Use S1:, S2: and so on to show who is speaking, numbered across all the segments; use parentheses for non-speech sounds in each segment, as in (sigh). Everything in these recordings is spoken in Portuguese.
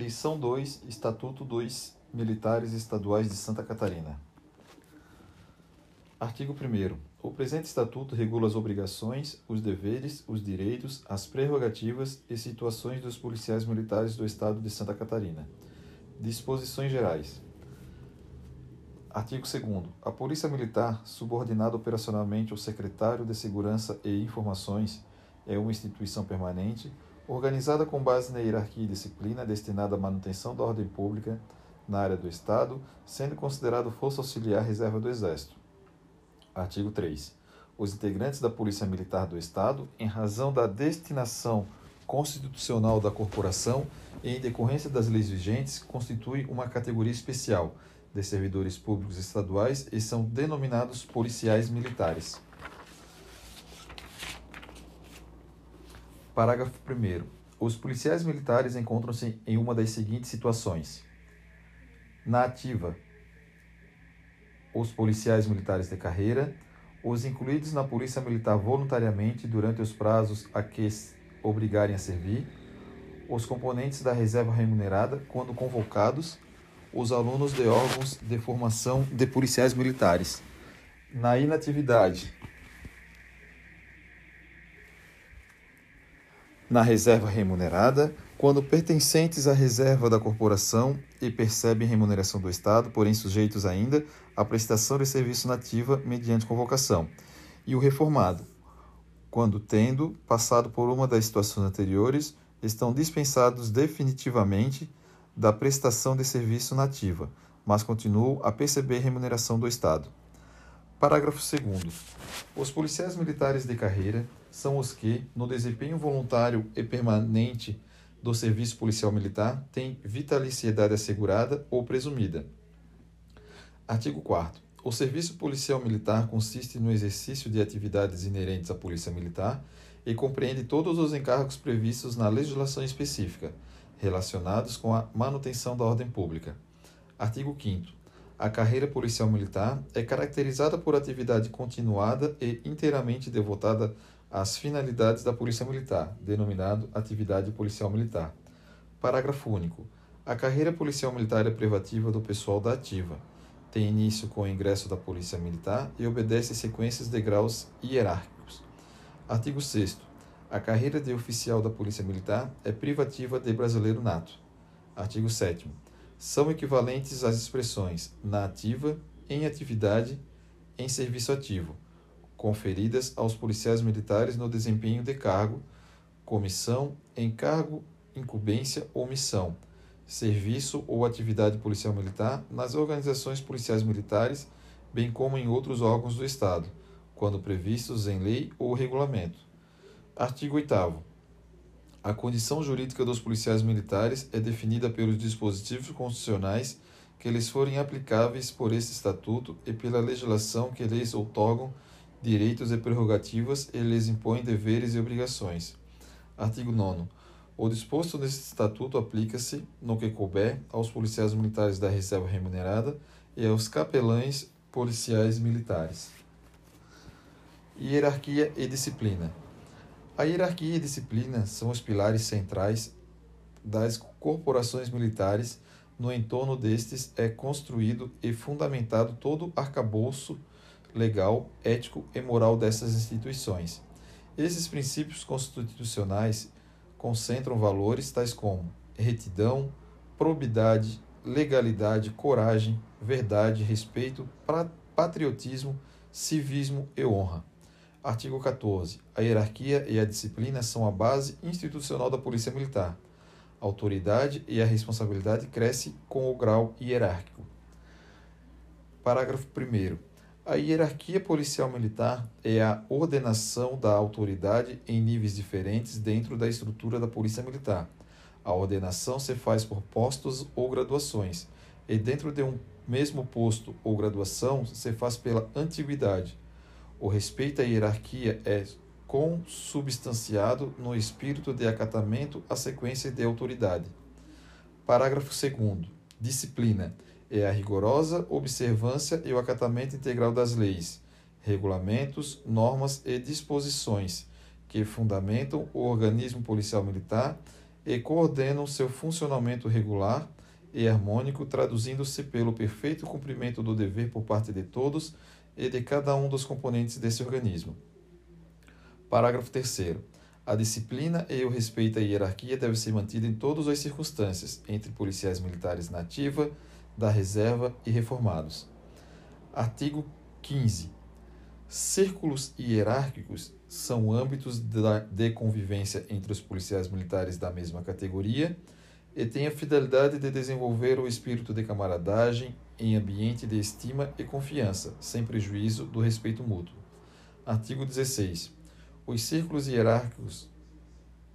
S1: Lição 2 Estatuto dos Militares Estaduais de Santa Catarina. Artigo 1. O presente Estatuto regula as obrigações, os deveres, os direitos, as prerrogativas e situações dos policiais militares do Estado de Santa Catarina. Disposições Gerais. Artigo 2. A Polícia Militar, subordinada operacionalmente ao Secretário de Segurança e Informações, é uma instituição permanente organizada com base na hierarquia e disciplina destinada à manutenção da ordem pública na área do Estado, sendo considerado força auxiliar reserva do Exército. Artigo 3. Os integrantes da Polícia Militar do Estado, em razão da destinação constitucional da corporação e em decorrência das leis vigentes, constituem uma categoria especial de servidores públicos estaduais e são denominados policiais militares. Parágrafo 1. Os policiais militares encontram-se em uma das seguintes situações: na ativa, os policiais militares de carreira, os incluídos na Polícia Militar voluntariamente durante os prazos a que obrigarem a servir, os componentes da reserva remunerada quando convocados, os alunos de órgãos de formação de policiais militares. Na inatividade, na reserva remunerada, quando pertencentes à reserva da corporação e percebem remuneração do Estado, porém sujeitos ainda à prestação de serviço nativa mediante convocação, e o reformado, quando tendo passado por uma das situações anteriores, estão dispensados definitivamente da prestação de serviço nativa, mas continuam a perceber remuneração do Estado. Parágrafo 2. Os policiais militares de carreira são os que, no desempenho voluntário e permanente do serviço policial militar, têm vitaliciedade assegurada ou presumida. Artigo 4. O serviço policial militar consiste no exercício de atividades inerentes à Polícia Militar e compreende todos os encargos previstos na legislação específica, relacionados com a manutenção da ordem pública. Artigo 5. A carreira policial militar é caracterizada por atividade continuada e inteiramente devotada às finalidades da Polícia Militar, denominado atividade policial militar. Parágrafo único. A carreira policial militar é privativa do pessoal da ativa. Tem início com o ingresso da Polícia Militar e obedece sequências de graus hierárquicos. Artigo 6 A carreira de oficial da Polícia Militar é privativa de brasileiro nato. Artigo 7 são equivalentes às expressões na ativa, em atividade, em serviço ativo, conferidas aos policiais militares no desempenho de cargo, comissão, encargo, incumbência ou missão, serviço ou atividade policial militar nas organizações policiais militares, bem como em outros órgãos do Estado, quando previstos em lei ou regulamento. Artigo 8 a condição jurídica dos policiais militares é definida pelos dispositivos constitucionais que lhes forem aplicáveis por este estatuto e pela legislação que lhes outorgam direitos e prerrogativas e lhes impõem deveres e obrigações. Artigo 9. O disposto neste estatuto aplica-se, no que couber, aos policiais militares da reserva remunerada e aos capelães policiais militares. Hierarquia e disciplina. A hierarquia e disciplina são os pilares centrais das corporações militares. No entorno destes é construído e fundamentado todo arcabouço legal, ético e moral dessas instituições. Esses princípios constitucionais concentram valores tais como retidão, probidade, legalidade, coragem, verdade, respeito, patriotismo, civismo e honra. Artigo 14. A hierarquia e a disciplina são a base institucional da Polícia Militar. A autoridade e a responsabilidade crescem com o grau hierárquico. Parágrafo 1. A hierarquia policial militar é a ordenação da autoridade em níveis diferentes dentro da estrutura da Polícia Militar. A ordenação se faz por postos ou graduações, e dentro de um mesmo posto ou graduação se faz pela antiguidade o respeito à hierarquia é consubstanciado no espírito de acatamento à sequência de autoridade. Parágrafo 2. Disciplina é a rigorosa observância e o acatamento integral das leis, regulamentos, normas e disposições que fundamentam o organismo policial militar e coordenam seu funcionamento regular e harmônico, traduzindo-se pelo perfeito cumprimento do dever por parte de todos e de cada um dos componentes desse organismo. Parágrafo 3. A disciplina e o respeito à hierarquia devem ser mantidos em todas as circunstâncias, entre policiais militares na da reserva e reformados. Artigo 15. Círculos hierárquicos são âmbitos de convivência entre os policiais militares da mesma categoria e têm a fidelidade de desenvolver o espírito de camaradagem em ambiente de estima e confiança, sem prejuízo do respeito mútuo. Artigo 16. Os círculos hierárquicos,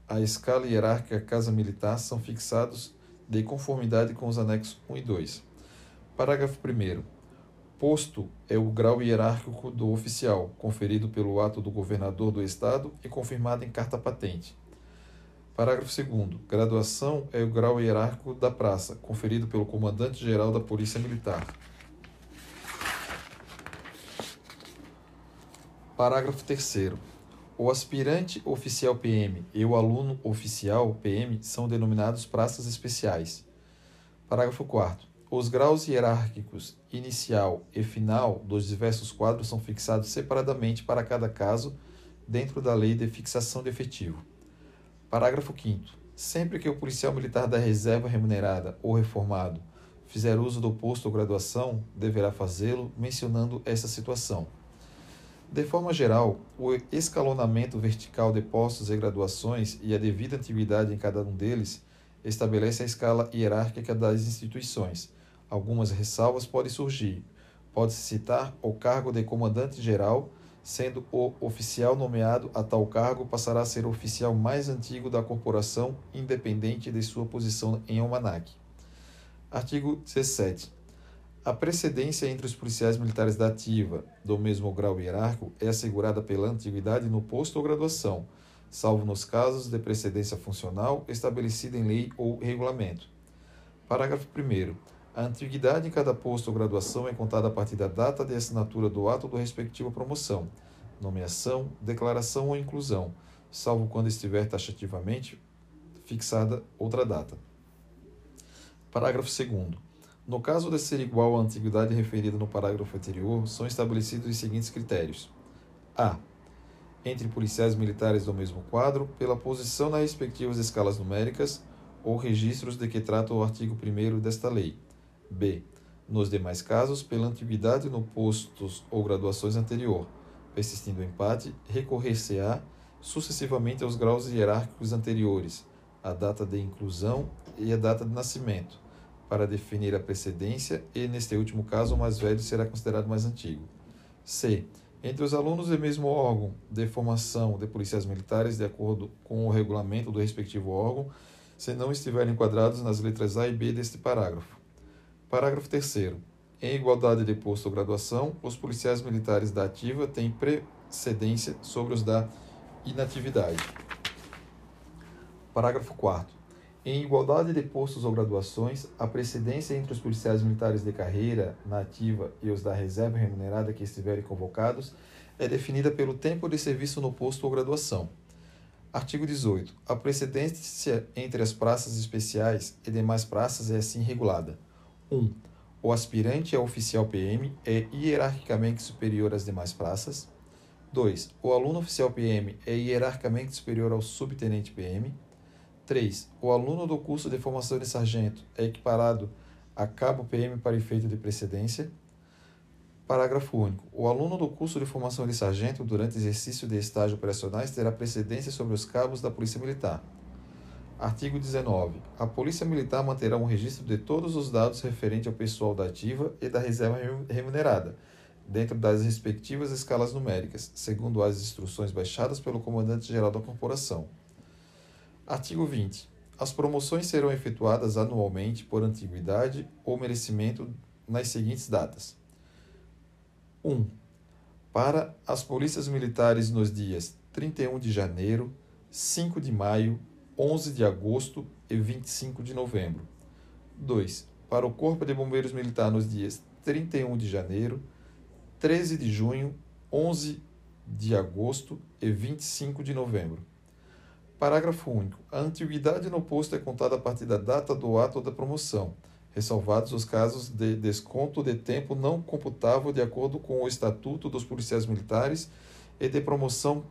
S1: a escala hierárquica Casa Militar são fixados de conformidade com os anexos 1 e 2. Parágrafo 1. Posto é o grau hierárquico do oficial, conferido pelo ato do governador do Estado e confirmado em carta patente. Parágrafo 2. Graduação é o grau hierárquico da praça, conferido pelo comandante-geral da Polícia Militar. Parágrafo 3. O aspirante oficial PM e o aluno oficial PM são denominados praças especiais. Parágrafo 4. Os graus hierárquicos inicial e final dos diversos quadros são fixados separadamente para cada caso dentro da Lei de Fixação de Efetivo. Parágrafo 5. Sempre que o policial militar da reserva remunerada ou reformado fizer uso do posto ou graduação, deverá fazê-lo mencionando essa situação. De forma geral, o escalonamento vertical de postos e graduações e a devida antiguidade em cada um deles estabelece a escala hierárquica das instituições. Algumas ressalvas podem surgir. Pode-se citar o cargo de comandante-geral, sendo o oficial nomeado a tal cargo passará a ser o oficial mais antigo da corporação, independente de sua posição em almanaque. Artigo 17. A precedência entre os policiais militares da ativa, do mesmo grau hierárquico, é assegurada pela antiguidade no posto ou graduação, salvo nos casos de precedência funcional estabelecida em lei ou regulamento. Parágrafo 1. A antiguidade em cada posto ou graduação é contada a partir da data de assinatura do ato do respectivo promoção, nomeação, declaração ou inclusão, salvo quando estiver taxativamente fixada outra data. Parágrafo 2. No caso de ser igual à antiguidade referida no parágrafo anterior, são estabelecidos os seguintes critérios: a. Entre policiais militares do mesmo quadro, pela posição nas respectivas escalas numéricas ou registros de que trata o artigo 1 desta lei. B. Nos demais casos, pela antiguidade no postos ou graduações anterior. Persistindo o empate, recorrer-se-á sucessivamente aos graus hierárquicos anteriores, a data de inclusão e a data de nascimento para definir a precedência e, neste último caso, o mais velho será considerado mais antigo. C. Entre os alunos do mesmo órgão de formação de policiais militares, de acordo com o regulamento do respectivo órgão, se não estiverem enquadrados nas letras A e B deste parágrafo. Parágrafo 3. Em igualdade de posto ou graduação, os policiais militares da ativa têm precedência sobre os da inatividade. Parágrafo 4. Em igualdade de postos ou graduações, a precedência entre os policiais militares de carreira, na ativa e os da reserva remunerada que estiverem convocados é definida pelo tempo de serviço no posto ou graduação. Artigo 18. A precedência entre as praças especiais e demais praças é assim regulada. 1. Um, o aspirante a oficial PM é hierarquicamente superior às demais praças. 2. O aluno oficial PM é hierarquicamente superior ao subtenente PM. 3. O aluno do curso de formação de sargento é equiparado a cabo PM para efeito de precedência. Parágrafo único. O aluno do curso de formação de sargento, durante exercício de estágio operacionais, terá precedência sobre os cabos da Polícia Militar. Artigo 19. A Polícia Militar manterá um registro de todos os dados referentes ao pessoal da ativa e da reserva remunerada, dentro das respectivas escalas numéricas, segundo as instruções baixadas pelo Comandante-Geral da Corporação. Artigo 20. As promoções serão efetuadas anualmente por antiguidade ou merecimento nas seguintes datas: 1. Para as polícias militares nos dias 31 de janeiro, 5 de maio, 11 de agosto e 25 de novembro. 2. Para o Corpo de Bombeiros Militar nos dias 31 de janeiro, 13 de junho, 11 de agosto e 25 de novembro Parágrafo único. A antiguidade no posto é contada a partir da data do ato da promoção, ressalvados os casos de desconto de tempo não computável de acordo com o Estatuto dos Policiais Militares e de promoção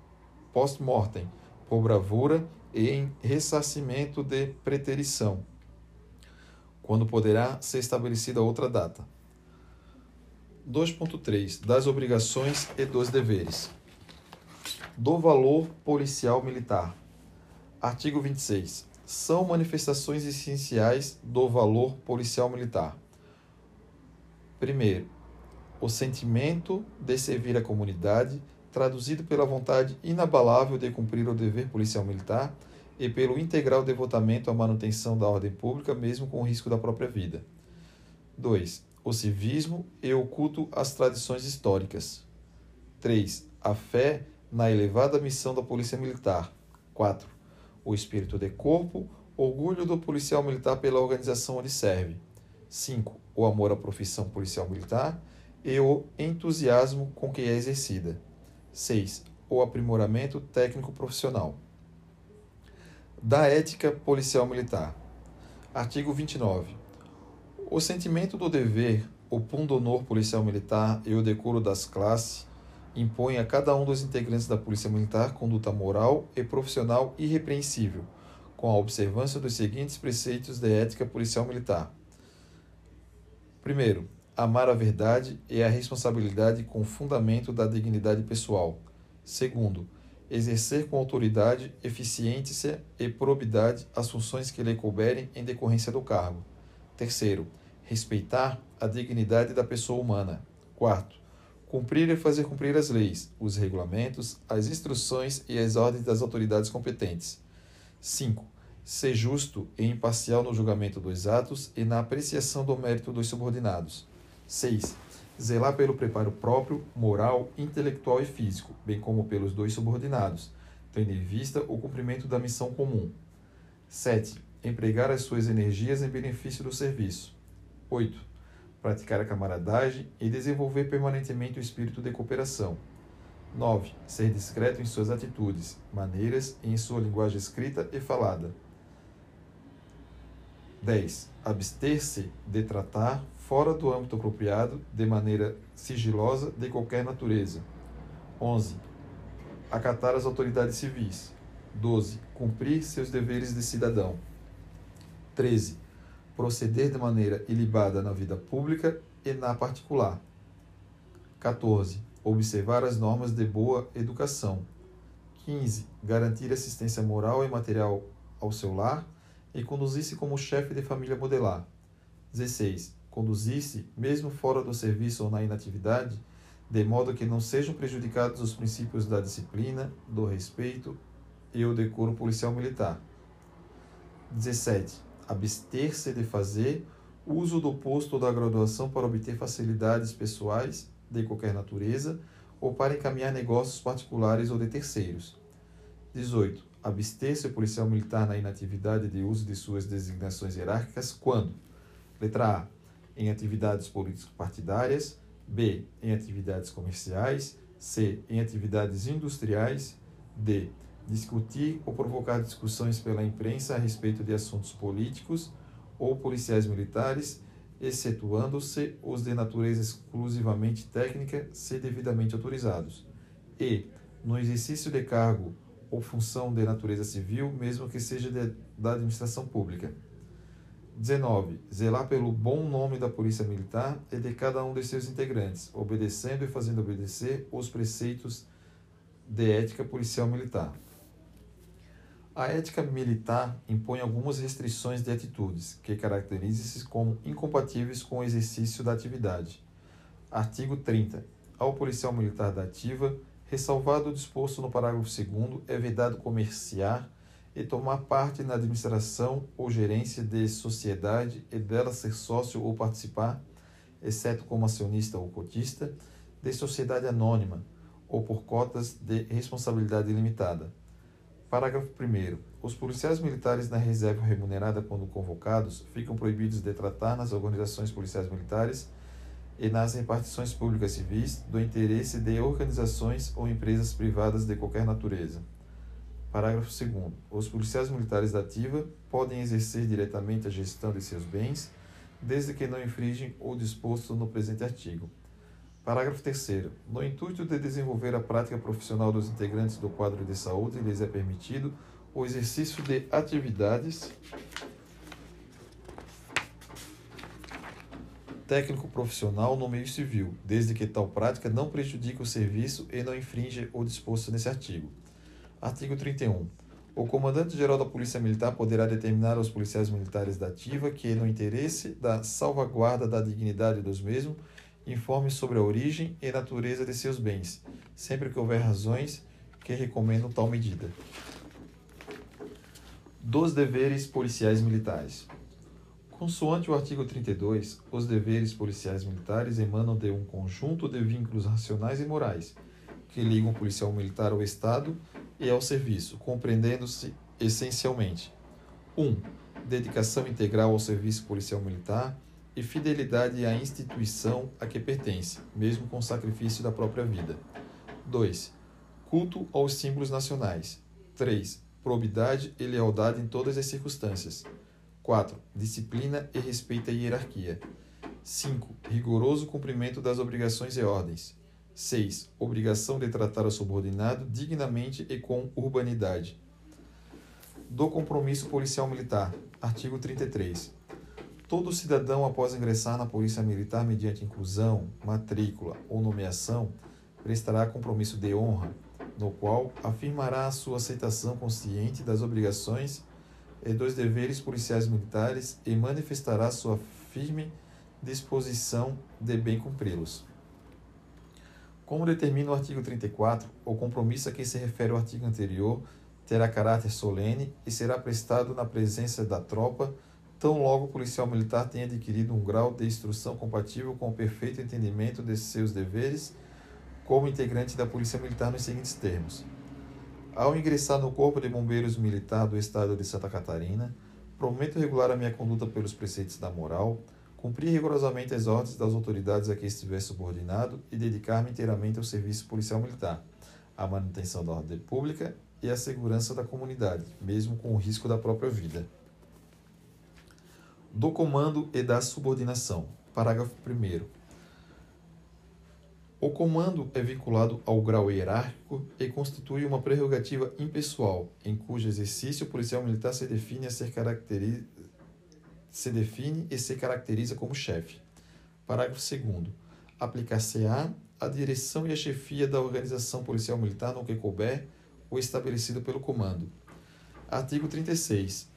S1: post-mortem, por bravura em ressarcimento de preterição, quando poderá ser estabelecida outra data. 2.3 Das obrigações e dos deveres. Do valor policial militar. Artigo 26. São manifestações essenciais do valor policial militar. Primeiro, o sentimento de servir a comunidade, traduzido pela vontade inabalável de cumprir o dever policial militar e pelo integral devotamento à manutenção da ordem pública, mesmo com o risco da própria vida. 2. O civismo e o culto às tradições históricas. 3. A fé na elevada missão da Polícia Militar. 4 o espírito de corpo, orgulho do policial militar pela organização onde serve. 5. O amor à profissão policial militar e o entusiasmo com que é exercida. 6. O aprimoramento técnico profissional. Da ética policial militar. Artigo 29. O sentimento do dever, o pundonor policial militar e o decoro das classes impõe a cada um dos integrantes da Polícia Militar conduta moral e profissional irrepreensível, com a observância dos seguintes preceitos de ética policial militar. Primeiro, amar a verdade e a responsabilidade com fundamento da dignidade pessoal. Segundo, exercer com autoridade, eficiência e probidade as funções que lhe couberem em decorrência do cargo. Terceiro, respeitar a dignidade da pessoa humana. Quarto, Cumprir e fazer cumprir as leis, os regulamentos, as instruções e as ordens das autoridades competentes. 5. Ser justo e imparcial no julgamento dos atos e na apreciação do mérito dos subordinados. 6. Zelar pelo preparo próprio, moral, intelectual e físico, bem como pelos dois subordinados, tendo em vista o cumprimento da missão comum. 7. Empregar as suas energias em benefício do serviço. 8 praticar a camaradagem e desenvolver permanentemente o espírito de cooperação. 9. Ser discreto em suas atitudes, maneiras e em sua linguagem escrita e falada. 10. Abster-se de tratar, fora do âmbito apropriado, de maneira sigilosa, de qualquer natureza. 11. Acatar as autoridades civis. 12. Cumprir seus deveres de cidadão. 13 proceder de maneira ilibada na vida pública e na particular. 14. Observar as normas de boa educação. 15. Garantir assistência moral e material ao seu lar e conduzir-se como chefe de família modelar. 16. Conduzir-se, mesmo fora do serviço ou na inatividade, de modo que não sejam prejudicados os princípios da disciplina, do respeito e o decoro policial militar. 17 abster-se de fazer uso do posto ou da graduação para obter facilidades pessoais de qualquer natureza ou para encaminhar negócios particulares ou de terceiros. 18. Abster-se o policial militar na inatividade de uso de suas designações hierárquicas quando? Letra A. Em atividades político-partidárias. B. Em atividades comerciais. C. Em atividades industriais. D discutir ou provocar discussões pela imprensa a respeito de assuntos políticos ou policiais militares, excetuando-se os de natureza exclusivamente técnica, se devidamente autorizados. E, no exercício de cargo ou função de natureza civil, mesmo que seja de, da administração pública. 19. Zelar pelo bom nome da Polícia Militar e de cada um de seus integrantes, obedecendo e fazendo obedecer os preceitos de ética policial militar. A ética militar impõe algumas restrições de atitudes, que caracterizam-se como incompatíveis com o exercício da atividade. Artigo 30. Ao policial militar da ativa, ressalvado o disposto no parágrafo 2 é vedado comerciar e tomar parte na administração ou gerência de sociedade e dela ser sócio ou participar, exceto como acionista ou cotista, de sociedade anônima ou por cotas de responsabilidade limitada Parágrafo 1. Os policiais militares na reserva remunerada quando convocados ficam proibidos de tratar nas organizações policiais militares e nas repartições públicas civis do interesse de organizações ou empresas privadas de qualquer natureza. Parágrafo 2. Os policiais militares da ativa podem exercer diretamente a gestão de seus bens, desde que não infringem o disposto no presente artigo. Parágrafo 3. No intuito de desenvolver a prática profissional dos integrantes do quadro de saúde, lhes é permitido o exercício de atividades técnico profissional no meio civil, desde que tal prática não prejudique o serviço e não infrinja o disposto nesse artigo. Artigo 31. O comandante-geral da Polícia Militar poderá determinar aos policiais militares da ativa que, no interesse da salvaguarda da dignidade dos mesmos, informe sobre a origem e natureza de seus bens, sempre que houver razões que recomendam tal medida. Dos deveres policiais militares. Consoante o artigo 32, os deveres policiais militares emanam de um conjunto de vínculos racionais e morais que ligam o policial militar ao Estado e ao serviço, compreendendo-se essencialmente: 1. Um, dedicação integral ao serviço policial militar e fidelidade à instituição a que pertence, mesmo com sacrifício da própria vida. 2. Culto aos símbolos nacionais. 3. Probidade e lealdade em todas as circunstâncias. 4. Disciplina e respeito à hierarquia. 5. Rigoroso cumprimento das obrigações e ordens. 6. Obrigação de tratar o subordinado dignamente e com urbanidade. Do compromisso policial militar. Artigo 33. Todo cidadão, após ingressar na Polícia Militar mediante inclusão, matrícula ou nomeação, prestará compromisso de honra, no qual afirmará a sua aceitação consciente das obrigações e dos deveres policiais militares e manifestará sua firme disposição de bem cumpri-los. Como determina o artigo 34, o compromisso a que se refere o artigo anterior terá caráter solene e será prestado na presença da tropa, tão logo o policial militar tenha adquirido um grau de instrução compatível com o perfeito entendimento de seus deveres como integrante da Polícia Militar nos seguintes termos. Ao ingressar no Corpo de Bombeiros Militar do Estado de Santa Catarina, prometo regular a minha conduta pelos preceitos da moral, cumprir rigorosamente as ordens das autoridades a que estiver subordinado e dedicar-me inteiramente ao serviço policial militar, à manutenção da ordem pública e à segurança da comunidade, mesmo com o risco da própria vida. Do comando e da subordinação. Parágrafo 1. O comando é vinculado ao grau hierárquico e constitui uma prerrogativa impessoal, em cujo exercício o policial militar se define a ser se define e se caracteriza como chefe. Parágrafo 2. Aplicar-se-á a direção e a chefia da organização policial militar no que couber o estabelecido pelo comando. Artigo 36.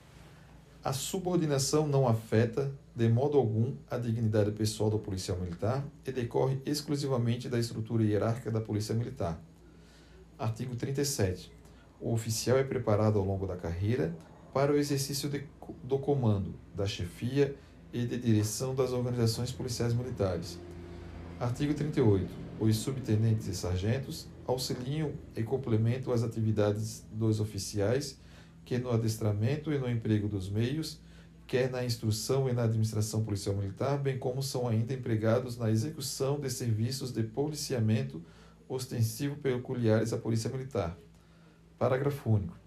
S1: A subordinação não afeta, de modo algum, a dignidade pessoal do policial militar e decorre exclusivamente da estrutura hierárquica da Polícia Militar. Artigo 37. O oficial é preparado ao longo da carreira para o exercício de, do comando, da chefia e de direção das organizações policiais militares. Artigo 38. Os subtenentes e sargentos auxiliam e complementam as atividades dos oficiais que no adestramento e no emprego dos meios, quer na instrução e na administração policial militar, bem como são ainda empregados na execução de serviços de policiamento ostensivo peculiares à Polícia Militar. Parágrafo único.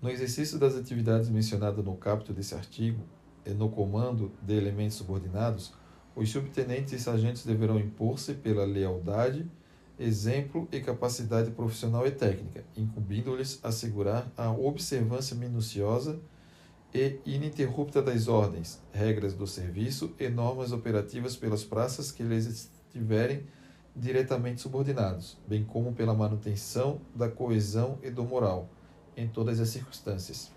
S1: No exercício das atividades mencionadas no capítulo desse artigo e no comando de elementos subordinados, os subtenentes e sargentos deverão impor-se pela lealdade, exemplo e capacidade profissional e técnica, incumbindo-lhes assegurar a observância minuciosa e ininterrupta das ordens, regras do serviço e normas operativas pelas praças que lhes estiverem diretamente subordinados, bem como pela manutenção da coesão e do moral em todas as circunstâncias.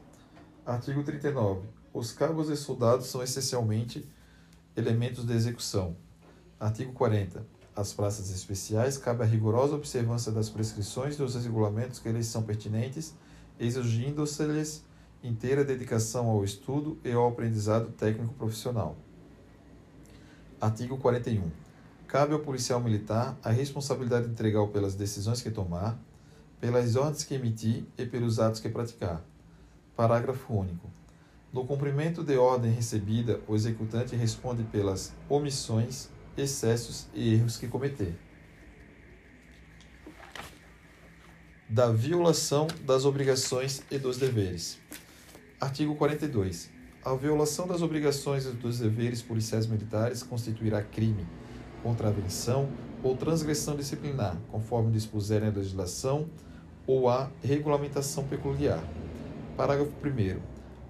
S1: Artigo 39. Os cabos e soldados são essencialmente elementos de execução. Artigo 40. Às praças especiais cabe a rigorosa observância das prescrições dos regulamentos que lhes são pertinentes, exigindo-se-lhes inteira dedicação ao estudo e ao aprendizado técnico profissional. Artigo 41. Cabe ao policial militar a responsabilidade integral pelas decisões que tomar, pelas ordens que emitir e pelos atos que praticar. Parágrafo único. No cumprimento de ordem recebida, o executante responde pelas omissões, excessos e erros que cometer. da violação das obrigações e dos deveres. Artigo 42. A violação das obrigações e dos deveres policiais militares constituirá crime, contravenção ou transgressão disciplinar, conforme dispuserem a legislação ou a regulamentação peculiar. Parágrafo 1.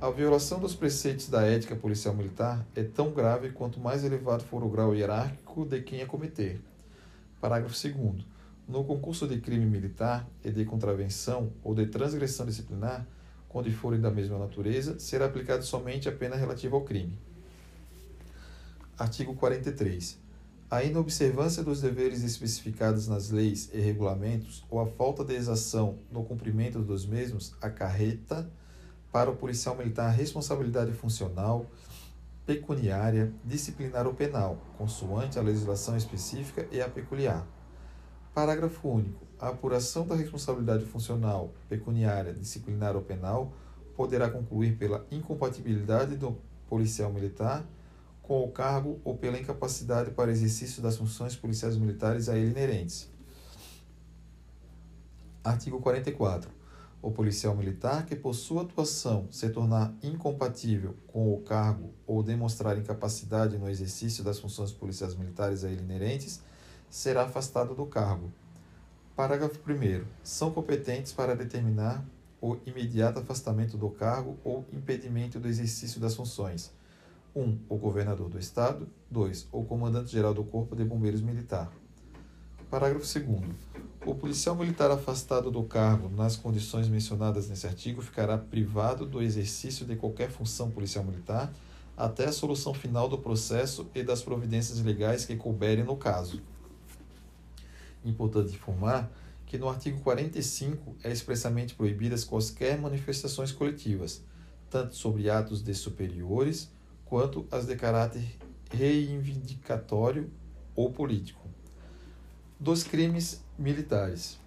S1: A violação dos preceitos da ética policial militar é tão grave quanto mais elevado for o grau hierárquico de quem a cometer. Parágrafo 2. No concurso de crime militar e de contravenção ou de transgressão disciplinar, quando forem da mesma natureza, será aplicada somente a pena relativa ao crime. Artigo 43. A inobservância dos deveres especificados nas leis e regulamentos ou a falta de exação no cumprimento dos mesmos acarreta para o policial militar responsabilidade funcional, pecuniária, disciplinar ou penal, consoante a legislação específica e a peculiar. Parágrafo único. A apuração da responsabilidade funcional, pecuniária, disciplinar ou penal poderá concluir pela incompatibilidade do policial militar com o cargo ou pela incapacidade para exercício das funções policiais militares a ele inerentes. Artigo 44. O policial militar que por sua atuação se tornar incompatível com o cargo ou demonstrar incapacidade no exercício das funções policiais militares a ele inerentes será afastado do cargo. Parágrafo 1. São competentes para determinar o imediato afastamento do cargo ou impedimento do exercício das funções. 1. Um, o governador do Estado. 2. O comandante-geral do Corpo de Bombeiros Militar. Parágrafo 2. O policial militar afastado do cargo nas condições mencionadas nesse artigo ficará privado do exercício de qualquer função policial militar até a solução final do processo e das providências legais que couberem no caso. Importante informar que no artigo 45 é expressamente proibidas quaisquer manifestações coletivas, tanto sobre atos de superiores quanto as de caráter reivindicatório ou político. Dos crimes militares.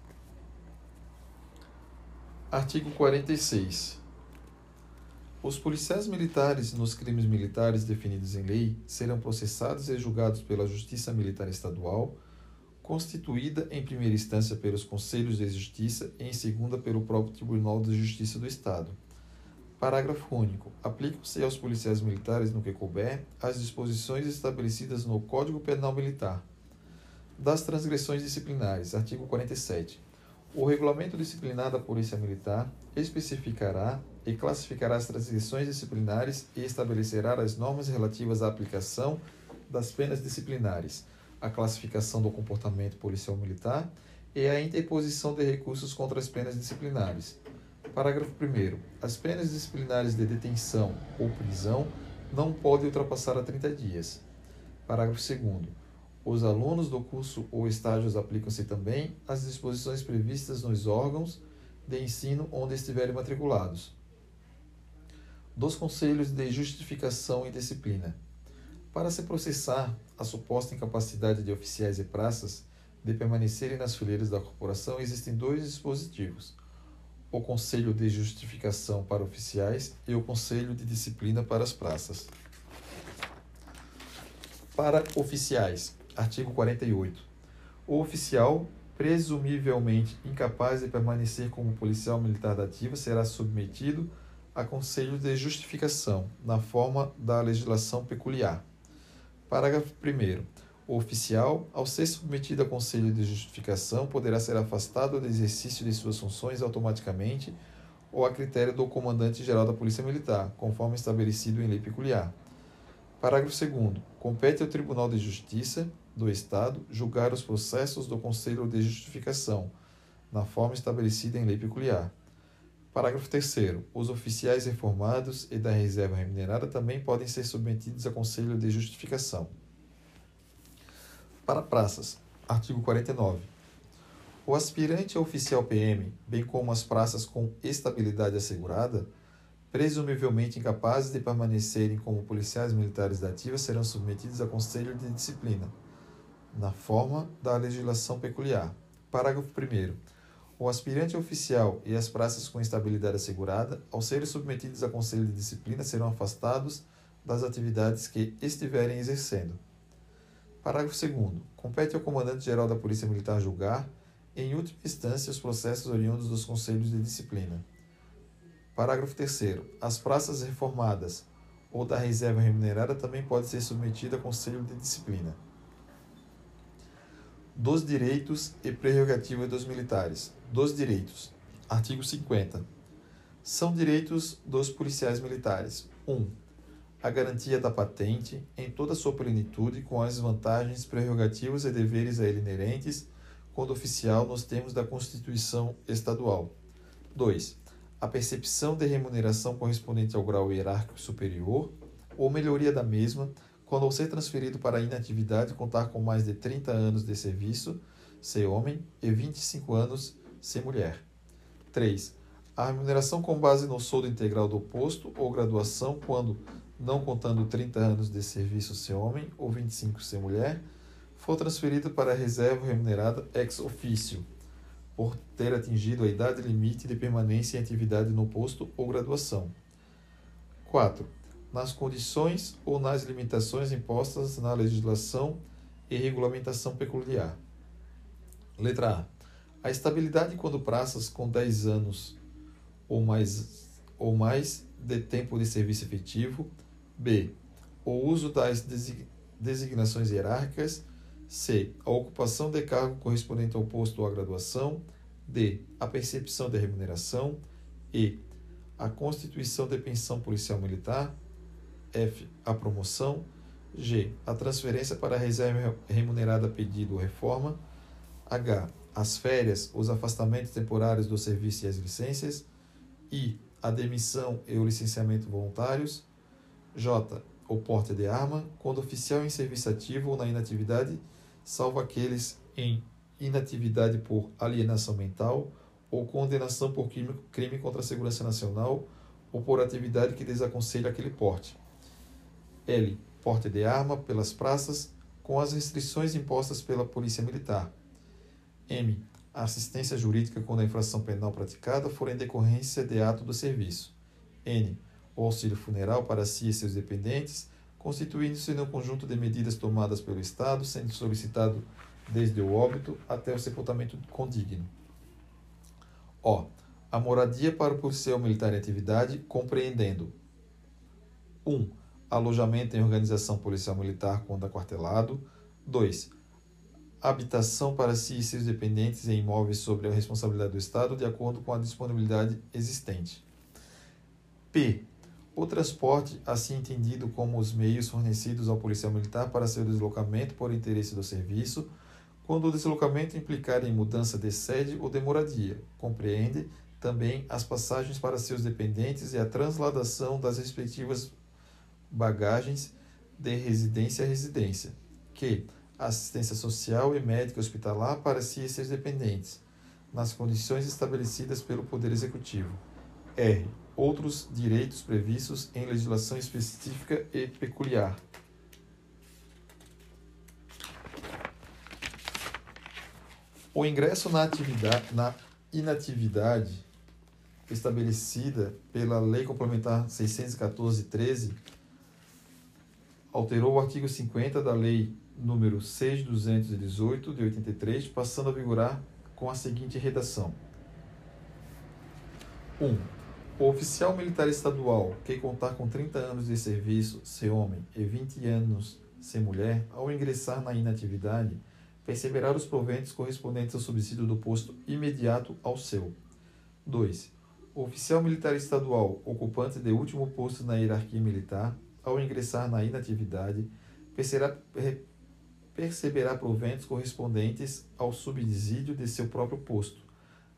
S1: Artigo 46. Os policiais militares nos crimes militares definidos em lei serão processados e julgados pela Justiça Militar Estadual constituída em primeira instância pelos Conselhos de Justiça e em segunda pelo próprio Tribunal de Justiça do Estado. Parágrafo único. Aplicam-se aos policiais militares no que couber as disposições estabelecidas no Código Penal Militar. Das transgressões disciplinares, artigo 47. O regulamento disciplinar da Polícia Militar especificará e classificará as transgressões disciplinares e estabelecerá as normas relativas à aplicação das penas disciplinares a classificação do comportamento policial militar e a interposição de recursos contra as penas disciplinares. Parágrafo 1. As penas disciplinares de detenção ou prisão não podem ultrapassar a 30 dias. Parágrafo 2. Os alunos do curso ou estágios aplicam-se também às disposições previstas nos órgãos de ensino onde estiverem matriculados. Dos conselhos de justificação e disciplina. Para se processar a suposta incapacidade de oficiais e praças de permanecerem nas fileiras da corporação, existem dois dispositivos: o Conselho de Justificação para oficiais e o Conselho de Disciplina para as praças. Para oficiais, artigo 48. O oficial, presumivelmente incapaz de permanecer como policial militar da ativa, será submetido a conselho de justificação, na forma da legislação peculiar. Parágrafo 1. O oficial, ao ser submetido a conselho de justificação, poderá ser afastado do exercício de suas funções automaticamente ou a critério do comandante-geral da Polícia Militar, conforme estabelecido em lei peculiar. Parágrafo 2. Compete ao Tribunal de Justiça do Estado julgar os processos do Conselho de Justificação, na forma estabelecida em lei peculiar. Parágrafo 3. Os oficiais reformados e da reserva remunerada também podem ser submetidos a conselho de justificação. Para praças, artigo 49. O aspirante a oficial PM, bem como as praças com estabilidade assegurada, presumivelmente incapazes de permanecerem como policiais militares da ativa, serão submetidos a conselho de disciplina, na forma da legislação peculiar. Parágrafo 1 o aspirante oficial e as praças com estabilidade assegurada, ao serem submetidos a conselho de disciplina, serão afastados das atividades que estiverem exercendo. Parágrafo 2. Compete ao comandante-geral da Polícia Militar julgar, em última instância, os processos oriundos dos conselhos de disciplina. Parágrafo 3. As praças reformadas ou da reserva remunerada também podem ser submetidas a conselho de disciplina. Dos direitos e prerrogativas dos militares. Dos direitos. Artigo 50. São direitos dos policiais militares. 1. Um, a garantia da patente em toda sua plenitude, com as vantagens, prerrogativas e deveres a ele inerentes, quando oficial, nos termos da Constituição Estadual. 2. A percepção de remuneração correspondente ao grau hierárquico superior, ou melhoria da mesma, quando ao ser transferido para a inatividade contar com mais de 30 anos de serviço, ser homem, e 25 anos, ser mulher. 3. A remuneração com base no soldo integral do posto ou graduação, quando, não contando 30 anos de serviço ser homem ou 25 ser mulher, for transferida para a reserva remunerada ex officio, por ter atingido a idade limite de permanência em atividade no posto ou graduação. 4 nas condições ou nas limitações impostas na legislação e regulamentação peculiar. Letra A. A estabilidade quando praças com 10 anos ou mais, ou mais de tempo de serviço efetivo. B. O uso das designações hierárquicas. C. A ocupação de cargo correspondente ao posto ou à graduação. D. A percepção de remuneração. E. A constituição de pensão policial militar. F. A promoção. G. A transferência para a reserva remunerada pedido ou reforma. H. As férias, os afastamentos temporários do serviço e as licenças. I. A demissão e o licenciamento voluntários. J. O porte de arma, quando oficial em serviço ativo ou na inatividade, salvo aqueles em inatividade por alienação mental ou condenação por crime contra a segurança nacional ou por atividade que desaconselha aquele porte. L. Porte de arma pelas praças, com as restrições impostas pela Polícia Militar. M. Assistência jurídica quando a infração penal praticada for em decorrência de ato do serviço. N. O auxílio funeral para si e seus dependentes, constituindo-se no conjunto de medidas tomadas pelo Estado, sendo solicitado desde o óbito até o sepultamento condigno. O. A moradia para o policial militar em atividade, compreendendo 1. Um, alojamento em organização policial militar quando aquartelado. 2. Habitação para si e seus dependentes em imóveis sobre a responsabilidade do Estado, de acordo com a disponibilidade existente. P. O transporte, assim entendido como os meios fornecidos ao policial militar para seu deslocamento por interesse do serviço, quando o deslocamento implicar em mudança de sede ou de moradia, compreende também as passagens para seus dependentes e a transladação das respectivas bagagens de residência a residência, que assistência social e médica hospitalar para si e seus dependentes, nas condições estabelecidas pelo Poder Executivo. R. Outros direitos previstos em legislação específica e peculiar. O ingresso na, atividade, na inatividade estabelecida pela Lei Complementar 614-13 alterou o artigo 50 da Lei número 6218 de 83, passando a vigorar com a seguinte redação: 1. Um, o oficial militar estadual que contar com 30 anos de serviço, ser homem, e 20 anos, ser mulher, ao ingressar na inatividade, perceberá os proventos correspondentes ao subsídio do posto imediato ao seu. 2. O oficial militar estadual ocupante de último posto na hierarquia militar, ao ingressar na inatividade, perceberá, perceberá proventos correspondentes ao subsídio de seu próprio posto,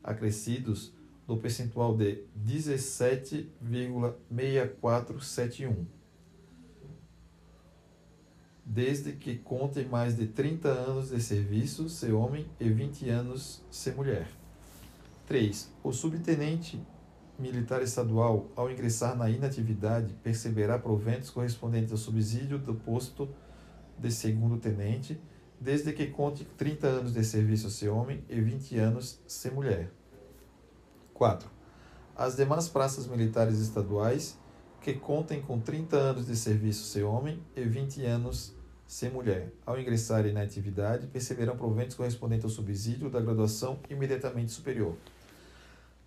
S1: acrescidos no percentual de 17,6471, desde que contem mais de 30 anos de serviço, ser homem, e 20 anos, ser mulher. 3. O subtenente militar estadual, ao ingressar na inatividade, perceberá proventos correspondentes ao subsídio do posto de segundo tenente, desde que conte 30 anos de serviço ser homem e 20 anos ser mulher. 4. As demais praças militares estaduais que contem com 30 anos de serviço ser homem e 20 anos se mulher, ao ingressarem na atividade, perceberão proventos correspondentes ao subsídio da graduação imediatamente superior.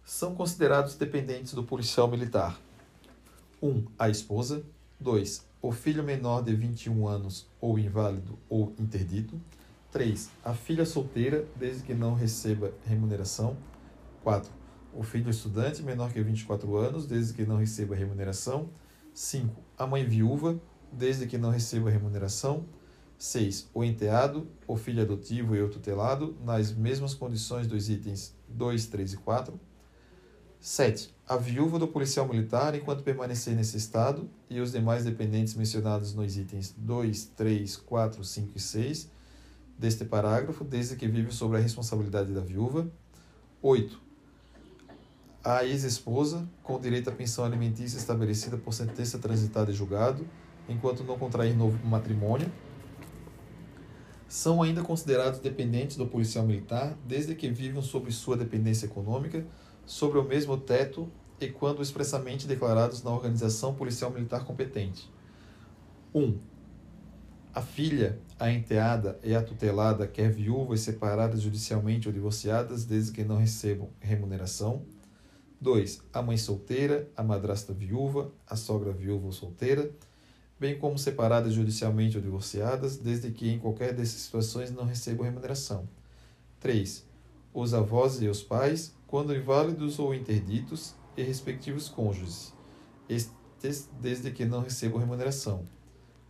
S1: São considerados dependentes do policial militar. 1. Um, a esposa. 2. O filho menor de 21 anos ou inválido ou interdito. 3. A filha solteira, desde que não receba remuneração. 4. O filho estudante menor que 24 anos, desde que não receba remuneração. 5. A mãe viúva, desde que não receba remuneração. 6. O enteado, o filho adotivo e o tutelado, nas mesmas condições dos itens 2, 3 e 4. 7. A viúva do policial militar, enquanto permanecer nesse estado, e os demais dependentes mencionados nos itens 2, 3, 4, 5 e 6 deste parágrafo, desde que vive sobre a responsabilidade da viúva. 8. A ex-esposa, com direito à pensão alimentícia estabelecida por sentença transitada e julgado, enquanto não contrair novo matrimônio, são ainda considerados dependentes do policial militar, desde que vivam sob sua dependência econômica, sobre o mesmo teto e quando expressamente declarados na organização policial militar competente. 1. Um, a filha, a enteada e a tutelada, quer viúvas separadas judicialmente ou divorciadas, desde que não recebam remuneração. 2. A mãe solteira, a madrasta viúva, a sogra viúva ou solteira, bem como separadas judicialmente ou divorciadas, desde que em qualquer dessas situações não recebam remuneração. 3. Os avós e os pais, quando inválidos ou interditos, e respectivos cônjuges, desde que não recebam remuneração.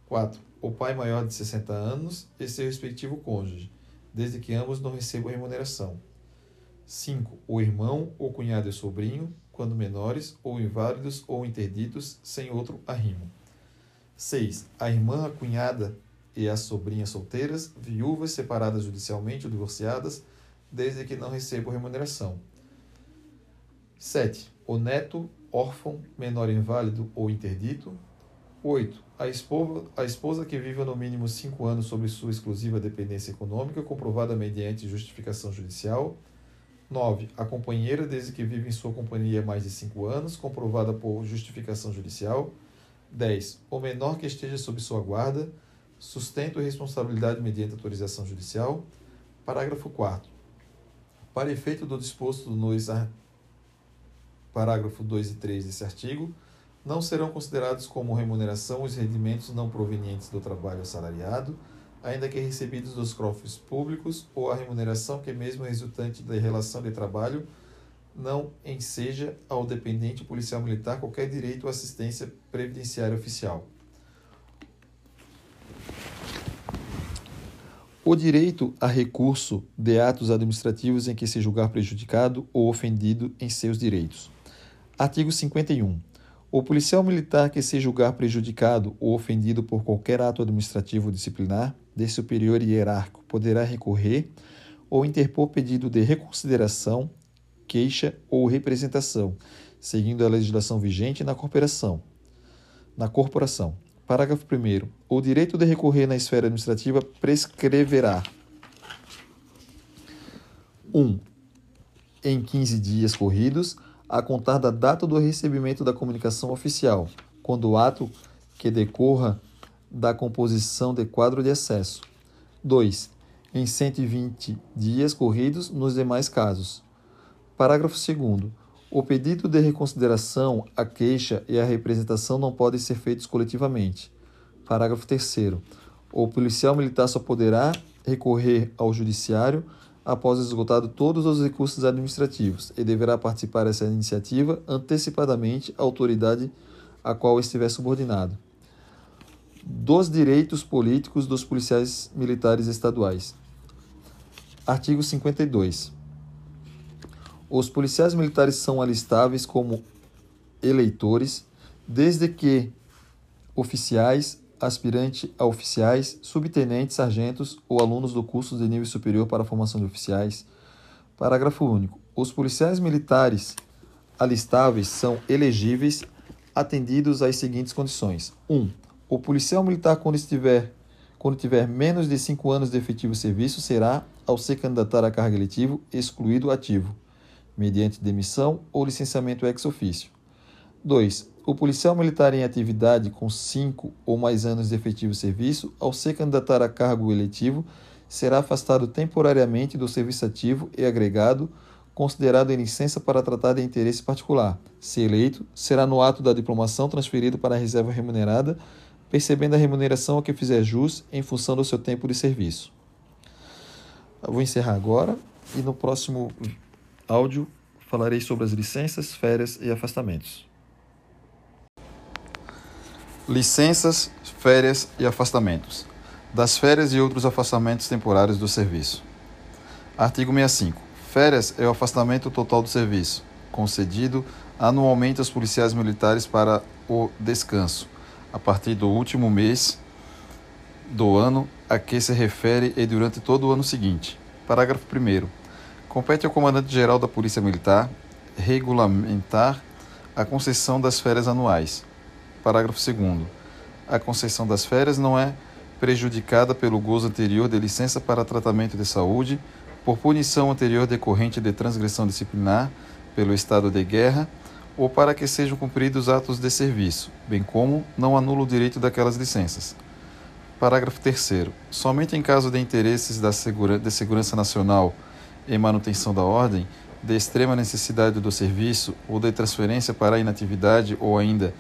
S1: 4 o pai maior de 60 anos e seu respectivo cônjuge, desde que ambos não recebam remuneração. 5. O irmão ou cunhado e sobrinho, quando menores, ou inválidos ou interditos, sem outro arrimo. 6. A irmã, a cunhada e a sobrinha solteiras, viúvas, separadas judicialmente ou divorciadas, desde que não recebam remuneração. 7. O neto, órfão, menor inválido ou interdito, 8. A esposa, a esposa que vive no mínimo cinco anos sob sua exclusiva dependência econômica, comprovada mediante justificação judicial. 9. A companheira, desde que vive em sua companhia mais de cinco anos, comprovada por justificação judicial. 10. O menor que esteja sob sua guarda, sustento e responsabilidade mediante autorização judicial. Parágrafo 4. Para efeito do disposto nos parágrafo 2 e 3 desse artigo, não serão considerados como remuneração os rendimentos não provenientes do trabalho assalariado, ainda que recebidos dos cofres públicos, ou a remuneração que, mesmo resultante da relação de trabalho, não enseja ao dependente policial militar qualquer direito ou assistência previdenciária oficial. O direito a recurso de atos administrativos em que se julgar prejudicado ou ofendido em seus direitos. Artigo 51. O policial militar que se julgar prejudicado ou ofendido por qualquer ato administrativo disciplinar de superior hierárquico poderá recorrer ou interpor pedido de reconsideração, queixa ou representação, seguindo a legislação vigente na corporação. Na corporação. Parágrafo 1 O direito de recorrer na esfera administrativa prescreverá 1. Um, em 15 dias corridos, a contar da data do recebimento da comunicação oficial, quando o ato que decorra da composição de quadro de acesso. 2. Em 120 dias corridos nos demais casos. Parágrafo 2. O pedido de reconsideração, a queixa e a representação não podem ser feitos coletivamente. Parágrafo 3. O policial militar só poderá recorrer ao judiciário após esgotado todos os recursos administrativos e deverá participar dessa iniciativa antecipadamente a autoridade a qual estiver subordinado. Dos direitos políticos dos policiais militares estaduais. Artigo 52. Os policiais militares são alistáveis como eleitores desde que oficiais, aspirante a oficiais, subtenentes, sargentos ou alunos do curso de nível superior para a formação de oficiais. Parágrafo único. Os policiais militares alistáveis são elegíveis atendidos às seguintes condições: 1. Um, o policial militar, quando estiver quando tiver menos de 5 anos de efetivo serviço, será, ao se candidatar a cargo eletivo, excluído ativo, mediante demissão ou licenciamento ex officio. 2. O policial militar em atividade com cinco ou mais anos de efetivo serviço, ao se candidatar a cargo eletivo, será afastado temporariamente do serviço ativo e agregado, considerado em licença para tratar de interesse particular. Se eleito, será no ato da diplomação transferido para a reserva remunerada, percebendo a remuneração a que fizer jus em função do seu tempo de serviço. Eu vou encerrar agora e no próximo áudio falarei sobre as licenças, férias e afastamentos. Licenças, férias e afastamentos. Das férias e outros afastamentos temporários do serviço. Artigo 65. Férias é o afastamento total do serviço, concedido anualmente aos policiais militares para o descanso, a partir do último mês do ano a que se refere e durante todo o ano seguinte. Parágrafo 1. Compete ao comandante-geral da Polícia Militar regulamentar a concessão das férias anuais. Parágrafo 2. A concessão das férias não é prejudicada pelo gozo anterior de licença para tratamento de saúde, por punição anterior decorrente de transgressão disciplinar pelo estado de guerra ou para que sejam cumpridos atos de serviço, bem como não anula o direito daquelas licenças. Parágrafo 3. Somente em caso de interesses da segura, de segurança nacional em manutenção da ordem, de extrema necessidade do serviço ou de transferência para inatividade ou ainda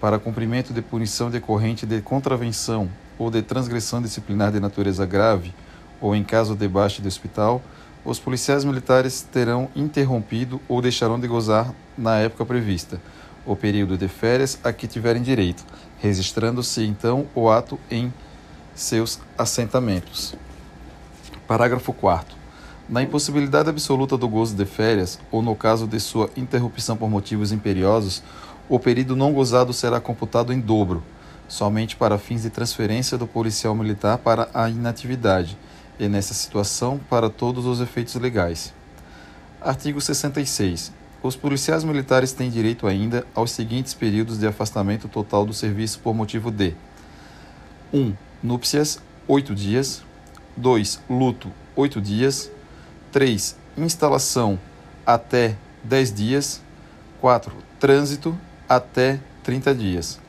S1: para cumprimento de punição decorrente de contravenção ou de transgressão disciplinar de natureza grave ou em caso de baixa de hospital, os policiais militares terão interrompido ou deixarão de gozar na época prevista o período de férias a que tiverem direito, registrando-se então o ato em seus assentamentos. Parágrafo 4. Na impossibilidade absoluta do gozo de férias, ou no caso de sua interrupção por motivos imperiosos, o período não gozado será computado em dobro, somente para fins de transferência do policial militar para a inatividade, e nessa situação para todos os efeitos legais. Artigo 66. Os policiais militares têm direito ainda aos seguintes períodos de afastamento total do serviço por motivo de 1 núpcias, 8 dias. 2. Luto, 8 dias. 3. Instalação, até 10 dias. 4. Trânsito, até 30 dias.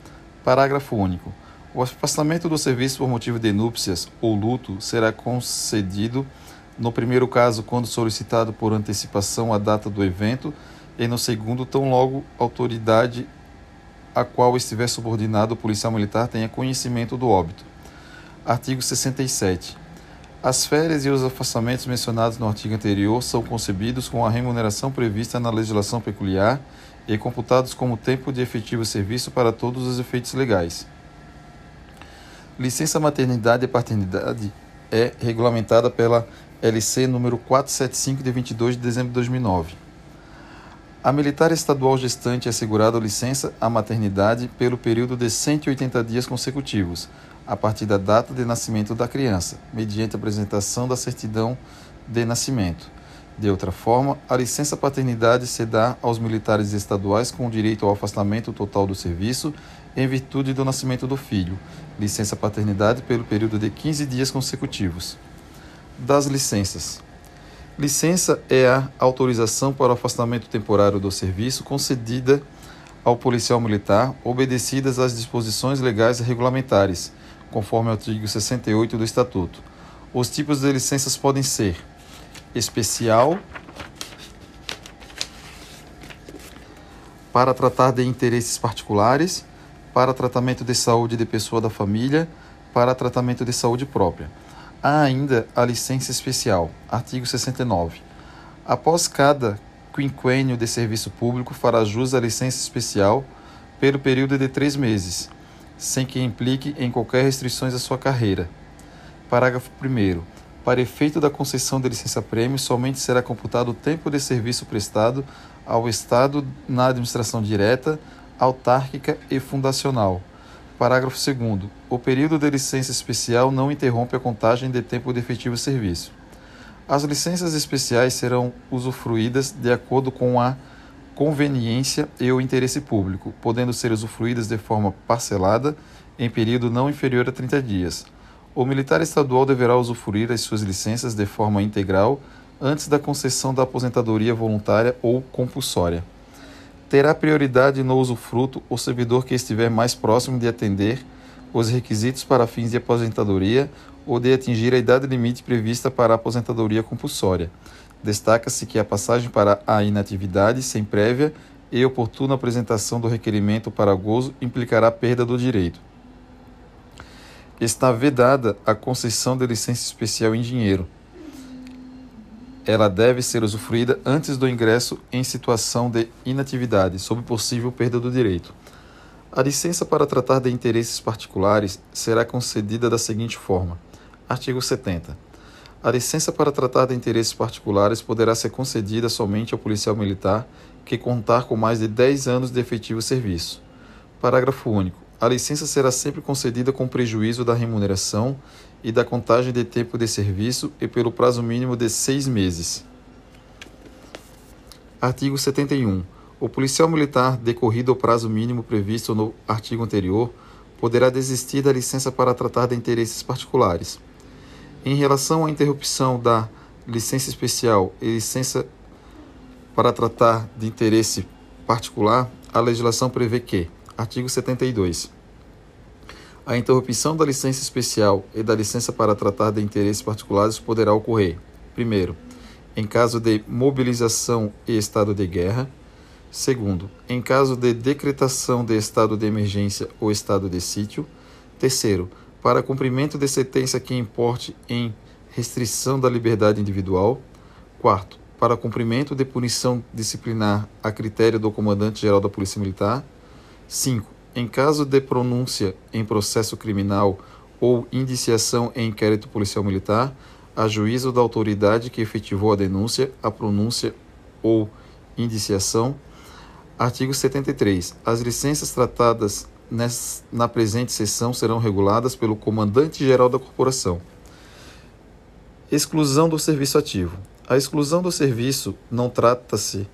S1: Parágrafo único. O afastamento do serviço por motivo de núpcias ou luto será concedido, no primeiro caso, quando solicitado por antecipação a data do evento, e no segundo, tão logo autoridade a qual estiver subordinado o policial militar tenha conhecimento do óbito. Artigo 67. As férias e os afastamentos mencionados no artigo anterior são concebidos com a remuneração prevista na legislação peculiar e computados como tempo de efetivo serviço para todos os efeitos legais. Licença maternidade e paternidade é regulamentada pela LC número 475 de 22 de dezembro de 2009. A militar estadual gestante é assegurada licença à maternidade pelo período de 180 dias consecutivos, a partir da data de nascimento da criança, mediante apresentação da certidão de nascimento. De outra forma, a licença paternidade se dá aos militares estaduais com direito ao afastamento total do serviço em virtude do nascimento do filho, licença paternidade pelo período de 15 dias consecutivos. Das licenças. Licença é a autorização para o afastamento temporário do serviço concedida ao policial militar, obedecidas às disposições legais e regulamentares conforme o artigo 68 do Estatuto. Os tipos de licenças podem ser especial, para tratar de interesses particulares, para tratamento de saúde de pessoa da família, para tratamento de saúde própria. Há ainda a licença especial, artigo 69. Após cada quinquênio de serviço público, fará jus à licença especial pelo período de três meses sem que implique em qualquer restrições à sua carreira. Parágrafo 1. Para efeito da concessão de licença-prêmio, somente será computado o tempo de serviço prestado ao Estado na administração direta, autárquica e fundacional. Parágrafo 2. O período de licença especial não interrompe a contagem de tempo de efetivo serviço. As licenças especiais serão usufruídas de acordo com a conveniência e o interesse público, podendo ser usufruídas de forma parcelada em período não inferior a 30 dias. O militar estadual deverá usufruir as suas licenças de forma integral antes da concessão da aposentadoria voluntária ou compulsória. Terá prioridade no usufruto o servidor que estiver mais próximo de atender os requisitos para fins de aposentadoria ou de atingir a idade limite prevista para a aposentadoria compulsória. Destaca-se que a passagem para a inatividade sem prévia e oportuna apresentação do requerimento para gozo implicará perda do direito. Está vedada a concessão de licença especial em dinheiro. Ela deve ser usufruída antes do ingresso em situação de inatividade, sob possível perda do direito. A licença para tratar de interesses particulares será concedida da seguinte forma: Artigo 70. A licença para tratar de interesses particulares poderá ser concedida somente ao policial militar que contar com mais de 10 anos de efetivo serviço. Parágrafo único. A licença será sempre concedida com prejuízo da remuneração e da contagem de tempo de serviço e pelo prazo mínimo de seis meses. Artigo 71. O policial militar, decorrido o prazo mínimo previsto no artigo anterior, poderá desistir da licença para tratar de interesses particulares. Em relação à interrupção da licença especial e licença para tratar de interesse particular, a legislação prevê que, artigo 72, a interrupção da licença especial e da licença para tratar de interesses particulares poderá ocorrer, primeiro, em caso de mobilização e estado de guerra, Segundo, em caso de decretação de estado de emergência ou estado de sítio. Terceiro, para cumprimento de sentença que importe em restrição da liberdade individual. Quarto, para cumprimento de punição disciplinar a critério do comandante-geral da Polícia Militar. 5. Em caso de pronúncia em processo criminal ou indiciação em inquérito policial militar, a juízo da autoridade que efetivou a denúncia, a pronúncia ou indiciação Artigo 73. As licenças tratadas na presente seção serão reguladas pelo Comandante-Geral da Corporação. Exclusão do serviço ativo. A exclusão do serviço não trata-se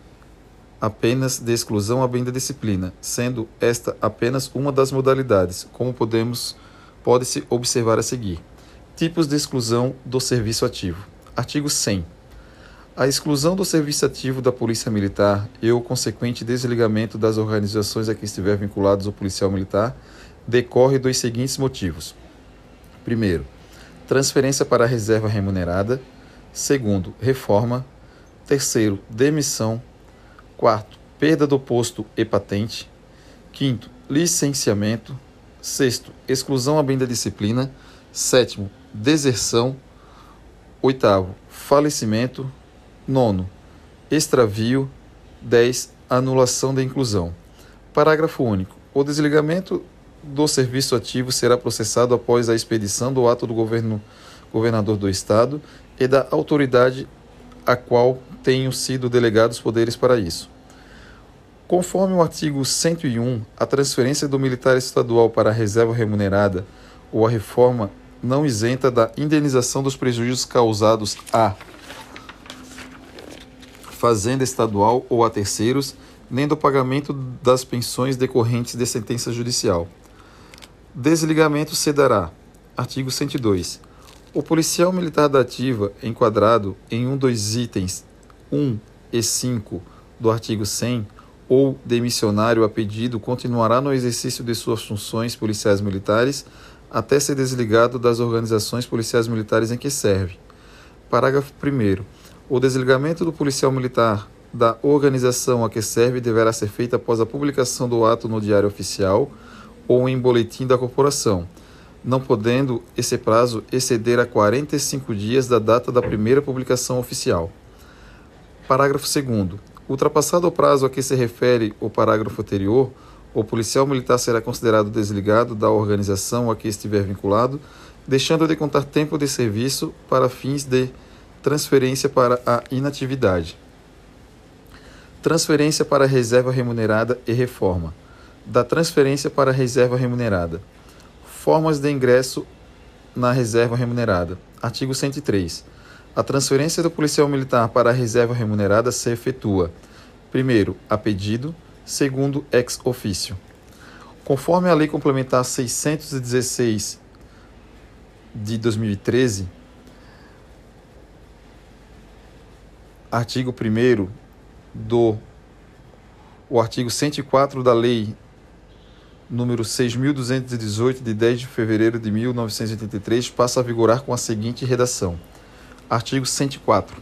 S1: apenas de exclusão à bem da disciplina, sendo esta apenas uma das modalidades, como podemos pode-se observar a seguir. Tipos de exclusão do serviço ativo. Artigo 100. A exclusão do serviço ativo da Polícia Militar e o consequente desligamento das organizações a que estiver vinculados o policial militar decorre dos seguintes motivos: primeiro, transferência para a reserva remunerada; segundo, reforma; terceiro, demissão; quarto, perda do posto e patente; quinto, licenciamento; sexto, exclusão a bem da disciplina; sétimo, deserção; oitavo, falecimento Nono, extravio. 10. Anulação da inclusão. Parágrafo único. O desligamento do serviço ativo será processado após a expedição do ato do governo, governador do Estado e da autoridade a qual tenham sido delegados poderes para isso. Conforme o artigo 101, a transferência do militar estadual para a reserva remunerada ou a reforma não isenta da indenização dos prejuízos causados a fazenda estadual ou a terceiros, nem do pagamento das pensões decorrentes de sentença judicial. Desligamento se dará. Artigo 102. O policial militar da ativa, enquadrado em um dos itens 1 e 5 do artigo 100, ou demissionário a pedido, continuará no exercício de suas funções policiais militares até ser desligado das organizações policiais militares em que serve. Parágrafo 1. O desligamento do policial militar da organização a que serve deverá ser feito após a publicação do ato no Diário Oficial ou em boletim da corporação, não podendo esse prazo exceder a 45 dias da data da primeira publicação oficial. Parágrafo 2. Ultrapassado o prazo a que se refere o parágrafo anterior, o policial militar será considerado desligado da organização a que estiver vinculado, deixando de contar tempo de serviço para fins de transferência para a inatividade, transferência para a reserva remunerada e reforma, da transferência para a reserva remunerada, formas de ingresso na reserva remunerada. Artigo 103. A transferência do policial militar para a reserva remunerada se efetua, primeiro, a pedido, segundo, ex officio. Conforme a Lei Complementar 616 de 2013, artigo 1 do o artigo 104 da Lei número 6.218, de 10 de fevereiro de 1983, passa a vigorar com a seguinte redação. Artigo 104.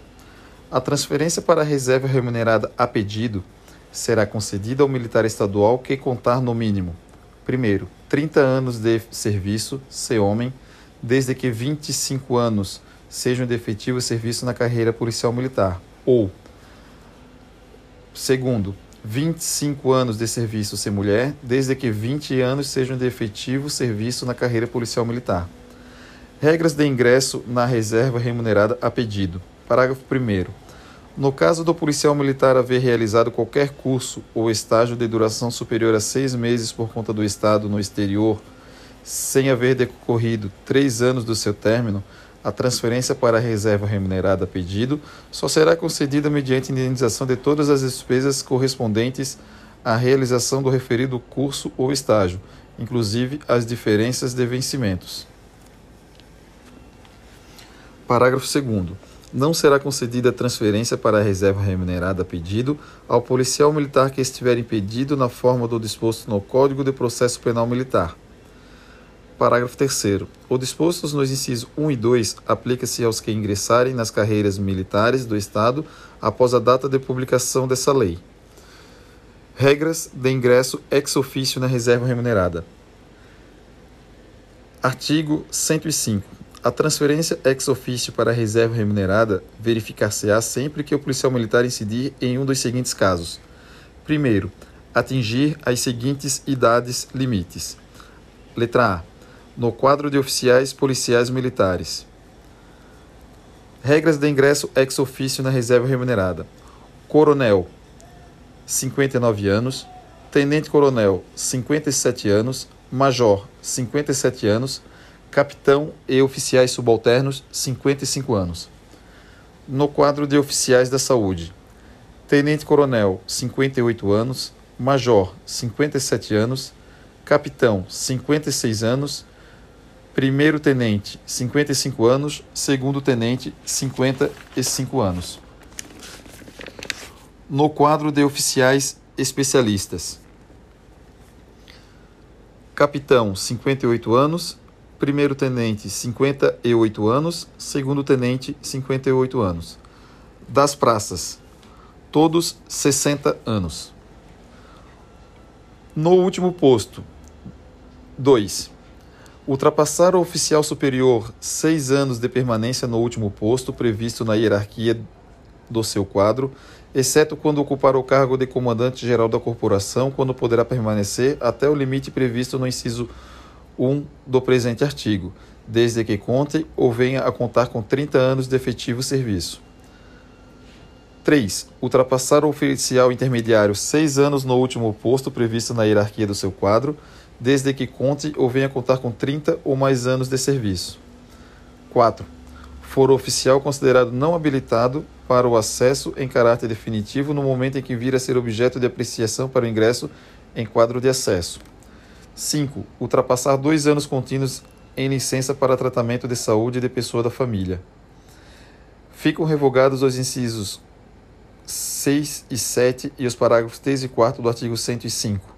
S1: A transferência para a reserva remunerada a pedido será concedida ao militar estadual que contar no mínimo: primeiro, 30 anos de serviço, se homem, desde que 25 anos sejam de efetivo serviço na carreira policial militar, ou segundo, 25 anos de serviço ser mulher, desde que 20 anos sejam de efetivo serviço na carreira policial militar. Regras de ingresso na reserva remunerada a pedido. Parágrafo 1. No caso do policial militar haver realizado qualquer curso ou estágio de duração superior a seis meses por conta do Estado no exterior, sem haver decorrido três anos do seu término, a transferência para a reserva remunerada a pedido só será concedida mediante indenização de todas as despesas correspondentes à realização do referido curso ou estágio, inclusive as diferenças de vencimentos. Parágrafo 2. Não será concedida transferência para a reserva remunerada a pedido ao policial militar que estiver impedido na forma do disposto no Código de Processo Penal Militar Parágrafo 3. O disposto nos incisos 1 e 2 aplica-se aos que ingressarem nas carreiras militares do Estado após a data de publicação dessa lei. Regras de ingresso ex ofício na reserva remunerada. Artigo 105. A transferência ex ofício para a reserva remunerada verificar-se-á sempre que o policial militar incidir em um dos seguintes casos. Primeiro, atingir as seguintes idades limites. Letra A no quadro de oficiais policiais militares. Regras de ingresso ex ofício na reserva remunerada. Coronel, 59 anos. Tenente-coronel, 57 anos. Major, 57 anos. Capitão e oficiais subalternos, 55 anos. No quadro de oficiais da saúde. Tenente-coronel, 58 anos. Major, 57 anos. Capitão, 56 anos Primeiro tenente, 55 anos. Segundo tenente, 55 anos. No quadro de oficiais especialistas: Capitão, 58 anos. Primeiro tenente, 58 anos. Segundo tenente, 58 anos. Das praças: todos 60 anos. No último posto: 2 ultrapassar o oficial superior seis anos de permanência no último posto previsto na hierarquia do seu quadro, exceto quando ocupar o cargo de comandante-geral da corporação, quando poderá permanecer até o limite previsto no inciso 1 do presente artigo, desde que conte ou venha a contar com 30 anos de efetivo serviço. 3. Ultrapassar o oficial intermediário seis anos no último posto previsto na hierarquia do seu quadro, desde que conte ou venha contar com 30 ou mais anos de serviço. 4. For oficial considerado não habilitado para o acesso em caráter definitivo no momento em que vir a ser objeto de apreciação para o ingresso em quadro de acesso. 5. Ultrapassar dois anos contínuos em licença para tratamento de saúde de pessoa da família. Ficam revogados os incisos 6 e 7 e os parágrafos 3 e 4 do artigo 105.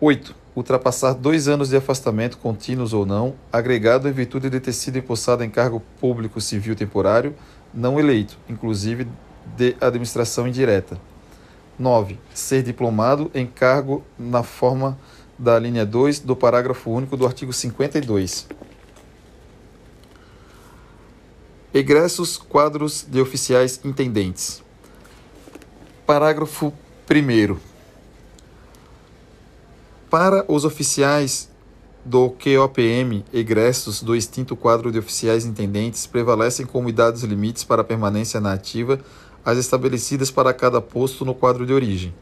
S1: 8. Ultrapassar dois anos de afastamento, contínuos ou não, agregado em virtude de ter sido empossado em cargo público civil temporário, não eleito, inclusive de administração indireta. 9. Ser diplomado em cargo na forma da linha 2 do parágrafo único do artigo 52. Egressos quadros de oficiais intendentes. Parágrafo 1. Para os oficiais do QOPM, egressos do extinto quadro de oficiais intendentes, prevalecem como idades limites para permanência na ativa as estabelecidas para cada posto no quadro de origem.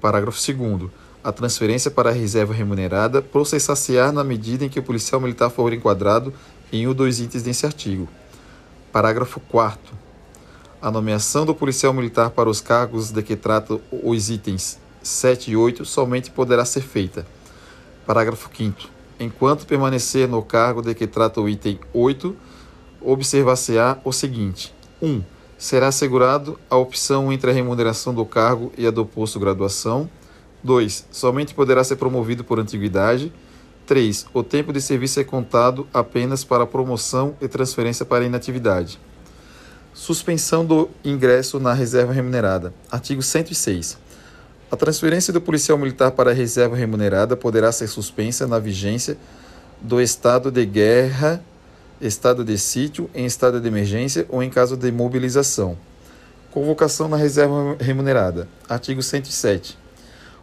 S1: Parágrafo 2 a transferência para a reserva remunerada processar-se-á na medida em que o policial militar for enquadrado em um dos itens desse artigo. Parágrafo 4 A nomeação do policial militar para os cargos de que tratam os itens 7 e 8 somente poderá ser feita. Parágrafo 5 Enquanto permanecer no cargo de que trata o item 8, observar-se-á o seguinte: 1. Será assegurado a opção entre a remuneração do cargo e a do posto graduação. 2. Somente poderá ser promovido por antiguidade. 3. O tempo de serviço é contado apenas para promoção e transferência para inatividade. Suspensão do ingresso na reserva remunerada. Artigo 106. A transferência do policial militar para a reserva remunerada poderá ser suspensa na vigência do estado de guerra, estado de sítio, em estado de emergência ou em caso de mobilização. Convocação na reserva remunerada. Artigo 107.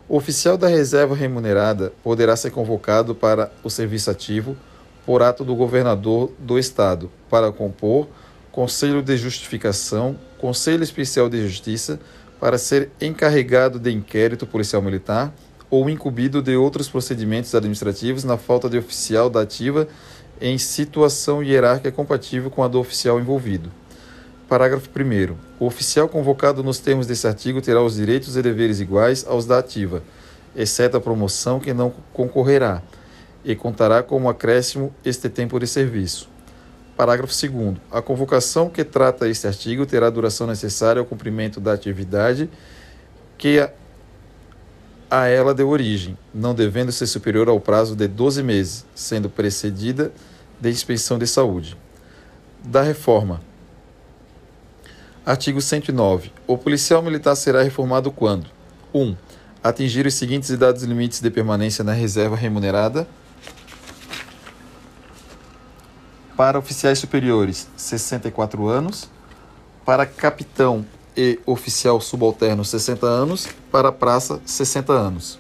S1: O oficial da reserva remunerada poderá ser convocado para o serviço ativo por ato do governador do estado para compor Conselho de Justificação, Conselho Especial de Justiça, para ser encarregado de inquérito policial militar ou incumbido de outros procedimentos administrativos na falta de oficial da ativa em situação hierárquica compatível com a do oficial envolvido. Parágrafo 1. O oficial convocado nos termos desse artigo terá os direitos e deveres iguais aos da ativa, exceto a promoção que não concorrerá, e contará como acréscimo este tempo de serviço. Parágrafo 2. A convocação que trata este artigo terá a duração necessária ao cumprimento da atividade que a, a ela deu origem, não devendo ser superior ao prazo de 12 meses, sendo precedida de inspeção de saúde. Da reforma. Artigo 109. O policial militar será reformado quando: 1. Um, atingir os seguintes idades limites de permanência na reserva remunerada Para oficiais superiores, 64 anos. Para capitão e oficial subalterno, 60 anos. Para praça, 60 anos.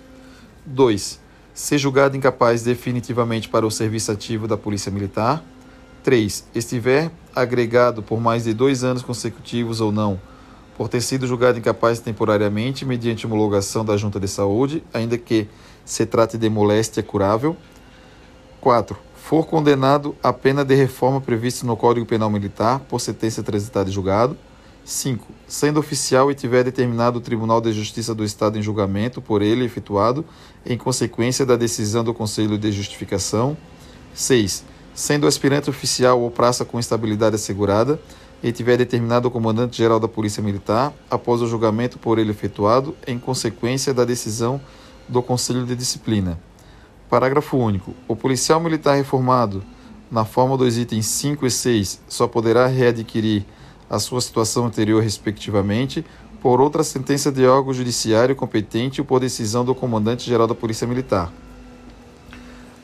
S1: 2. Ser julgado incapaz definitivamente para o serviço ativo da Polícia Militar. 3. Estiver agregado por mais de dois anos consecutivos ou não, por ter sido julgado incapaz temporariamente mediante homologação da Junta de Saúde, ainda que se trate de moléstia curável. 4 for condenado à pena de reforma prevista no Código Penal Militar por sentença transitada e julgado. 5. Sendo oficial e tiver determinado o Tribunal de Justiça do Estado em julgamento por ele efetuado em consequência da decisão do Conselho de Justificação. 6. Sendo aspirante oficial ou praça com estabilidade assegurada e tiver determinado o comandante-geral da Polícia Militar após o julgamento por ele efetuado em consequência da decisão do Conselho de Disciplina. Parágrafo único. O policial militar reformado, na forma dos itens 5 e 6, só poderá readquirir a sua situação anterior, respectivamente, por outra sentença de órgão judiciário competente ou por decisão do comandante-geral da Polícia Militar.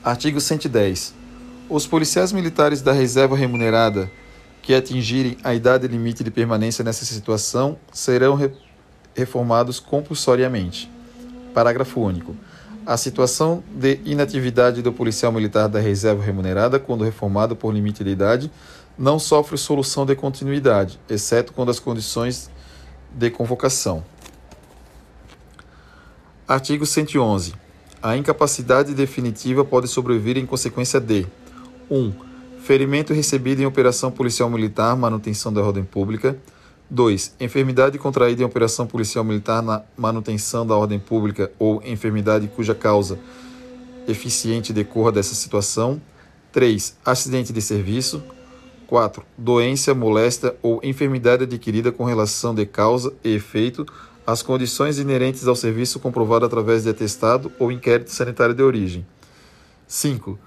S1: Artigo 110. Os policiais militares da reserva remunerada que atingirem a idade limite de permanência nessa situação serão re reformados compulsoriamente. Parágrafo único. A situação de inatividade do policial militar da reserva remunerada, quando reformado por limite de idade, não sofre solução de continuidade, exceto quando as condições de convocação. Artigo 111. A incapacidade definitiva pode sobrevir em consequência de 1. Um, ferimento recebido em operação policial militar, manutenção da ordem pública. 2. Enfermidade contraída em operação policial militar na manutenção da ordem pública ou enfermidade cuja causa eficiente decorra dessa situação. 3. Acidente de serviço. 4. Doença, moléstia ou enfermidade adquirida com relação de causa e efeito às condições inerentes ao serviço comprovado através de atestado ou inquérito sanitário de origem. 5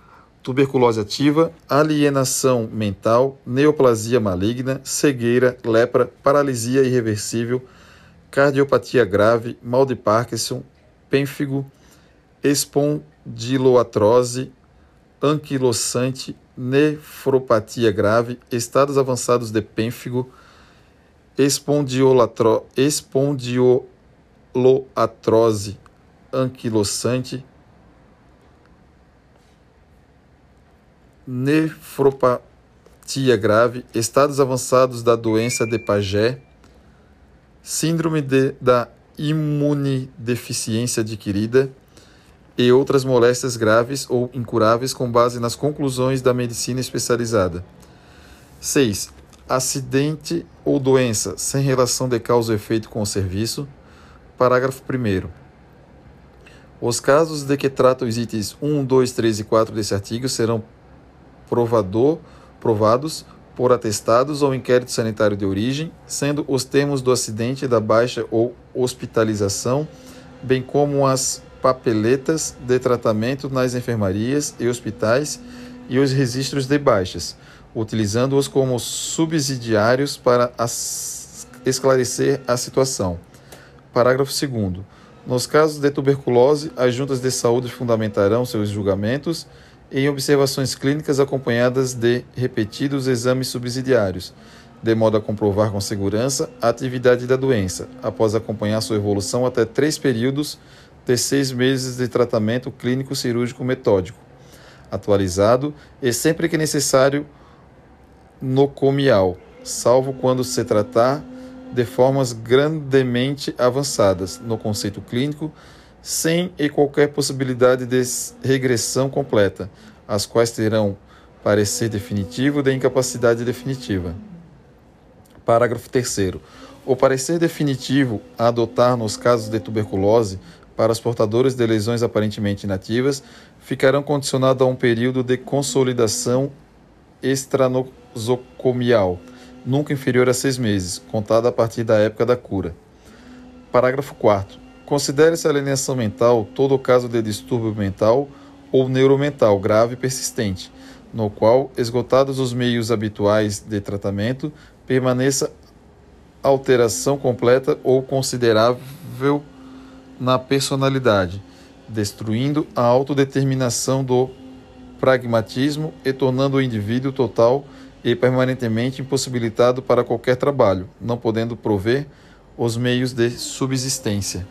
S1: tuberculose ativa, alienação mental, neoplasia maligna, cegueira, lepra, paralisia irreversível, cardiopatia grave, mal de Parkinson, pênfigo, espondiloatrose, anquilosante, nefropatia grave, estados avançados de pênfigo, espondioloatrose anquilosante, nefropatia grave, estados avançados da doença de Pagé, síndrome de, da imunodeficiência adquirida e outras moléstias graves ou incuráveis com base nas conclusões da medicina especializada. 6. Acidente ou doença sem relação de causa ou efeito com o serviço. Parágrafo 1. Os casos de que tratam os itens 1, 2, 3 e 4 desse artigo serão provador, provados por atestados ou inquérito sanitário de origem, sendo os termos do acidente, da baixa ou hospitalização, bem como as papeletas de tratamento nas enfermarias e hospitais e os registros de baixas, utilizando-os como subsidiários para esclarecer a situação. Parágrafo 2. Nos casos de tuberculose, as juntas de saúde fundamentarão seus julgamentos em observações clínicas acompanhadas de repetidos exames subsidiários, de modo a comprovar com segurança a atividade da doença, após acompanhar sua evolução até três períodos de seis meses de tratamento clínico cirúrgico metódico, atualizado e sempre que necessário nocomial, salvo quando se tratar de formas grandemente avançadas no conceito clínico, sem e qualquer possibilidade de regressão completa, as quais terão parecer definitivo de incapacidade definitiva. Parágrafo 3 O parecer definitivo a adotar nos casos de tuberculose para os portadores de lesões aparentemente inativas ficarão condicionados a um período de consolidação extranosocomial, nunca inferior a seis meses, contado a partir da época da cura. Parágrafo 4. Considere-se alienação mental todo caso de distúrbio mental ou neuromental grave e persistente, no qual, esgotados os meios habituais de tratamento, permaneça alteração completa ou considerável na personalidade, destruindo a autodeterminação do pragmatismo e tornando o indivíduo total e permanentemente impossibilitado para qualquer trabalho, não podendo prover os meios de subsistência.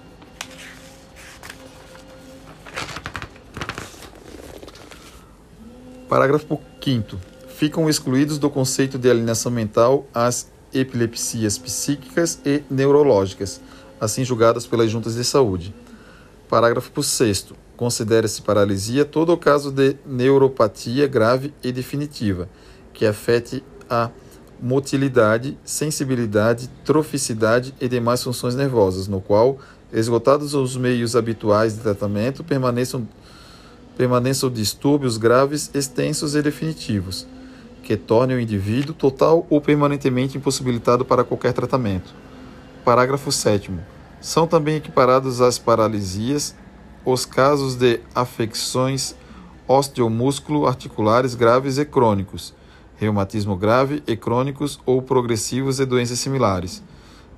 S1: Parágrafo 5 Ficam excluídos do conceito de alienação mental as epilepsias psíquicas e neurológicas, assim julgadas pelas juntas de saúde. Parágrafo 6 Considera-se paralisia todo o caso de neuropatia grave e definitiva, que afete a motilidade, sensibilidade, troficidade e demais funções nervosas, no qual, esgotados os meios habituais de tratamento, permaneçam, permaneçam distúrbios graves, extensos e definitivos, que tornem o indivíduo total ou permanentemente impossibilitado para qualquer tratamento. Parágrafo 7. São também equiparados às paralisias os casos de afecções osteomúsculo articulares graves e crônicos, reumatismo grave e crônicos ou progressivos e doenças similares,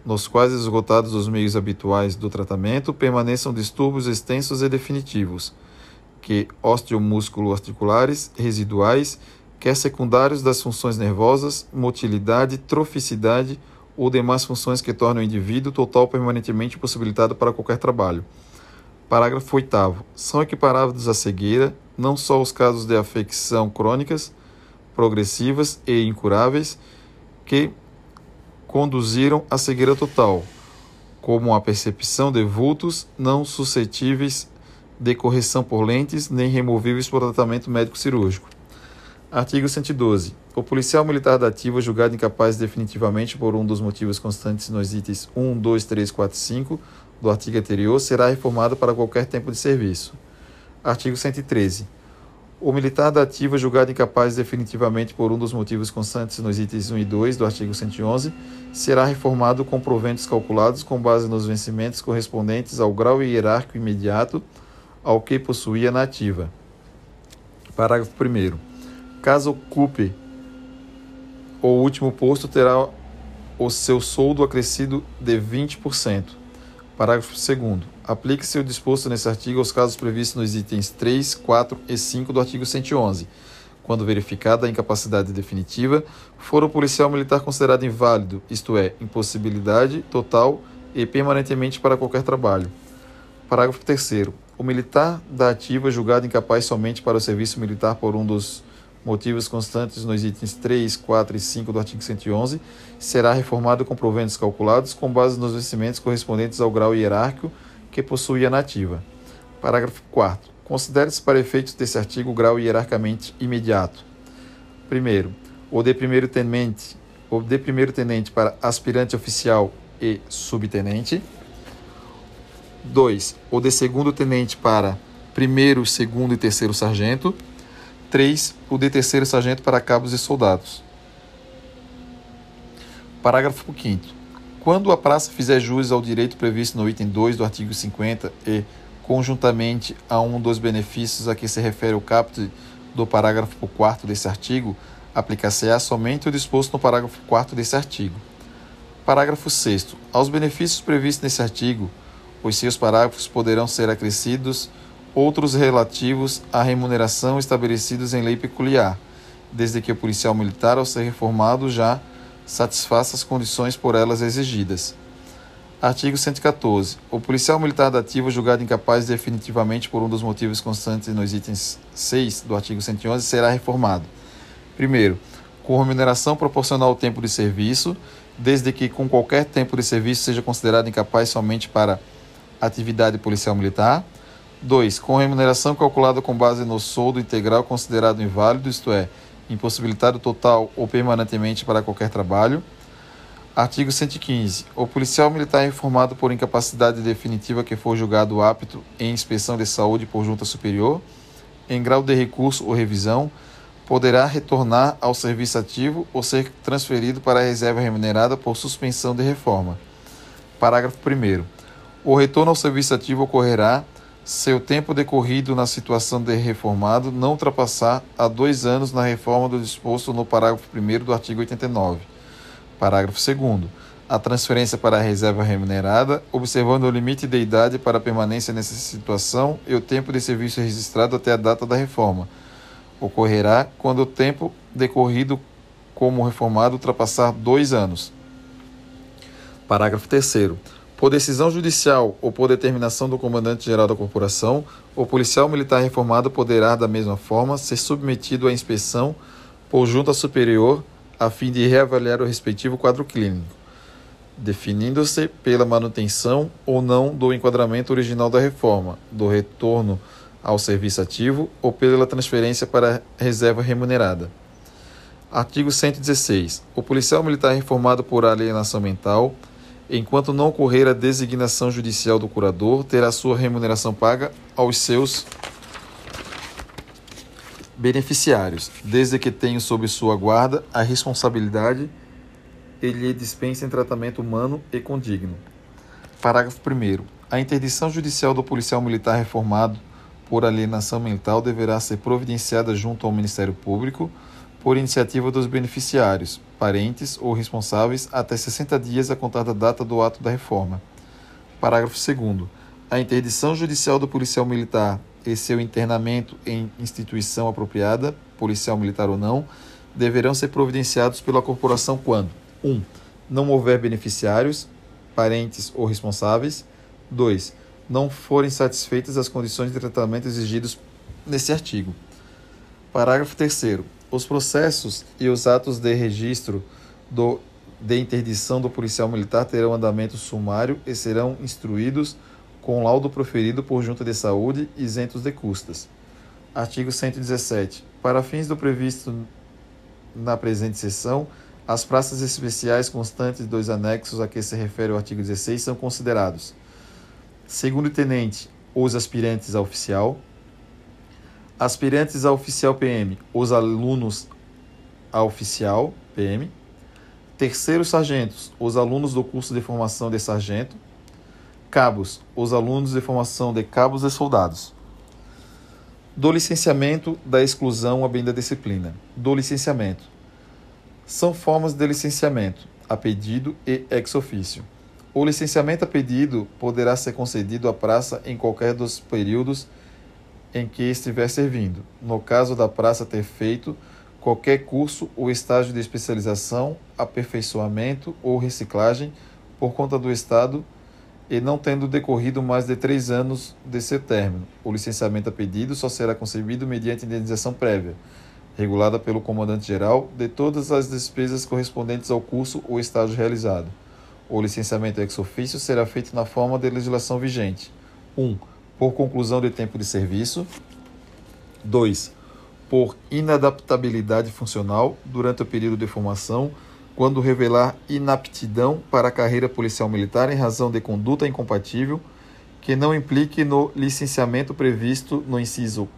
S1: nos quais, esgotados os meios habituais do tratamento, permaneçam distúrbios extensos e definitivos, que osteomúsculo articulares residuais, quer secundários das funções nervosas, motilidade, troficidade ou demais funções que tornam o indivíduo total permanentemente impossibilitado para qualquer trabalho. Parágrafo 8. São equiparáveis à cegueira não só os casos de afecção crônicas, progressivas e incuráveis que conduziram à cegueira total, como a percepção de vultos não suscetíveis de correção por lentes nem removíveis por tratamento médico cirúrgico. Artigo 112. O policial militar da ativa julgado incapaz definitivamente por um dos motivos constantes nos itens 1, 2, 3, 4 e 5 do artigo anterior será reformado para qualquer tempo de serviço. Artigo 113. O militar da ativa julgado incapaz definitivamente por um dos motivos constantes nos itens 1 e 2 do artigo 111 será reformado com proventos calculados com base nos vencimentos correspondentes ao grau hierárquico imediato ao que possuía na ativa. Parágrafo 1. Caso ocupe o último posto, terá o seu soldo acrescido de 20%. Parágrafo 2. Aplique-se o disposto nesse artigo aos casos previstos nos itens 3, 4 e 5 do artigo 111. Quando verificada a incapacidade definitiva, for o policial militar considerado inválido, isto é, impossibilidade total e permanentemente para qualquer trabalho. Parágrafo 3. O militar da ativa julgado incapaz somente para o serviço militar por um dos motivos constantes nos itens 3, 4 e 5 do artigo 111 será reformado com proventos calculados com base nos vencimentos correspondentes ao grau hierárquico que possui a nativa. Parágrafo 4. Considere-se para efeitos desse artigo o grau hierarquicamente imediato. Primeiro, o de primeiro tenente, o de primeiro tenente para aspirante oficial e subtenente. 2. O de segundo tenente para primeiro, segundo e terceiro sargento. 3. O de terceiro sargento para cabos e soldados. Parágrafo 5 Quando a praça fizer jus ao direito previsto no item 2 do artigo 50 e, conjuntamente a um dos benefícios a que se refere o caput do parágrafo 4 desse artigo, aplicar-se-á somente o disposto no parágrafo 4 desse artigo. Parágrafo 6 Aos benefícios previstos nesse artigo, os seus parágrafos poderão ser acrescidos outros relativos à remuneração estabelecidos em lei peculiar, desde que o policial militar, ao ser reformado, já satisfaça as condições por elas exigidas. Artigo 114. O policial militar dativo julgado incapaz definitivamente por um dos motivos constantes nos itens 6 do artigo 111 será reformado. Primeiro, com remuneração proporcional ao tempo de serviço, desde que com qualquer tempo de serviço seja considerado incapaz somente para atividade policial militar. 2. Com remuneração calculada com base no soldo integral considerado inválido, isto é, impossibilitado total ou permanentemente para qualquer trabalho. Artigo 115. O policial militar informado por incapacidade definitiva que for julgado apto em inspeção de saúde por junta superior, em grau de recurso ou revisão, poderá retornar ao serviço ativo ou ser transferido para a reserva remunerada por suspensão de reforma. Parágrafo 1. O retorno ao serviço ativo ocorrerá se o tempo decorrido na situação de reformado não ultrapassar a dois anos na reforma do disposto no parágrafo 1 do artigo 89. Parágrafo 2. A transferência para a reserva remunerada, observando o limite de idade para permanência nessa situação e o tempo de serviço registrado até a data da reforma, ocorrerá quando o tempo decorrido como reformado ultrapassar dois anos. Parágrafo 3. Por decisão judicial ou por determinação do comandante-geral da corporação, o policial militar reformado poderá, da mesma forma, ser submetido à inspeção por junta superior a fim de reavaliar o respectivo quadro clínico, definindo-se pela manutenção ou não do enquadramento original da reforma, do retorno ao serviço ativo ou pela transferência para reserva remunerada. Artigo 116. O policial militar reformado por alienação mental enquanto não ocorrer a designação judicial do curador, terá sua remuneração paga aos seus beneficiários, desde que tenham sob sua guarda a responsabilidade e lhe dispensem tratamento humano e condigno. Parágrafo 1. A interdição judicial do policial militar reformado por alienação mental deverá ser providenciada junto ao Ministério Público por iniciativa dos beneficiários, parentes ou responsáveis até 60 dias a contar da data do ato da reforma. Parágrafo 2. A interdição judicial do policial militar e seu internamento em instituição apropriada, policial militar ou não, deverão ser providenciados pela corporação quando 1. Um, não houver beneficiários, parentes ou responsáveis. 2. Não forem satisfeitas as condições de tratamento exigidos nesse artigo. Parágrafo 3 os processos e os atos de registro do, de interdição do policial militar terão andamento sumário e serão instruídos com laudo proferido por junta de saúde isentos de custas. Artigo 117. Para fins do previsto na presente seção, as praças especiais constantes dos anexos a que se refere o artigo 16 são considerados: segundo tenente, os aspirantes a oficial, aspirantes a oficial PM, os alunos a oficial PM, terceiros sargentos, os alunos do curso de formação de sargento, cabos, os alunos de formação de cabos e soldados. Do licenciamento, da exclusão, a bem da disciplina. Do licenciamento. São formas de licenciamento, a pedido e ex ofício. O licenciamento a pedido poderá ser concedido à praça em qualquer dos períodos em que estiver servindo. No caso da praça ter feito qualquer curso ou estágio de especialização, aperfeiçoamento ou reciclagem por conta do Estado e não tendo decorrido mais de três anos de seu término. O licenciamento a pedido só será concebido mediante indenização prévia, regulada pelo comandante-geral, de todas as despesas correspondentes ao curso ou estágio realizado. O licenciamento ex ofício será feito na forma de legislação vigente. 1. Um, por conclusão de tempo de serviço. 2. Por inadaptabilidade funcional durante o período de formação, quando revelar inaptidão para a carreira policial militar em razão de conduta incompatível que não implique no licenciamento previsto no inciso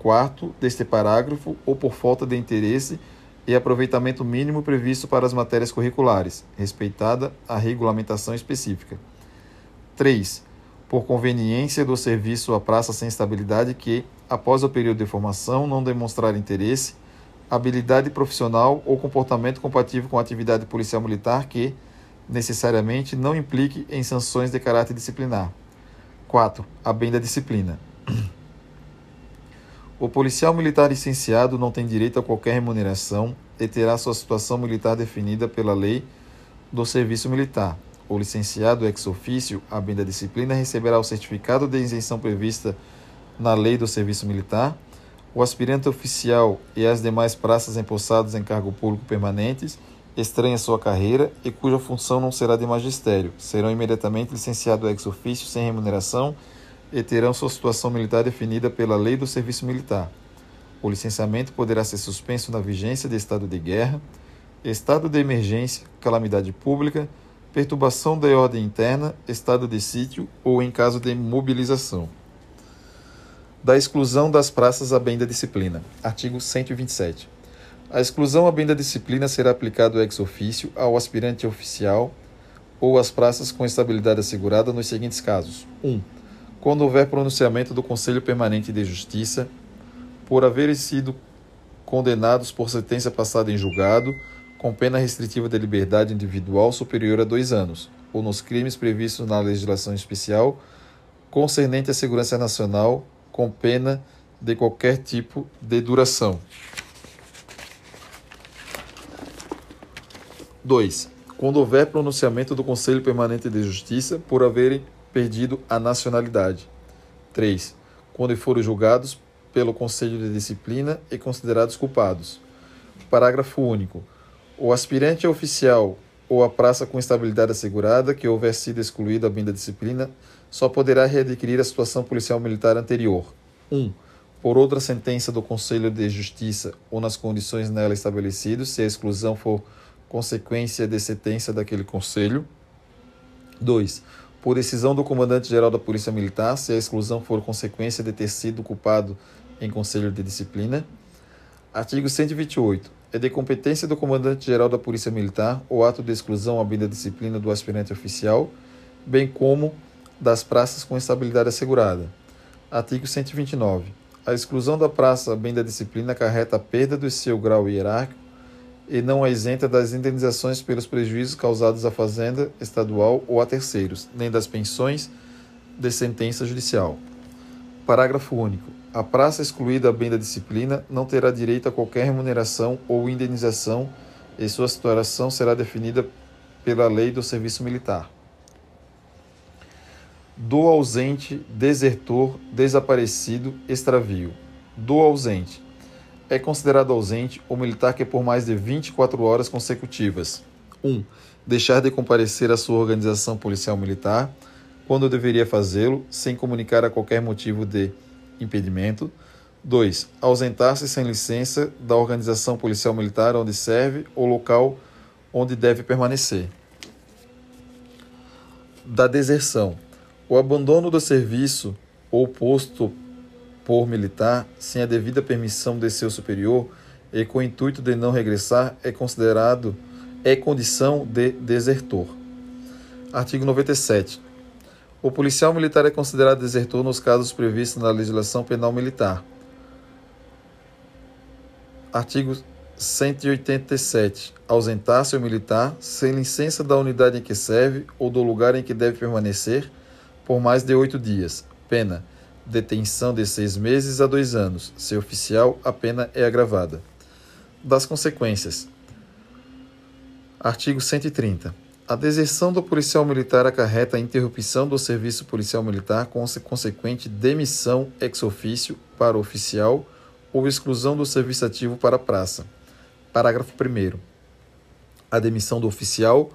S1: 4 deste parágrafo ou por falta de interesse e aproveitamento mínimo previsto para as matérias curriculares, respeitada a regulamentação específica. 3. Por conveniência do serviço à praça sem estabilidade que, após o período de formação, não demonstrar interesse, habilidade profissional ou comportamento compatível com a atividade policial militar que, necessariamente, não implique em sanções de caráter disciplinar. 4. A bem da disciplina. O policial militar licenciado não tem direito a qualquer remuneração e terá sua situação militar definida pela lei do serviço militar. O licenciado ex ofício, a bem da disciplina, receberá o certificado de isenção prevista na lei do serviço militar. O aspirante oficial e as demais praças empossados em cargo público permanentes estranha sua carreira e cuja função não será de magistério, serão imediatamente licenciados ex ofício sem remuneração e terão sua situação militar definida pela Lei do Serviço Militar. O licenciamento poderá ser suspenso na vigência de estado de guerra, estado de emergência, calamidade pública, perturbação da ordem interna, estado de sítio ou em caso de mobilização. Da exclusão das praças a bem da disciplina. Artigo 127. A exclusão a bem da disciplina será aplicada ex ofício ao aspirante oficial ou às praças com estabilidade assegurada nos seguintes casos: 1. Um, quando houver pronunciamento do Conselho Permanente de Justiça por haverem sido condenados por sentença passada em julgado com pena restritiva de liberdade individual superior a dois anos, ou nos crimes previstos na legislação especial concernente à segurança nacional, com pena de qualquer tipo de duração. 2. Quando houver pronunciamento do Conselho Permanente de Justiça por haverem perdido a nacionalidade. 3. Quando forem julgados pelo Conselho de Disciplina e considerados culpados. Parágrafo único. O aspirante oficial ou a praça com estabilidade assegurada que houver sido excluído a bem da disciplina só poderá readquirir a situação policial militar anterior. 1. Um, por outra sentença do Conselho de Justiça ou nas condições nela estabelecidas, se a exclusão for consequência de sentença daquele Conselho. 2 por decisão do comandante-geral da Polícia Militar, se a exclusão for consequência de ter sido culpado em conselho de disciplina. Artigo 128. É de competência do comandante-geral da Polícia Militar o ato de exclusão à da disciplina do aspirante oficial, bem como das praças com estabilidade assegurada. Artigo 129. A exclusão da praça bem da disciplina acarreta a perda do seu grau hierárquico e não a isenta das indenizações pelos prejuízos causados à fazenda estadual ou a terceiros, nem das pensões de sentença judicial. Parágrafo único. A praça excluída bem da disciplina não terá direito a qualquer remuneração ou indenização e sua situação será definida pela lei do serviço militar. Do ausente, desertor, desaparecido, extravio. Do ausente é considerado ausente o militar que por mais de 24 horas consecutivas 1. Um, deixar de comparecer à sua organização policial militar quando deveria fazê-lo, sem comunicar a qualquer motivo de impedimento. 2. Ausentar-se sem licença da organização policial militar onde serve ou local onde deve permanecer. Da deserção. O abandono do serviço ou posto por militar sem a devida permissão de seu superior e com o intuito de não regressar é considerado é condição de desertor. Artigo 97. O policial militar é considerado desertor nos casos previstos na legislação penal militar. Artigo 187. Ausentar-se o militar sem licença da unidade em que serve ou do lugar em que deve permanecer por mais de oito dias. Pena detenção de seis meses a dois anos. Se oficial, a pena é agravada. Das consequências. Artigo 130. A deserção do policial militar acarreta a interrupção do serviço policial militar com consequente demissão ex ofício para o oficial ou exclusão do serviço ativo para a praça. Parágrafo 1. A demissão do oficial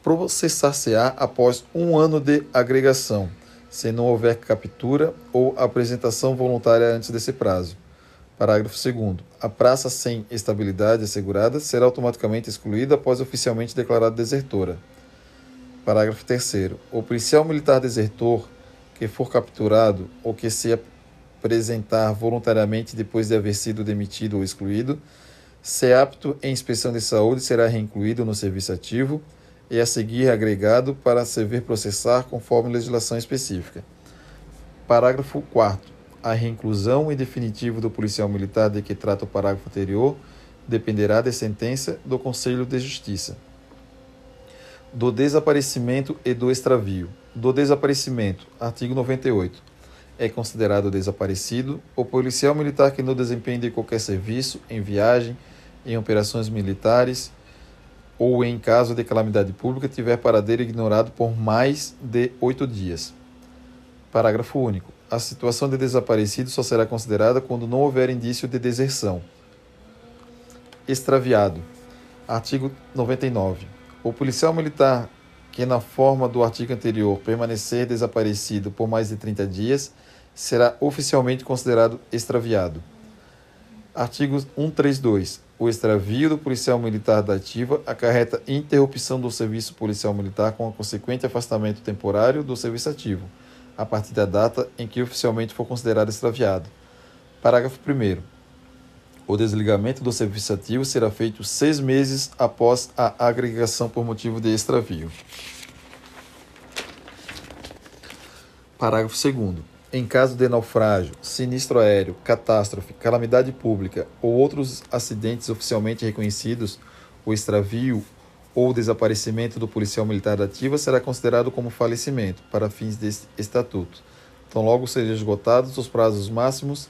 S1: processar-se-á após um ano de agregação se não houver captura ou apresentação voluntária antes desse prazo. Parágrafo 2. A praça sem estabilidade assegurada será automaticamente excluída após oficialmente declarada desertora. Parágrafo 3. O policial militar desertor que for capturado ou que se apresentar voluntariamente depois de haver sido demitido ou excluído Se apto em inspeção de saúde, será reincluído no serviço ativo e a seguir agregado para servir processar conforme legislação específica. Parágrafo 4 a reinclusão em definitivo do policial militar de que trata o parágrafo anterior dependerá de sentença do Conselho de Justiça. Do desaparecimento e do extravio. Do desaparecimento, artigo 98. É considerado desaparecido o policial militar que no desempenho de qualquer serviço, em viagem, em operações militares ou em caso de calamidade pública tiver paradeiro ignorado por mais de oito dias. Parágrafo único. A situação de desaparecido só será considerada quando não houver indício de deserção. Extraviado. Artigo 99. O policial militar que, na forma do artigo anterior, permanecer desaparecido por mais de 30 dias, será oficialmente considerado extraviado. Artigo 132. O extravio do policial militar da ativa acarreta interrupção do serviço policial militar com a consequente afastamento temporário do serviço ativo a partir da data em que oficialmente for considerado extraviado. Parágrafo 1. O desligamento do serviço ativo será feito seis meses após a agregação por motivo de extravio. Parágrafo 2. Em caso de naufrágio, sinistro aéreo, catástrofe, calamidade pública ou outros acidentes oficialmente reconhecidos, o extravio ou desaparecimento do policial militar ativa será considerado como falecimento para fins deste estatuto. Então, logo sejam esgotados os prazos máximos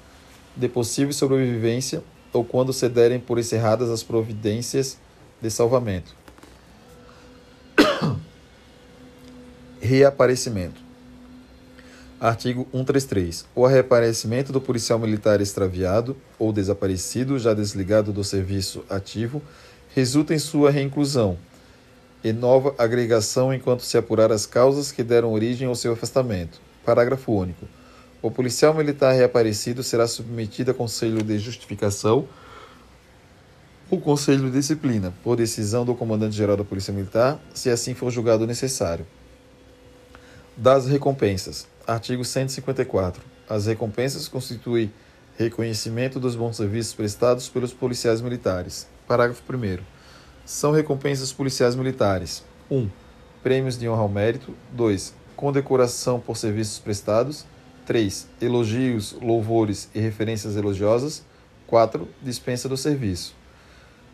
S1: de possível sobrevivência ou quando se derem por encerradas as providências de salvamento. (coughs) Reaparecimento. Artigo 133. O reaparecimento do policial militar extraviado ou desaparecido, já desligado do serviço ativo, resulta em sua reinclusão, e nova agregação enquanto se apurar as causas que deram origem ao seu afastamento. Parágrafo único. O policial militar reaparecido será submetido a conselho de justificação ou conselho de disciplina, por decisão do comandante-geral da Polícia Militar, se assim for julgado necessário. Das recompensas. Artigo 154. As recompensas constituem reconhecimento dos bons serviços prestados pelos policiais militares. Parágrafo 1 são recompensas policiais militares: 1. Um, prêmios de honra ao mérito. 2. Condecoração por serviços prestados. 3. Elogios, louvores e referências elogiosas. 4. Dispensa do serviço.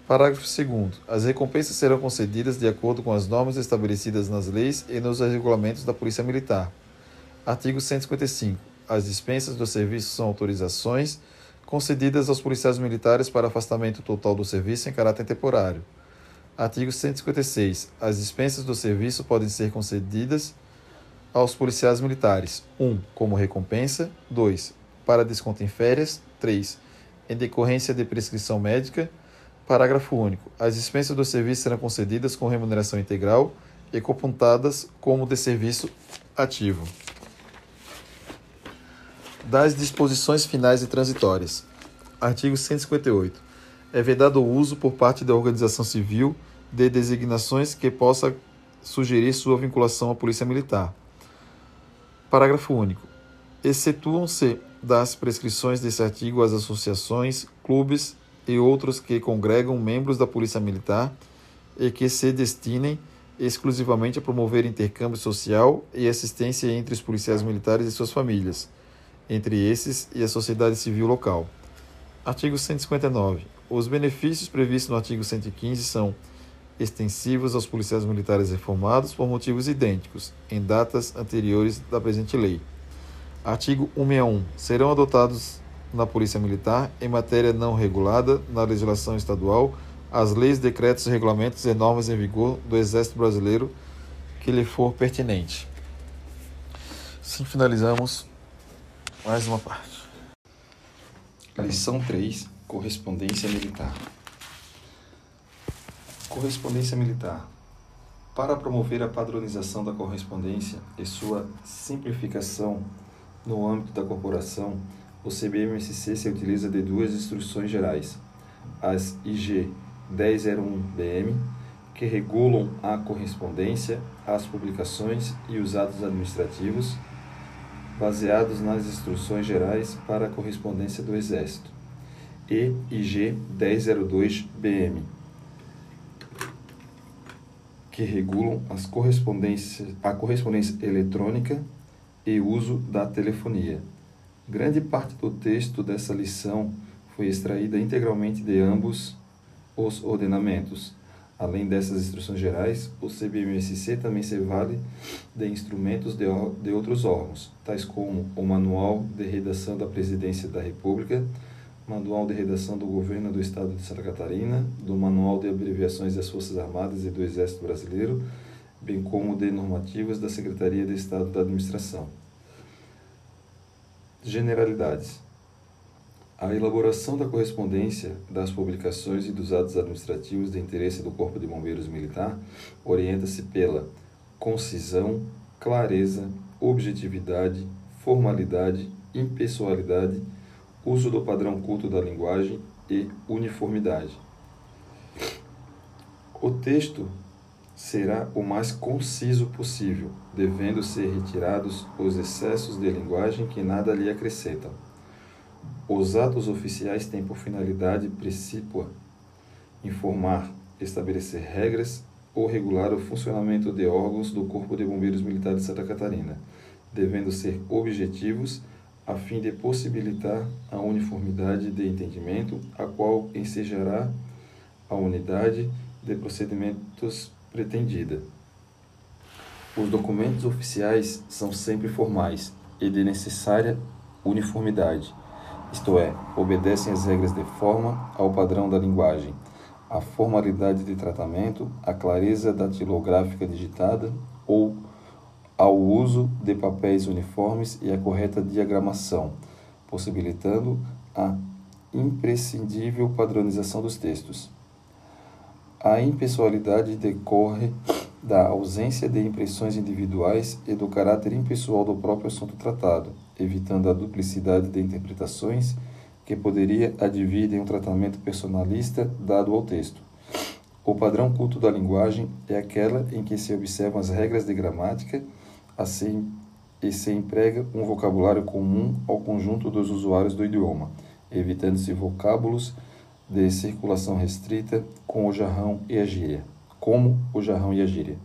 S1: Parágrafo 2. As recompensas serão concedidas de acordo com as normas estabelecidas nas leis e nos regulamentos da Polícia Militar. Artigo 155. As dispensas do serviço são autorizações concedidas aos policiais militares para afastamento total do serviço em caráter temporário. Artigo 156. As dispensas do serviço podem ser concedidas aos policiais militares: 1. Um, como recompensa. 2. Para desconto em férias. 3. Em decorrência de prescrição médica. Parágrafo único. As dispensas do serviço serão concedidas com remuneração integral e computadas como de serviço ativo. Das disposições finais e transitórias. Artigo 158 é vedado o uso por parte da organização civil de designações que possa sugerir sua vinculação à Polícia Militar. Parágrafo único. Excetuam-se das prescrições desse artigo as associações, clubes e outros que congregam membros da Polícia Militar e que se destinem exclusivamente a promover intercâmbio social e assistência entre os policiais militares e suas famílias, entre esses e a sociedade civil local. Artigo 159. Os benefícios previstos no artigo 115 são extensivos aos policiais militares reformados por motivos idênticos, em datas anteriores da presente lei. Artigo 161. Serão adotados na Polícia Militar, em matéria não regulada na legislação estadual, as leis, decretos, regulamentos e normas em vigor do Exército Brasileiro que lhe for pertinente. Assim finalizamos mais uma parte. Lição 3 Correspondência militar. Correspondência militar. Para promover a padronização da correspondência e sua simplificação no âmbito da corporação, o CBMSC se utiliza de duas instruções gerais: as IG 1001-BM, que regulam a correspondência, as publicações e os atos administrativos, baseados nas instruções gerais para a correspondência do Exército EIG 1002-BM, que regulam as correspondências, a correspondência eletrônica e uso da telefonia. Grande parte do texto dessa lição foi extraída integralmente de ambos os ordenamentos. Além dessas instruções gerais, o CBMSC também se vale de instrumentos de, de outros órgãos, tais como o Manual de Redação da Presidência da República, Manual de Redação do Governo do Estado de Santa Catarina, do Manual de Abreviações das Forças Armadas e do Exército Brasileiro, bem como de normativas da Secretaria de Estado da Administração. Generalidades. A elaboração da correspondência, das publicações e dos atos administrativos de interesse do Corpo de Bombeiros Militar orienta-se pela concisão, clareza, objetividade, formalidade, impessoalidade, uso do padrão culto da linguagem e uniformidade. O texto será o mais conciso possível, devendo ser retirados os excessos de linguagem que nada lhe acrescentam. Os atos oficiais têm por finalidade precípua informar, estabelecer regras ou regular o funcionamento de órgãos do Corpo de Bombeiros Militar de Santa Catarina, devendo ser objetivos a fim de possibilitar a uniformidade de entendimento, a qual ensejará a unidade de procedimentos pretendida. Os documentos oficiais são sempre formais e de necessária uniformidade isto é, obedecem às regras de forma, ao padrão da linguagem, à formalidade de tratamento, à clareza datilográfica digitada ou ao uso de papéis uniformes e à correta diagramação, possibilitando a imprescindível padronização dos textos. A impessoalidade decorre da ausência de impressões individuais e do caráter impessoal do próprio assunto tratado, evitando a duplicidade de interpretações que poderia advir de um tratamento personalista dado ao texto. O padrão culto da linguagem é aquela em que se observam as regras de gramática, assim e se emprega um vocabulário comum ao conjunto dos usuários do idioma, evitando-se vocábulos de circulação restrita com o jarrão e a gíria como o jarrão e a gíria.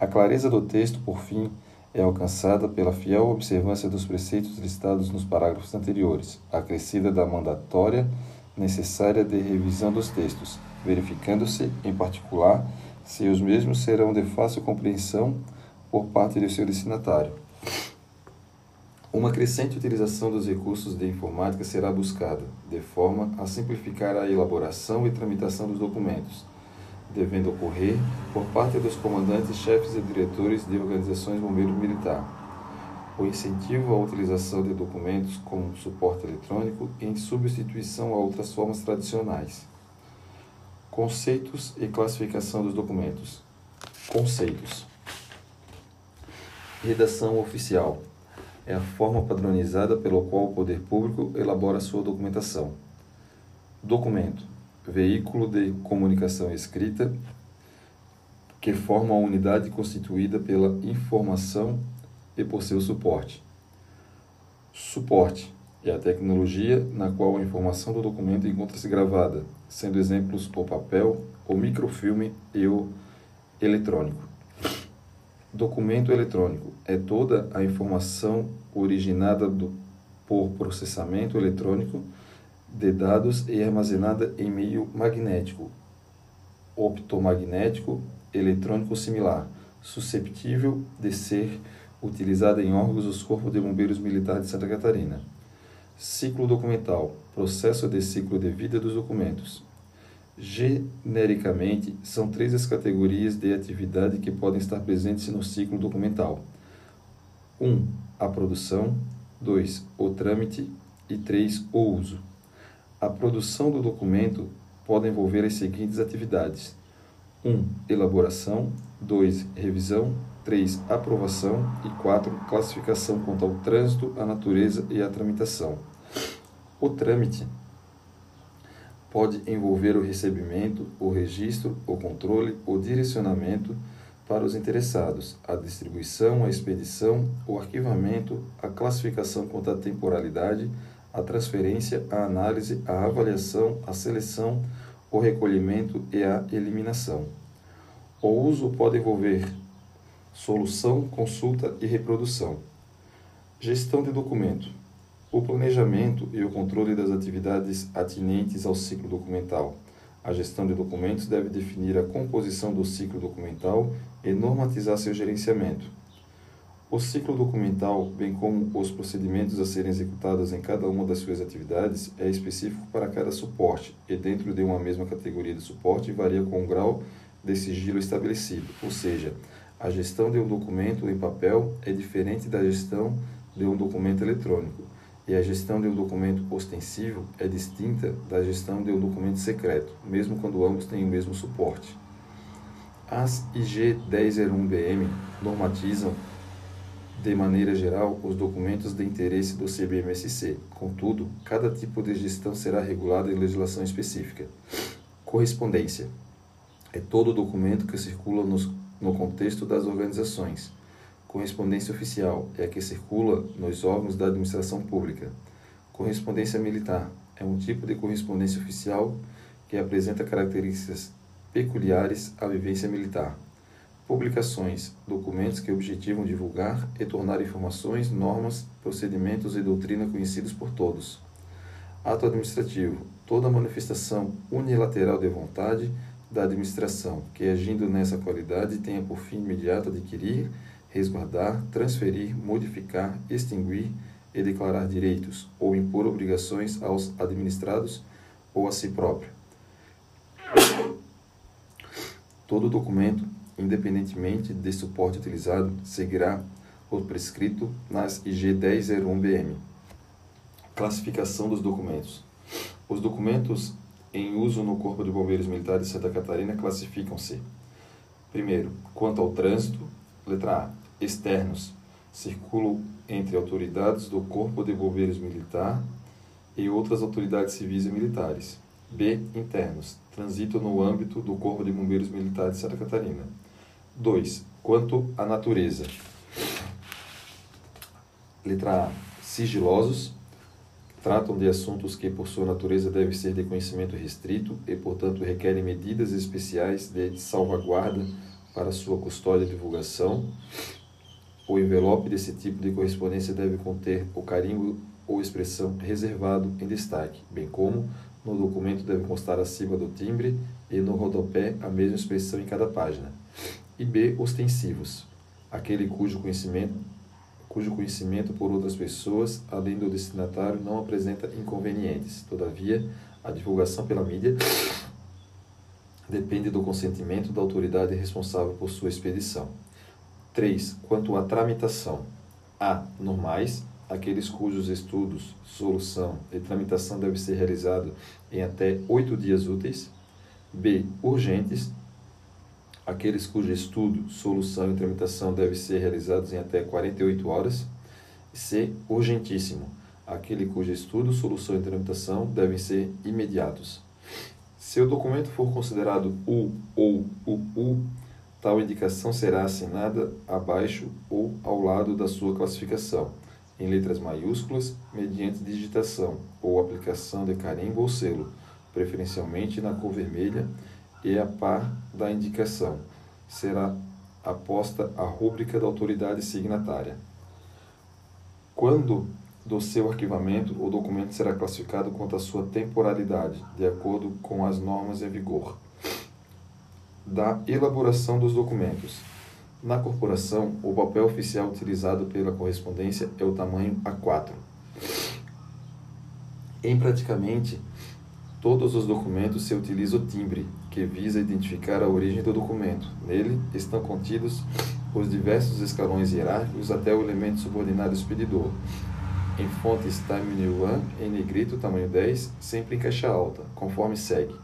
S1: A clareza do texto, por fim, é alcançada pela fiel observância dos preceitos listados nos parágrafos anteriores, acrescida da mandatória necessária de revisão dos textos, verificando-se, em particular, se os mesmos serão de fácil compreensão por parte do seu destinatário. Uma crescente utilização dos recursos de informática será buscada, de forma a simplificar a elaboração e tramitação dos documentos, devendo ocorrer por parte dos comandantes, chefes e diretores de organizações bombeiro militar. O incentivo à utilização de documentos como suporte eletrônico em substituição a outras formas tradicionais. Conceitos e classificação dos documentos. Conceitos. Redação oficial é a forma padronizada pelo qual o poder público elabora sua documentação. Documento veículo de comunicação escrita que forma a unidade constituída pela informação e por seu suporte. Suporte é a tecnologia na qual a informação do documento encontra-se gravada, sendo exemplos o papel, o microfilme e o eletrônico. Documento eletrônico é toda a informação originada do, por processamento eletrônico de dados e armazenada em meio magnético, optomagnético, eletrônico similar, susceptível de ser utilizada em órgãos dos Corpos de Bombeiros Militares de Santa Catarina. Ciclo documental, processo de ciclo de vida dos documentos. Genericamente, são três as categorias de atividade que podem estar presentes no ciclo documental. 1. Um, a produção. 2. O trâmite. E 3. O uso. A produção do documento pode envolver as seguintes atividades: 1. Um, elaboração. 2. Revisão. 3. Aprovação. E 4. Classificação quanto ao trânsito, a natureza e a tramitação. O trâmite pode envolver o recebimento, o registro, o controle, o direcionamento para os interessados, a distribuição, a expedição, o arquivamento, a classificação quanto à temporalidade, a transferência, a análise, a avaliação, a seleção, o recolhimento e a eliminação. O uso pode envolver solução, consulta e reprodução. Gestão de documento. O planejamento e o controle das atividades atinentes ao ciclo documental. A gestão de documentos deve definir a composição do ciclo documental e normatizar seu gerenciamento. O ciclo documental, bem como os procedimentos a serem executados em cada uma das suas atividades, é específico para cada suporte e, dentro de uma mesma categoria de suporte, varia com o grau de sigilo estabelecido, ou seja, a gestão de um documento em papel é diferente da gestão de um documento eletrônico, e a gestão de um documento ostensível é distinta da gestão de um documento secreto, mesmo quando ambos têm o mesmo suporte. As IG 1001-BM normatizam de maneira geral, os documentos de interesse do CBMSC. Contudo, cada tipo de gestão será regulado em legislação específica. Correspondência é todo documento que circula nos, no contexto das organizações. Correspondência oficial é a que circula nos órgãos da administração pública. Correspondência militar é um tipo de correspondência oficial que apresenta características peculiares à vivência militar. Publicações, documentos que objetivam divulgar e tornar informações, normas, procedimentos e doutrina conhecidos por todos. Ato administrativo, toda manifestação unilateral de vontade da administração que, agindo nessa qualidade, tenha por fim imediato adquirir, resguardar, transferir, modificar, extinguir e declarar direitos ou impor obrigações aos administrados ou a si próprio. Todo documento independentemente de suporte utilizado, seguirá o prescrito nas IG 1001-BM. Classificação dos documentos. Os documentos em uso no Corpo de Bombeiros Militares de Santa Catarina classificam-se: primeiro, quanto ao trânsito, letra A, externos, circulam entre autoridades do Corpo de Bombeiros Militar e outras autoridades civis e militares. B. Internos, transitam no âmbito do Corpo de Bombeiros Militares de Santa Catarina. 2. Quanto à natureza. Letra A. Sigilosos. Tratam de assuntos que, por sua natureza, devem ser de conhecimento restrito e, portanto, requerem medidas especiais de salvaguarda para sua custódia e divulgação. O envelope desse tipo de correspondência deve conter o carimbo ou expressão reservado em destaque, bem como no documento deve constar acima do timbre e no rodapé a mesma expressão em cada página e B. Ostensivos, aquele cujo conhecimento, cujo conhecimento por outras pessoas, além do destinatário, não apresenta inconvenientes. Todavia, a divulgação pela mídia depende do consentimento da autoridade responsável por sua expedição. 3. Quanto à tramitação. A. Normais, aqueles cujos estudos, solução e tramitação devem ser realizados em até oito dias úteis. B. Urgentes, aqueles cujo estudo, solução e tramitação devem ser realizados em até 48 horas. C. Urgentíssimo, aquele cujo estudo, solução e tramitação devem ser imediatos. Se o documento for considerado U ou UU, tal indicação será assinada abaixo ou ao lado da sua classificação, em letras maiúsculas, mediante digitação ou aplicação de carimbo ou selo, preferencialmente na cor vermelha e a par da indicação será aposta a rúbrica da autoridade signatária. Quando do seu arquivamento, o documento será classificado quanto à sua temporalidade, de acordo com as normas em vigor. Da elaboração dos documentos. Na corporação, o papel oficial utilizado pela correspondência é o tamanho A4. Em praticamente todos os documentos se utiliza o timbre, que visa identificar a origem do documento. Nele estão contidos os diversos escalões hierárquicos até o elemento subordinado expedidor. Em fontes Time New One, em negrito, tamanho 10, sempre em caixa alta, conforme segue.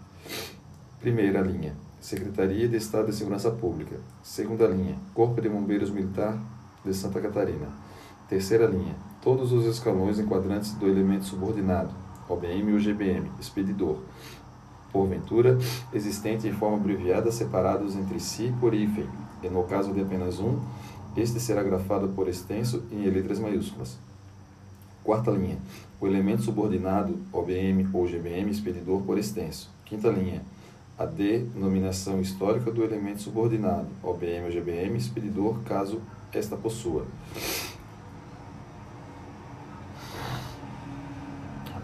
S1: Primeira linha, Secretaria de Estado de Segurança Pública. Segunda linha, Corpo de Bombeiros Militar de Santa Catarina. Terceira linha, todos os escalões enquadrantes do elemento subordinado, OBM ou GBM, expedidor porventura, existente em forma abreviada separados entre si por hífen, e no caso de apenas um, este será grafado por extenso em letras maiúsculas. Quarta linha, o elemento subordinado OBM ou GBM expedidor por extenso. Quinta linha, a denominação histórica do elemento subordinado OBM ou GBM expedidor caso esta possua.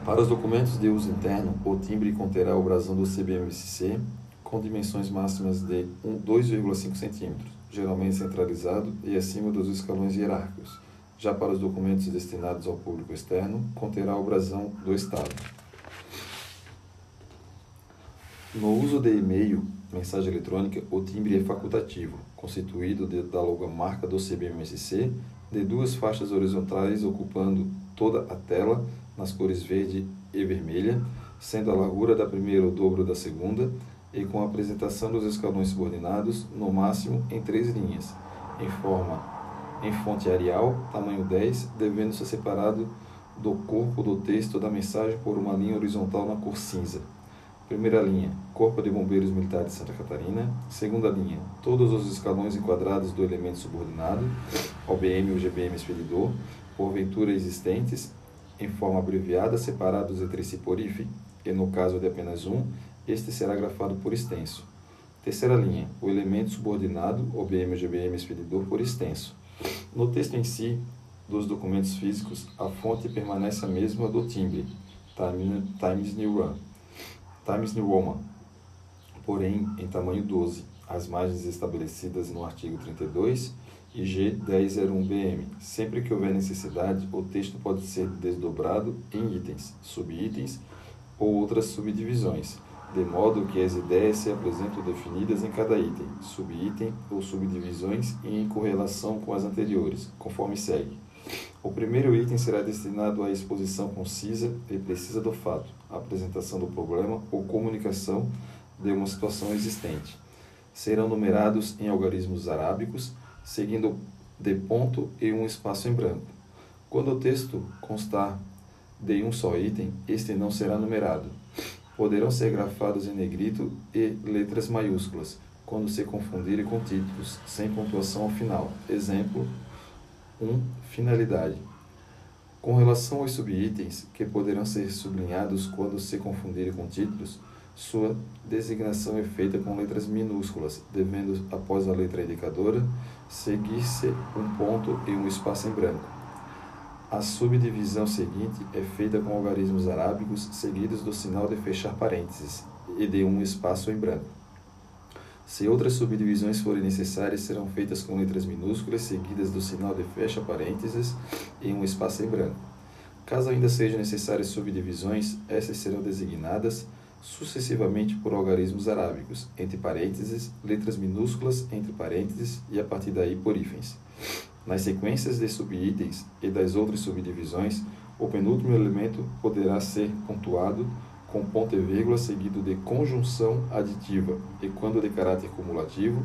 S1: Para os documentos de uso interno, o timbre conterá o brasão do CBMSC com dimensões máximas de 2,5 cm, geralmente centralizado e acima dos escalões hierárquicos. Já para os documentos destinados ao público externo, conterá o brasão do Estado. No uso de e-mail, mensagem eletrônica, o timbre é facultativo, constituído de, da logomarca do CBMSC, de duas faixas horizontais ocupando toda a tela, nas cores verde e vermelha, sendo a largura da primeira o dobro da segunda, e com a apresentação dos escalões subordinados, no máximo em três linhas, em forma em fonte Arial, tamanho 10, devendo ser separado do corpo do texto da mensagem por uma linha horizontal na cor cinza. Primeira linha, Corpo de Bombeiros Militares de Santa Catarina. Segunda linha, todos os escalões enquadrados do elemento subordinado, OBM ou GBM expedidor, porventura existentes, em forma abreviada, separados entre si por hífen, e no caso de apenas um, este será grafado por extenso. Terceira linha, o elemento subordinado, OBM ou GBM expedidor, por extenso. No texto em si, dos documentos físicos, a fonte permanece a mesma do timbre, Times New Roman, Times New Roman, porém em tamanho 12, as margens estabelecidas no artigo 32 e G1001BM. Sempre que houver necessidade, o texto pode ser desdobrado em itens, subitens ou outras subdivisões de modo que as ideias se apresentam definidas em cada item, subitem ou subdivisões e em correlação com as anteriores, conforme segue. O primeiro item será destinado à exposição concisa e precisa do fato, apresentação do problema ou comunicação de uma situação existente. Serão numerados em algarismos arábicos, seguindo de ponto e um espaço em branco. Quando o texto constar de um só item, este não será numerado poderão ser grafados em negrito e letras maiúsculas, quando se confundirem com títulos, sem pontuação ao final. Exemplo 1. Finalidade. Com relação aos subitens, que poderão ser sublinhados quando se confundirem com títulos, sua designação é feita com letras minúsculas, devendo, após a letra indicadora, seguir-se um ponto e um espaço em branco. A subdivisão seguinte é feita com algarismos arábicos seguidos do sinal de fechar parênteses e de um espaço em branco. Se outras subdivisões forem necessárias, serão feitas com letras minúsculas seguidas do sinal de fecha parênteses e um espaço em branco. Caso ainda sejam necessárias subdivisões, essas serão designadas sucessivamente por algarismos arábicos, entre parênteses, letras minúsculas entre parênteses e a partir daí por hífens. Nas sequências de subitens e das outras subdivisões, o penúltimo elemento poderá ser pontuado com ponto e vírgula seguido de conjunção aditiva e quando de caráter cumulativo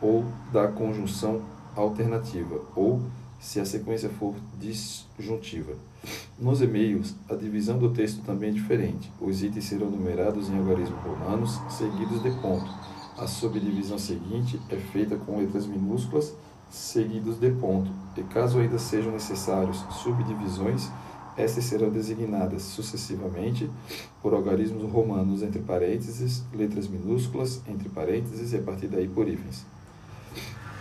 S1: ou da conjunção alternativa ou se a sequência for disjuntiva. Nos e-mails, a divisão do texto também é diferente. Os itens serão numerados em algarismos romanos seguidos de ponto. A subdivisão seguinte é feita com letras minúsculas seguidos de ponto, e caso ainda sejam necessários subdivisões, estas serão designadas sucessivamente por algarismos romanos entre parênteses, letras minúsculas entre parênteses e a partir daí por hífens.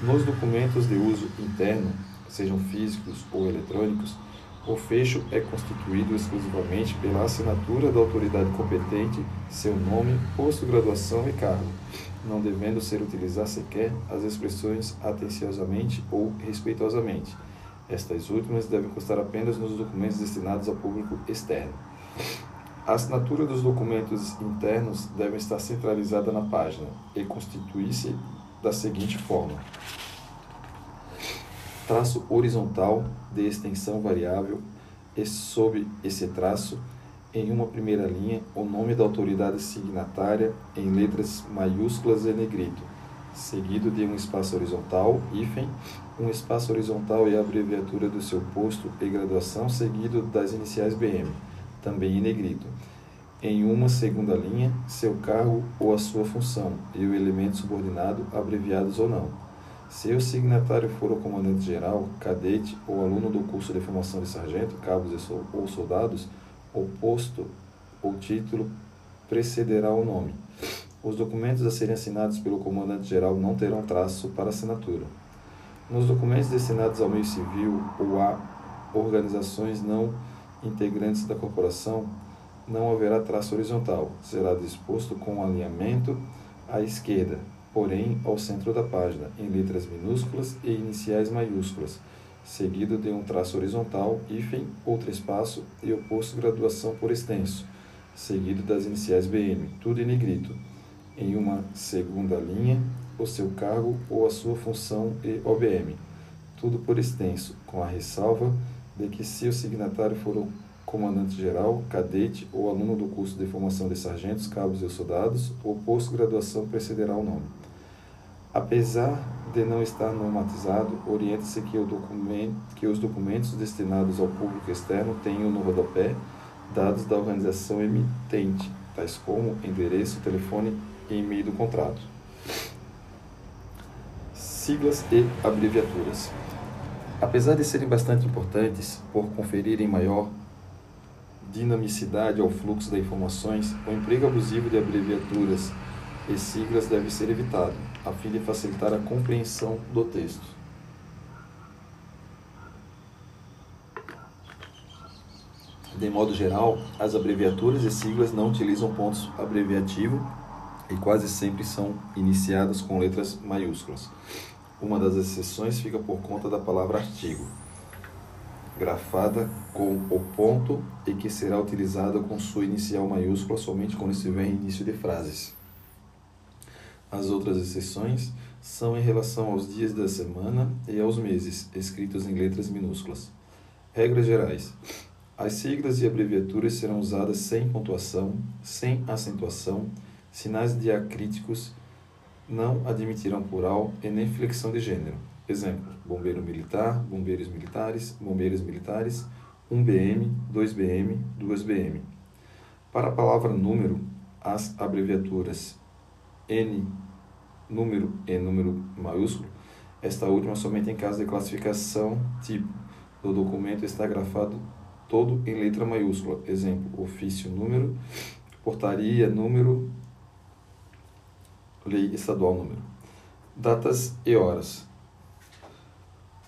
S1: Nos documentos de uso interno, sejam físicos ou eletrônicos, o fecho é constituído exclusivamente pela assinatura da autoridade competente, seu nome, posto, graduação e cargo, não devendo ser utilizar sequer as expressões atenciosamente ou respeitosamente. Estas últimas devem constar apenas nos documentos destinados ao público externo. A assinatura dos documentos internos deve estar centralizada na página e constituir-se da seguinte forma: traço horizontal de extensão variável e sob esse traço em uma primeira linha, o nome da autoridade signatária em letras maiúsculas e negrito, seguido de um espaço horizontal, hífen, um espaço horizontal e a abreviatura do seu posto e graduação, seguido das iniciais BM, também em negrito. Em uma segunda linha, seu cargo ou a sua função, e o elemento subordinado, abreviados ou não. Se o signatário for o comandante-geral, cadete ou aluno do curso de formação de sargento, cabos ou soldados, o posto ou título precederá o nome. Os documentos a serem assinados pelo comandante-geral não terão traço para assinatura. Nos documentos destinados ao meio civil ou a organizações não integrantes da corporação, não haverá traço horizontal, será disposto com alinhamento à esquerda, porém ao centro da página, em letras minúsculas e iniciais maiúsculas, seguido de um traço horizontal, hífen, outro espaço e o posto graduação por extenso, seguido das iniciais BM, tudo em negrito. Em uma segunda linha, o seu cargo ou a sua função e OBM, tudo por extenso, com a ressalva de que se o signatário for o comandante-geral, cadete ou aluno do curso de formação de sargentos, cabos e soldados, o posto graduação precederá o nome. Apesar de não estar normatizado, orienta-se que, que, os documentos destinados ao público externo tenham no rodapé dados da organização emitente, tais como endereço, telefone e e-mail do contrato. Siglas e abreviaturas. Apesar de serem bastante importantes por conferirem maior dinamicidade ao fluxo de informações, o emprego abusivo de abreviaturas e siglas deve ser evitado, a fim de facilitar a compreensão do texto. De modo geral, as abreviaturas e siglas não utilizam pontos abreviativo e quase sempre são iniciadas com letras maiúsculas. Uma das exceções fica por conta da palavra artigo, grafada com o ponto e que será utilizada com sua inicial maiúscula somente quando estiver em início de frases. As outras exceções são em relação aos dias da semana e aos meses, escritos em letras minúsculas. Regras gerais: as siglas e abreviaturas serão usadas sem pontuação, sem acentuação, sinais diacríticos, não admitirão plural e nem flexão de gênero. Exemplo: bombeiro militar, bombeiros militares, bombeiros militares, 1BM, 2BM, 2BM. Para a palavra número, as abreviaturas N número e número maiúsculo, esta última somente em caso de classificação tipo do documento está grafado todo em letra maiúscula. Exemplo, ofício número, portaria número, lei estadual número. Datas e horas.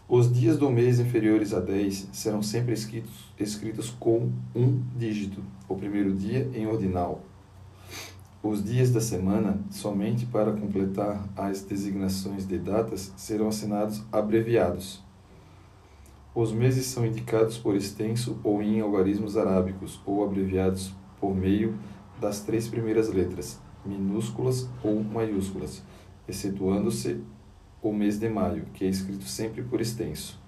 S1: Os dias do mês inferiores a 10 serão sempre escritos, escritos com um dígito, o primeiro dia em ordinal, os dias da semana, somente para completar as designações de datas, serão assinados abreviados. Os meses são indicados por extenso ou em algarismos arábicos, ou abreviados por meio das três primeiras letras, minúsculas ou maiúsculas, excetuando-se o mês de maio, que é escrito sempre por extenso.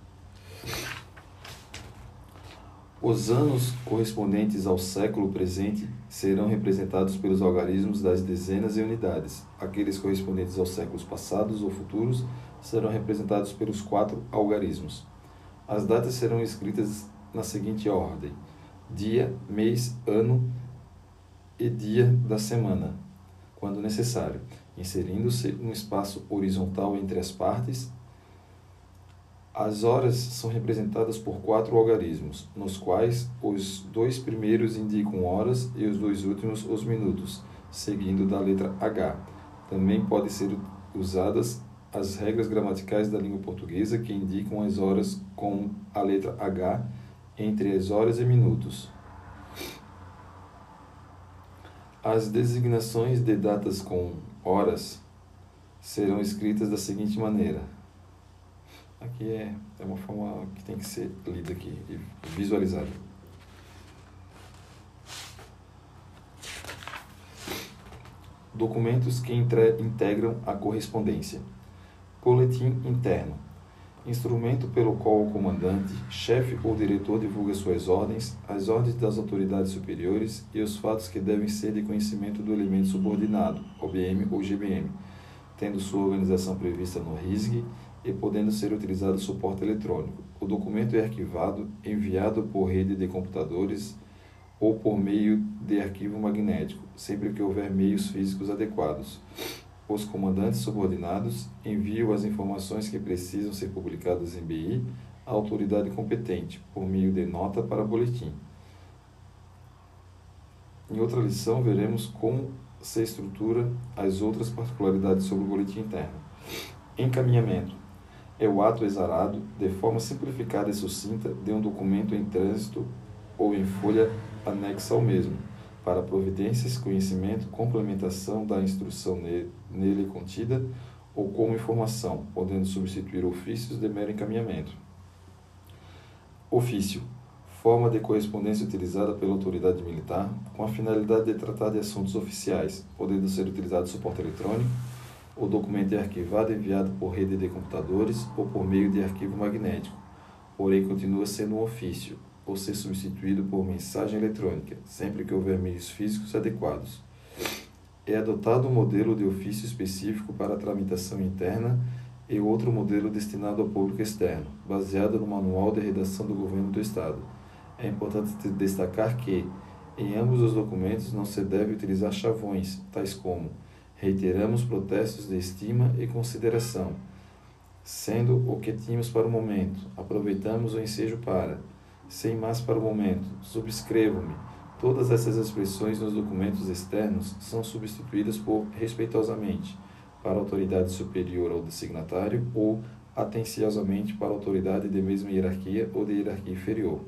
S1: Os anos correspondentes ao século presente serão representados pelos algarismos das dezenas e unidades. Aqueles correspondentes aos séculos passados ou futuros serão representados pelos quatro algarismos. As datas serão escritas na seguinte ordem: dia, mês, ano e dia da semana, quando necessário, inserindo-se um espaço horizontal entre as partes as horas são representadas por quatro algarismos, nos quais os dois primeiros indicam horas e os dois últimos os minutos, seguindo da letra H. Também podem ser usadas as regras gramaticais da língua portuguesa que indicam as horas com a letra H entre as horas e minutos. As designações de datas com horas serão escritas da seguinte maneira: Aqui é, é uma forma que tem que ser lida aqui e visualizada. Documentos que integram a correspondência. Boletim interno. Instrumento pelo qual o comandante, chefe ou diretor divulga suas ordens, as ordens das autoridades superiores e os fatos que devem ser de conhecimento do elemento subordinado, OBM ou GBM, tendo sua organização prevista no RISG e podendo ser utilizado suporte eletrônico. O documento é arquivado, enviado por rede de computadores ou por meio de arquivo magnético, sempre que houver meios físicos adequados. Os comandantes subordinados enviam as informações que precisam ser publicadas em BI à autoridade competente, por meio de nota para boletim. Em outra lição, veremos como se estrutura as outras particularidades sobre o boletim interno. Encaminhamento é o ato exarado, de forma simplificada e sucinta, de um documento em trânsito ou em folha anexa ao mesmo, para providências, conhecimento, complementação da instrução nele contida ou como informação, podendo substituir ofícios de mero encaminhamento. Ofício forma de correspondência utilizada pela autoridade militar com a finalidade de tratar de assuntos oficiais, podendo ser utilizado suporte eletrônico, o documento é arquivado e enviado por rede de computadores ou por meio de arquivo magnético, porém continua sendo um ofício, ou ser substituído por mensagem eletrônica, sempre que houver meios físicos adequados. É adotado um modelo de ofício específico para a tramitação interna e outro modelo destinado ao público externo, baseado no Manual de Redação do Governo do Estado é importante destacar que, em ambos os documentos, não se deve utilizar chavões, tais como reiteramos protestos de estima e consideração, sendo o que tínhamos para o momento, aproveitamos o ensejo para, sem mais para o momento, subscrevo-me. Todas essas expressões nos documentos externos são substituídas por respeitosamente para a autoridade superior ao designatário ou atenciosamente para a autoridade de mesma hierarquia ou de hierarquia inferior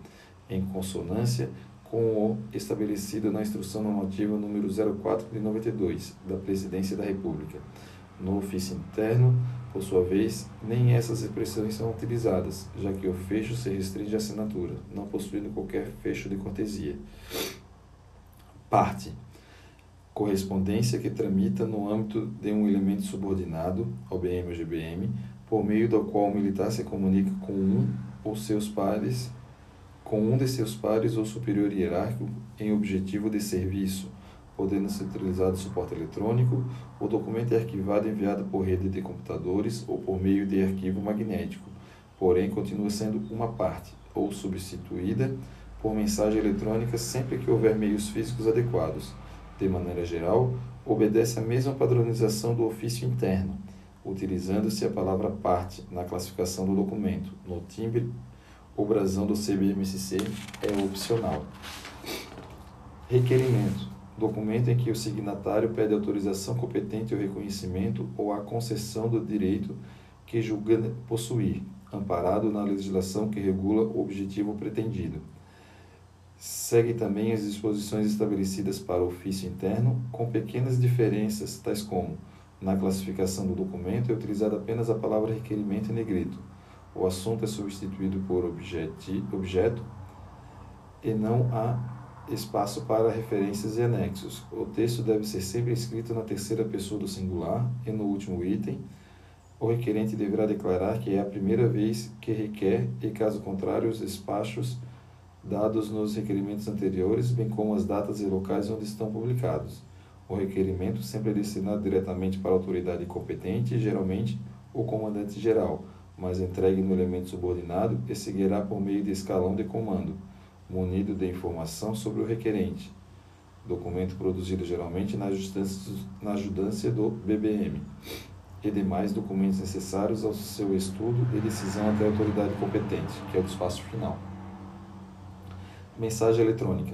S1: em consonância com o estabelecido na Instrução Normativa número 04 de 92 da Presidência da República. No ofício interno, por sua vez, nem essas expressões são utilizadas, já que o fecho se restringe à assinatura, não possuindo qualquer fecho de cortesia. Parte. Correspondência que tramita no âmbito de um elemento subordinado, OBM ou GBM, por meio do qual o militar se comunica com um ou seus pares com um de seus pares ou superior hierárquico em objetivo de serviço, podendo ser utilizado suporte eletrônico, o documento é arquivado e enviado por rede de computadores ou por meio de arquivo magnético, porém continua sendo uma parte, ou substituída por mensagem eletrônica sempre que houver meios físicos adequados. De maneira geral, obedece à mesma padronização do ofício interno, utilizando-se a palavra parte na classificação do documento, no timbre o brasão do CBMCC é opcional. Requerimento. Documento em que o signatário pede autorização competente ao reconhecimento ou à concessão do direito que julga possuir, amparado na legislação que regula o objetivo pretendido. Segue também as disposições estabelecidas para o ofício interno, com pequenas diferenças, tais como, na classificação do documento é utilizada apenas a palavra requerimento em negrito, o assunto é substituído por objeti, objeto e não há espaço para referências e anexos. O texto deve ser sempre escrito na terceira pessoa do singular e no último item. O requerente deverá declarar que é a primeira vez que requer e, caso contrário, os despachos dados nos requerimentos anteriores, bem como as datas e locais onde estão publicados. O requerimento sempre é destinado diretamente para a autoridade competente, geralmente o comandante geral mas entregue no elemento subordinado e seguirá por meio de escalão de comando, munido de informação sobre o requerente. Documento produzido geralmente na na ajudância do BBM e demais documentos necessários ao seu estudo e decisão até a autoridade competente, que é o espaço final. Mensagem eletrônica,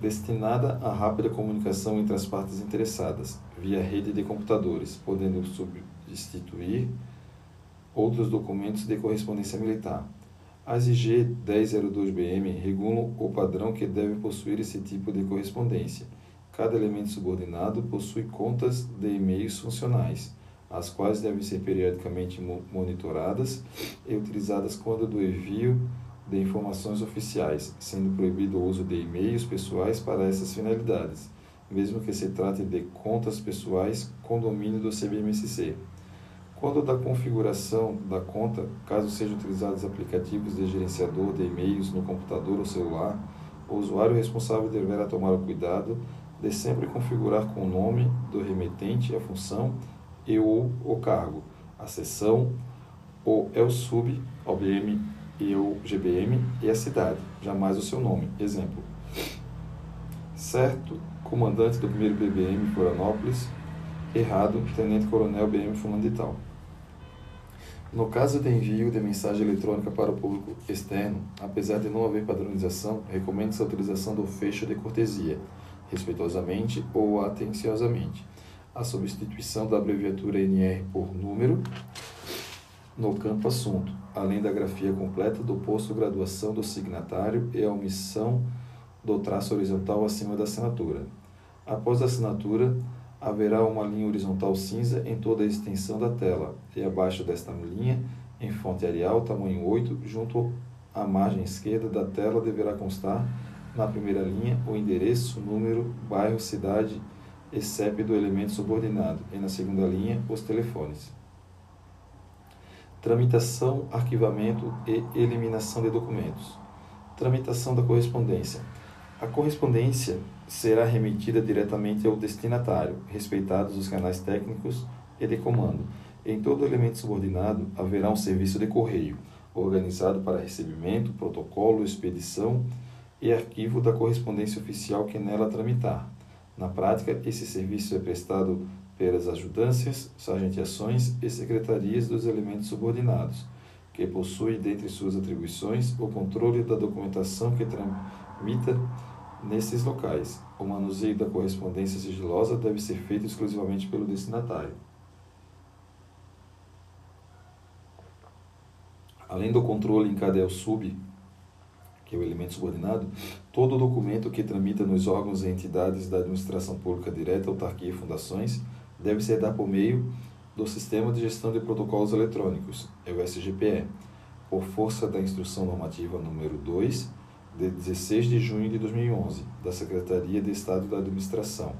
S1: destinada à rápida comunicação entre as partes interessadas, via rede de computadores, podendo substituir outros documentos de correspondência militar. As IG 1002-BM regulam o padrão que deve possuir esse tipo de correspondência. Cada elemento subordinado possui contas de e-mails funcionais, as quais devem ser periodicamente monitoradas e utilizadas quando do envio de informações oficiais, sendo proibido o uso de e-mails pessoais para essas finalidades, mesmo que se trate de contas pessoais com domínio do CBMSC. Quando da configuração da conta, caso sejam utilizados aplicativos de gerenciador de e-mails no computador ou celular, o usuário responsável deverá tomar o cuidado de sempre configurar com o nome do remetente a função e ou o cargo, a seção, o ELSUB, OBM o GBM e a cidade, jamais o seu nome. Exemplo. Certo comandante do primeiro BBM Florianópolis, Errado, Tenente Coronel BM Fulano de Tal. No caso de envio de mensagem eletrônica para o público externo, apesar de não haver padronização, recomenda-se a utilização do fecho de cortesia, respeitosamente ou atenciosamente. A substituição da abreviatura NR por número no campo assunto, além da grafia completa do posto graduação do signatário e a omissão do traço horizontal acima da assinatura. Após a assinatura, haverá uma linha horizontal cinza em toda a extensão da tela, e abaixo desta linha, em fonte Arial tamanho 8, junto à margem esquerda da tela deverá constar, na primeira linha, o endereço, número, bairro, cidade e CEP do elemento subordinado, e na segunda linha, os telefones. Tramitação, arquivamento e eliminação de documentos. Tramitação da correspondência. A correspondência será remetida diretamente ao destinatário, respeitados os canais técnicos e de comando. Em todo elemento subordinado haverá um serviço de correio, organizado para recebimento, protocolo, expedição e arquivo da correspondência oficial que nela tramitar. Na prática, esse serviço é prestado pelas ajudâncias, sargenteações e secretarias dos elementos subordinados, que possuem, dentre suas atribuições, o controle da documentação que tramita nesses locais. O manuseio da correspondência sigilosa deve ser feito exclusivamente pelo destinatário. Além do controle em cada sub, que é o elemento subordinado, todo documento que tramita nos órgãos e entidades da administração pública direta, autarquia e fundações deve ser dado por meio do Sistema de Gestão de Protocolos Eletrônicos, é o SGPE, por força da Instrução Normativa número 2 de 16 de junho de 2011, da Secretaria de Estado da Administração.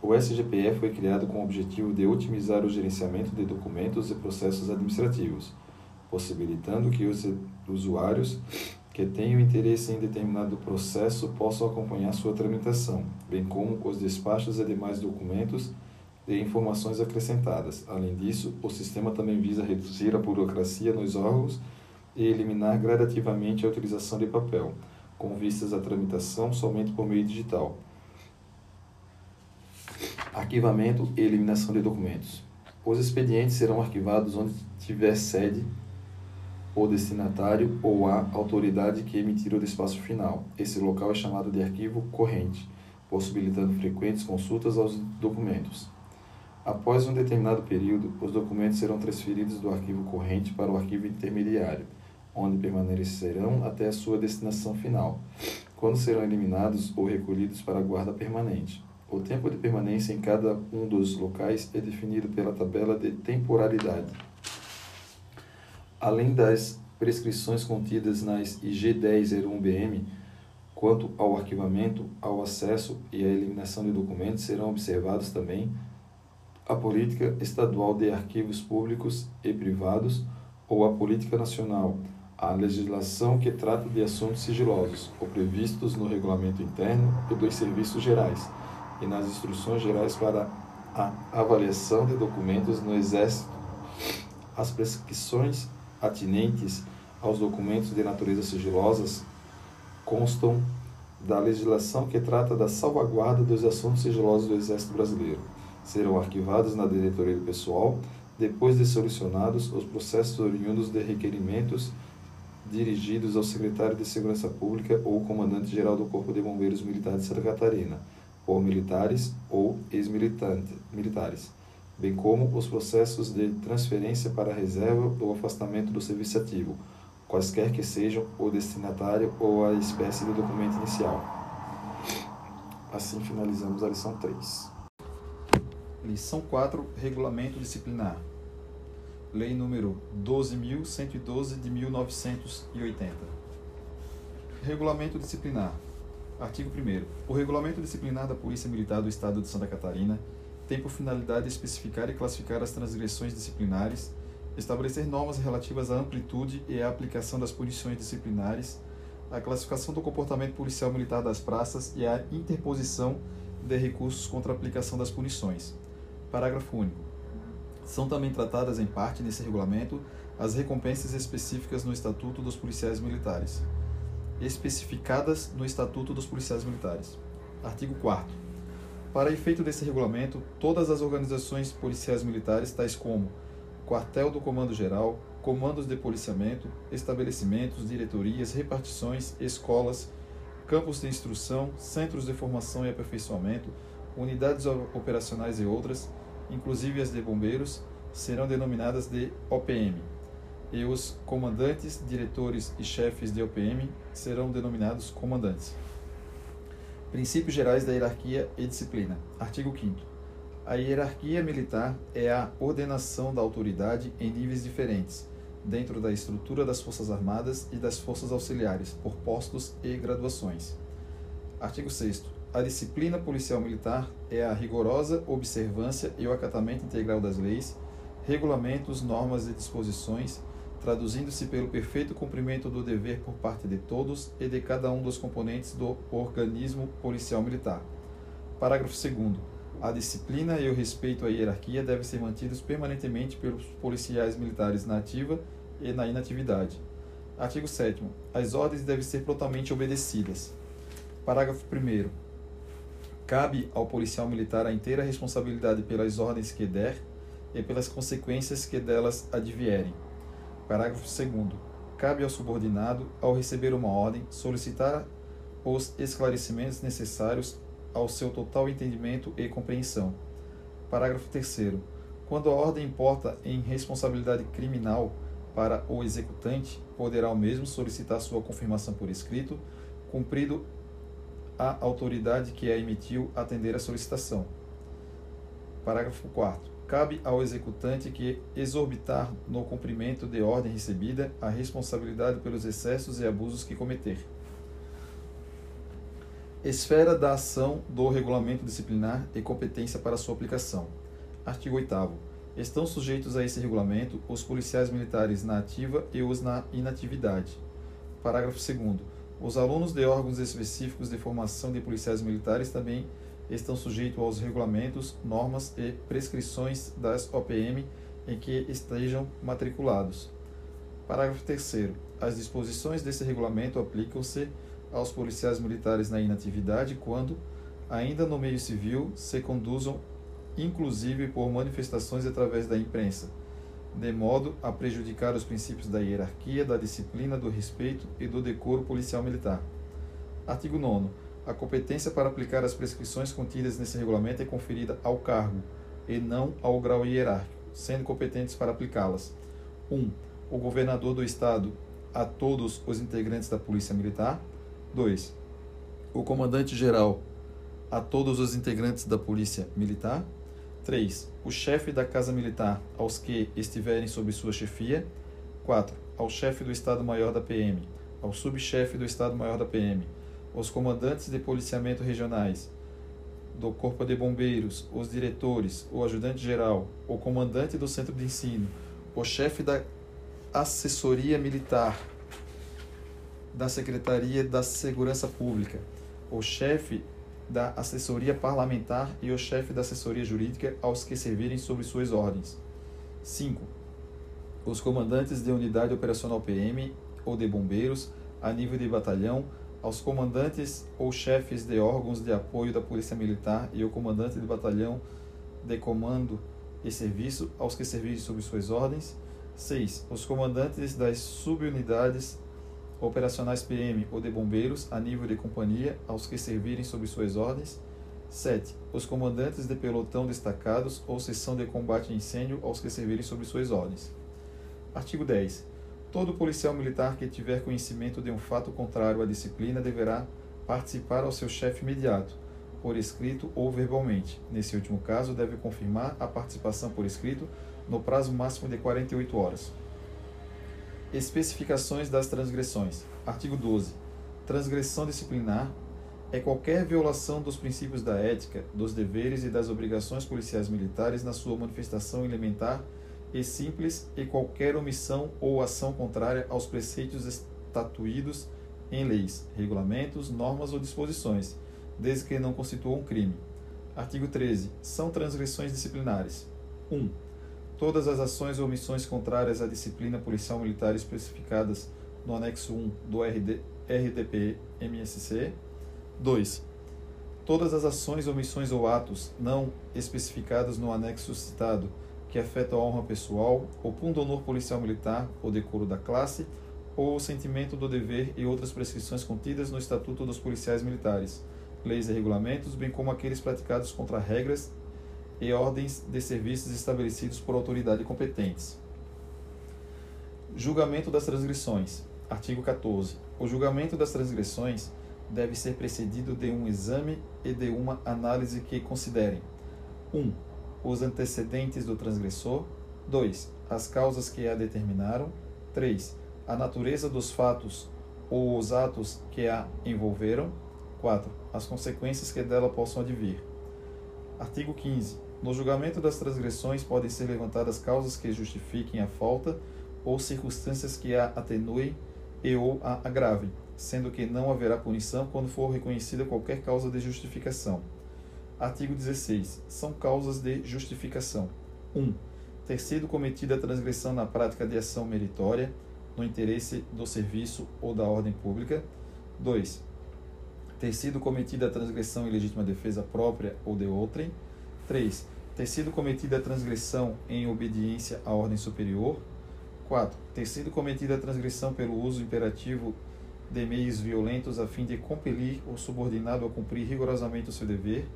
S1: O SGPE foi criado com o objetivo de otimizar o gerenciamento de documentos e processos administrativos, possibilitando que os usuários que tenham interesse em determinado processo possam acompanhar sua tramitação, bem como os despachos e demais documentos e informações acrescentadas. Além disso, o sistema também visa reduzir a burocracia nos órgãos e eliminar gradativamente a utilização de papel, com vistas à tramitação somente por meio digital. Arquivamento e eliminação de documentos. Os expedientes serão arquivados onde tiver sede o destinatário ou a autoridade que emitir o despacho final. Esse local é chamado de arquivo corrente, possibilitando frequentes consultas aos documentos. Após um determinado período, os documentos serão transferidos do arquivo corrente para o arquivo intermediário onde permanecerão até a sua destinação final, quando serão eliminados ou recolhidos para a guarda permanente. O tempo de permanência em cada um dos locais é definido pela tabela de temporalidade. Além das prescrições contidas nas IG 1001-BM, quanto ao arquivamento, ao acesso e à eliminação de documentos, serão observados também a política estadual de arquivos públicos e privados ou a política nacional a legislação que trata de assuntos sigilosos, ou previstos no regulamento interno e dos serviços gerais, e nas instruções gerais para a avaliação de documentos no Exército, as prescrições atinentes aos documentos de natureza sigilosas constam da legislação que trata da salvaguarda dos assuntos sigilosos do Exército Brasileiro. Serão arquivados na diretoria do pessoal depois de solucionados os processos oriundos de requerimentos dirigidos ao secretário de Segurança Pública ou comandante-geral do Corpo de Bombeiros Militar de Santa Catarina, ou militares ou ex-militares, bem como os processos de transferência para reserva ou afastamento do serviço ativo, quaisquer que sejam o destinatário ou a espécie de documento inicial. Assim finalizamos a lição 3.
S2: Lição 4 Regulamento Disciplinar. Lei número 12.112 de 1980. Regulamento disciplinar. Artigo 1 O regulamento disciplinar da Polícia Militar do Estado de Santa Catarina tem por finalidade especificar e classificar as transgressões disciplinares, estabelecer normas relativas à amplitude e à aplicação das punições disciplinares, a classificação do comportamento policial militar das praças e a interposição de recursos contra a aplicação das punições. Parágrafo único. São também tratadas em parte nesse regulamento as recompensas específicas no Estatuto dos Policiais Militares. Especificadas no Estatuto dos Policiais Militares. Artigo 4 Para efeito desse regulamento, todas as organizações policiais militares, tais como quartel do Comando Geral, comandos de policiamento, estabelecimentos, diretorias, repartições, escolas, campos de instrução, centros de formação e aperfeiçoamento, unidades operacionais e outras, inclusive as de bombeiros, serão denominadas de OPM. E os comandantes, diretores e chefes de OPM serão denominados comandantes. Princípios gerais da hierarquia e disciplina. Artigo 5 A hierarquia militar é a ordenação da autoridade em níveis diferentes, dentro da estrutura das Forças Armadas e das Forças Auxiliares, por postos e graduações. Artigo 6 A disciplina policial militar é a rigorosa observância e o acatamento integral das leis, regulamentos, normas e disposições, traduzindo-se pelo perfeito cumprimento do dever por parte de todos e de cada um dos componentes do organismo policial militar. Parágrafo 2 a disciplina e o respeito à hierarquia devem ser mantidos permanentemente pelos policiais militares na ativa e na inatividade. Artigo 7. As ordens devem ser prontamente obedecidas. Parágrafo 1. Cabe ao policial militar a inteira responsabilidade pelas ordens que der e pelas consequências que delas advierem. Parágrafo 2. Cabe ao subordinado, ao receber uma ordem, solicitar os esclarecimentos necessários ao seu total entendimento e compreensão. Parágrafo 3. Quando a ordem importa em responsabilidade criminal para o executante, poderá o mesmo solicitar sua confirmação por escrito, cumprido a autoridade que a emitiu atender a solicitação. Parágrafo 4. Cabe ao executante que exorbitar no cumprimento de ordem recebida a responsabilidade pelos excessos e abusos que cometer. Esfera da ação do regulamento disciplinar e competência para sua aplicação. Artigo 8 Estão sujeitos a esse regulamento os policiais militares na ativa e os na inatividade. Parágrafo 2 Os alunos de órgãos específicos de formação de policiais militares também estão sujeitos aos regulamentos, normas e prescrições das OPM em que estejam matriculados. Parágrafo 3 As disposições desse regulamento aplicam-se aos policiais militares na inatividade quando, ainda no meio civil, se conduzam inclusive por manifestações através da imprensa, de modo a prejudicar os princípios da hierarquia, da disciplina, do respeito e do decoro policial militar. Artigo 9. A competência para aplicar as prescrições contidas nesse regulamento é conferida ao cargo e não ao grau hierárquico, sendo competentes para aplicá-las. 1. Um, o governador do Estado a todos os integrantes da Polícia Militar. 2. O comandante-geral a todos os integrantes da Polícia Militar. 3. O chefe da Casa Militar aos que estiverem sob sua chefia. 4. Ao chefe do Estado-Maior da PM, ao subchefe do Estado-Maior da PM, os comandantes de policiamento regionais, do Corpo de Bombeiros, os diretores, o ajudante-geral, o comandante do centro de ensino, o chefe da assessoria militar, da Secretaria da Segurança Pública, o chefe da assessoria parlamentar e o chefe da assessoria jurídica aos que servirem sob suas ordens. 5. Os comandantes de unidade operacional PM ou de bombeiros a nível de batalhão, aos comandantes ou chefes de órgãos de apoio da Polícia Militar e o comandante de batalhão de comando e serviço aos que servirem sob suas ordens. 6. Os comandantes das subunidades operacionais PM ou de bombeiros a nível de companhia aos que servirem sob suas ordens. 7. Os comandantes de pelotão destacados ou seção de combate a incêndio aos que servirem sob suas ordens. Artigo 10. Todo policial militar que tiver conhecimento de um fato contrário à disciplina deverá participar ao seu chefe imediato, por escrito ou verbalmente. Nesse último caso, deve confirmar a participação por escrito no prazo máximo de 48 horas. Especificações das transgressões. Artigo 12. Transgressão disciplinar é qualquer violação dos princípios da ética, dos deveres e das obrigações policiais militares na sua manifestação elementar e simples e qualquer omissão ou ação contrária aos preceitos estatuídos em leis, regulamentos, normas ou disposições, desde que não constituam um crime. Artigo 13. São transgressões disciplinares. 1 todas as ações ou omissões contrárias à disciplina policial militar especificadas no anexo 1 do RD, RDP-MSC. 2. Todas as ações, omissões ou atos não especificados no anexo citado que afetam a honra pessoal, o pundonor policial militar, o decoro da classe, ou o sentimento do dever e outras prescrições contidas no Estatuto dos Policiais Militares, leis e regulamentos, bem como aqueles praticados contra regras e ordens de serviços estabelecidos por autoridade competentes. Julgamento das transgressões. Artigo 14. O julgamento das transgressões deve ser precedido de um exame e de uma análise que considerem 1. Um, os antecedentes do transgressor. 2. As causas que a determinaram. 3. A natureza dos fatos ou os atos que a envolveram. 4. As consequências que dela possam advir. Artigo 15. No julgamento das transgressões podem ser levantadas causas que justifiquem a falta ou circunstâncias que a atenuem e ou a agravem, sendo que não haverá punição quando for reconhecida qualquer causa de justificação. Artigo 16. São causas de justificação. 1. ter sido cometida a transgressão na prática de ação meritória, no interesse do serviço ou da ordem pública. 2. Ter sido cometida a transgressão em legítima defesa própria ou de outrem. 3. Ter sido cometida a transgressão em obediência à ordem superior. 4. Ter sido cometida a transgressão pelo uso imperativo de meios violentos a fim de compelir o subordinado a cumprir rigorosamente o seu dever,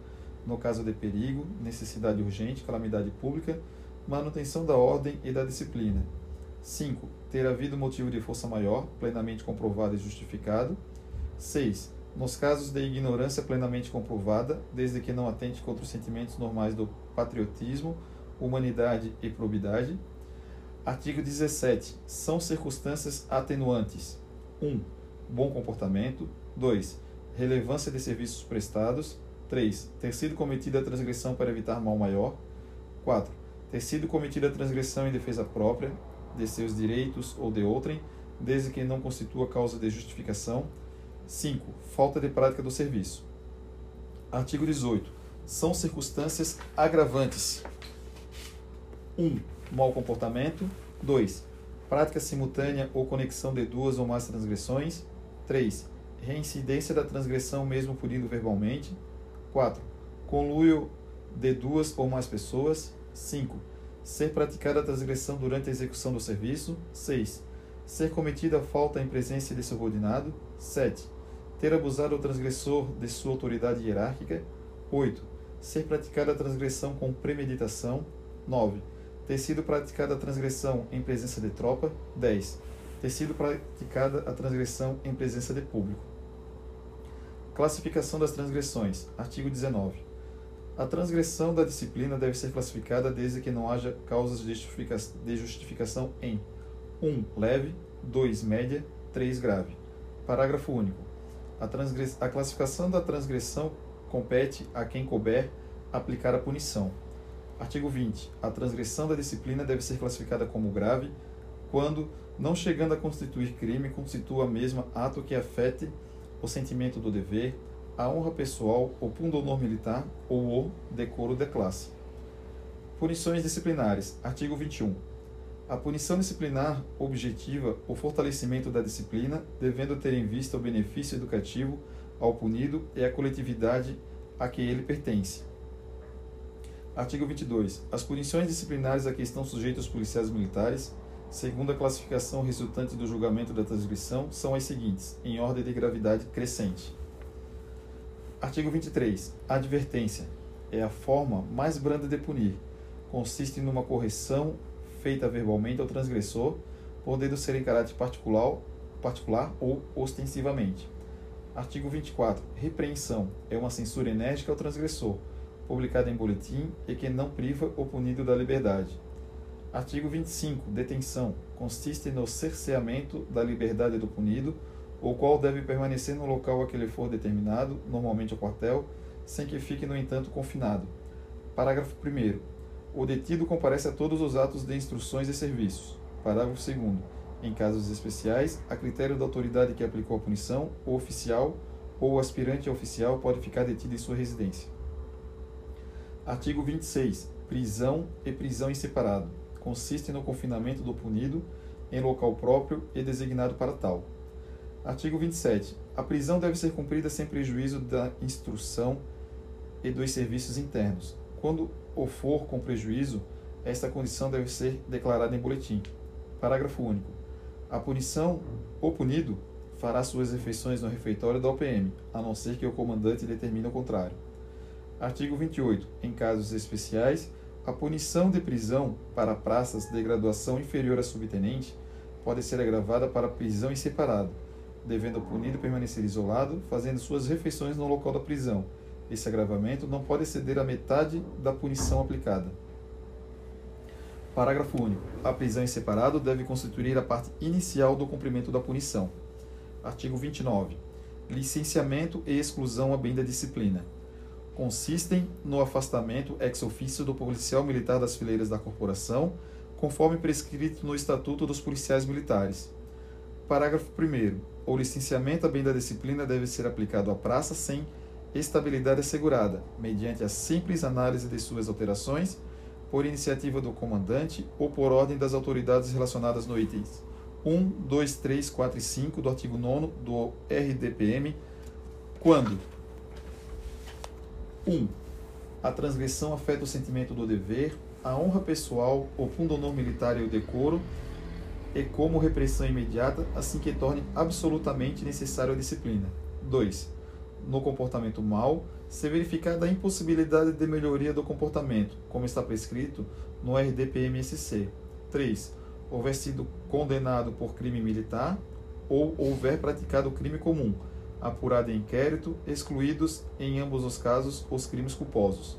S2: no caso de perigo, necessidade urgente, calamidade pública, manutenção da ordem e da disciplina. 5. Ter havido motivo de força maior, plenamente comprovado e justificado. 6 nos casos de ignorância plenamente comprovada, desde que não atente contra os sentimentos normais do patriotismo, humanidade e probidade. Artigo 17. São circunstâncias atenuantes: 1. Um, bom comportamento. 2. Relevância de serviços prestados. 3. Ter sido cometida a transgressão para evitar mal maior. 4. Ter sido cometida a transgressão em defesa própria, de seus direitos ou de outrem, desde que não constitua causa de justificação. 5. Falta de prática do serviço. Artigo 18. São circunstâncias agravantes. 1. Um, mau comportamento. 2. Prática simultânea ou conexão de duas ou mais transgressões. 3. Reincidência da transgressão mesmo punindo verbalmente. 4. Conluio de duas ou mais pessoas. 5. Ser praticada a transgressão durante a execução do serviço. 6. Ser cometida a falta em presença de subordinado. 7 ter abusado o transgressor de sua autoridade hierárquica. 8. Ser praticada a transgressão com premeditação. 9. Ter sido praticada a transgressão em presença de tropa. 10. Ter sido praticada a transgressão em presença de público. Classificação das transgressões. Artigo 19. A transgressão da disciplina deve ser classificada desde que não haja causas de justificação em 1. Um, leve, 2. média, 3. grave. Parágrafo único. A, a classificação da transgressão compete a quem couber aplicar a punição. Artigo 20. A transgressão da disciplina deve ser classificada como grave quando, não chegando a constituir crime, constitua a mesma ato que afete o sentimento do dever, a honra pessoal, o pundonor militar ou o decoro de classe. Punições disciplinares. Artigo 21. A punição disciplinar objetiva o fortalecimento da disciplina, devendo ter em vista o benefício educativo ao punido e à coletividade a que ele pertence. Artigo 22. As punições disciplinares a que estão sujeitos os policiais militares, segundo a classificação resultante do julgamento da transgressão, são as seguintes, em ordem de gravidade crescente. Artigo 23. A advertência é a forma mais branda de punir. Consiste numa correção feita verbalmente ao transgressor, podendo ser em caráter particular, particular ou ostensivamente. Artigo 24. Repreensão é uma censura enérgica ao transgressor, publicada em boletim e que não priva o punido da liberdade. Artigo 25. Detenção consiste no cerceamento da liberdade do punido, o qual deve permanecer no local a que lhe for determinado, normalmente o quartel, sem que fique, no entanto, confinado. Parágrafo 1. O detido comparece a todos os atos de instruções e serviços. Parágrafo 2. Em casos especiais, a critério da autoridade que aplicou a punição, o oficial ou o aspirante a oficial pode ficar detido em sua residência. Artigo 26. Prisão e prisão em separado. Consiste no confinamento do punido em local próprio e designado para tal. Artigo 27. A prisão deve ser cumprida sem prejuízo da instrução e dos serviços internos. Quando o for com prejuízo, esta condição deve ser declarada em boletim. Parágrafo único. A punição, o punido, fará suas refeições no refeitório da OPM, a não ser que o comandante determine o contrário. Artigo 28. Em casos especiais, a punição de prisão para praças de graduação inferior a subtenente pode ser agravada para prisão em separado, devendo o punido permanecer isolado, fazendo suas refeições no local da prisão. Esse agravamento não pode exceder a metade da punição aplicada. Parágrafo único. A prisão em separado deve constituir a parte inicial do cumprimento da punição. Artigo 29. Licenciamento e exclusão a bem da disciplina. Consistem no afastamento ex officio do policial militar das fileiras da corporação, conforme prescrito no Estatuto dos Policiais Militares. Parágrafo 1. O licenciamento a bem da disciplina deve ser aplicado à praça sem estabilidade assegurada, mediante a simples análise de suas alterações por iniciativa do comandante ou por ordem das autoridades relacionadas no itens 1, 2, 3, 4 e 5 do artigo 9 do RDPM, quando 1. A transgressão afeta o sentimento do dever, a honra pessoal, o pundonor militar e o decoro, e como repressão imediata, assim que torne absolutamente necessária a disciplina. 2. No comportamento mal, se verificada a impossibilidade de melhoria do comportamento, como está prescrito no RDPMSC. 3. Houver sido condenado por crime militar ou houver praticado crime comum, apurado em inquérito, excluídos, em ambos os casos, os crimes culposos.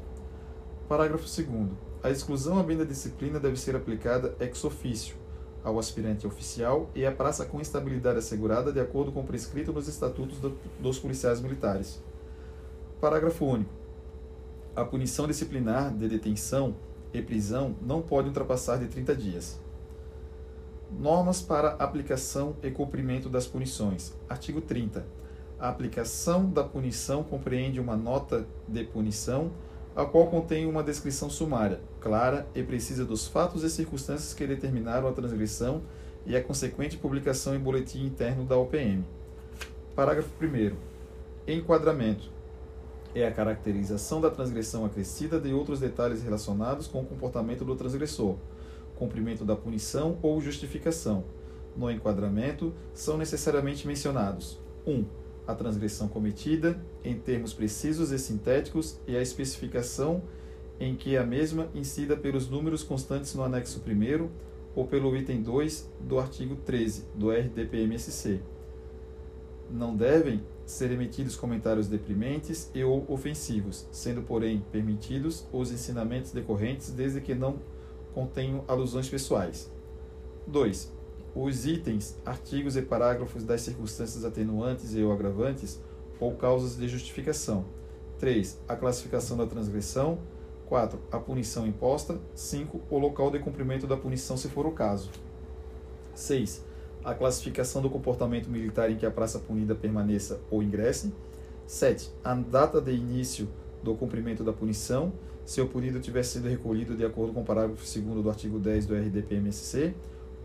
S2: Parágrafo 2. A exclusão à bem da disciplina deve ser aplicada ex officio ao aspirante oficial e à praça com estabilidade assegurada de acordo com o prescrito nos estatutos do, dos policiais militares. Parágrafo único. A punição disciplinar de detenção e prisão não pode ultrapassar de 30 dias. Normas para aplicação e cumprimento das punições. Artigo 30. A aplicação da punição compreende uma nota de punição, a qual contém uma descrição sumária, clara e precisa dos fatos e circunstâncias que determinaram a transgressão e a consequente publicação em boletim interno da OPM. Parágrafo 1. Enquadramento é a caracterização da transgressão acrescida de outros detalhes relacionados com o comportamento do transgressor, cumprimento da punição ou justificação. No enquadramento, são necessariamente mencionados: 1. Um, a transgressão cometida, em termos precisos e sintéticos, e a especificação em que a mesma incida pelos números constantes no anexo 1 ou pelo item 2 do artigo 13 do RDPMSC. Não devem ser emitidos comentários deprimentes e ou ofensivos, sendo, porém, permitidos os ensinamentos decorrentes desde que não contenham alusões pessoais. 2. Os itens, artigos e parágrafos das circunstâncias atenuantes e ou agravantes ou causas de justificação. 3. A classificação da transgressão. 4. A punição imposta. 5. O local de cumprimento da punição, se for o caso. 6 a classificação do comportamento militar em que a praça punida permaneça ou ingresse. 7. A data de início do cumprimento da punição, se o punido tiver sido recolhido de acordo com o parágrafo 2 do artigo 10 do RDPMSC.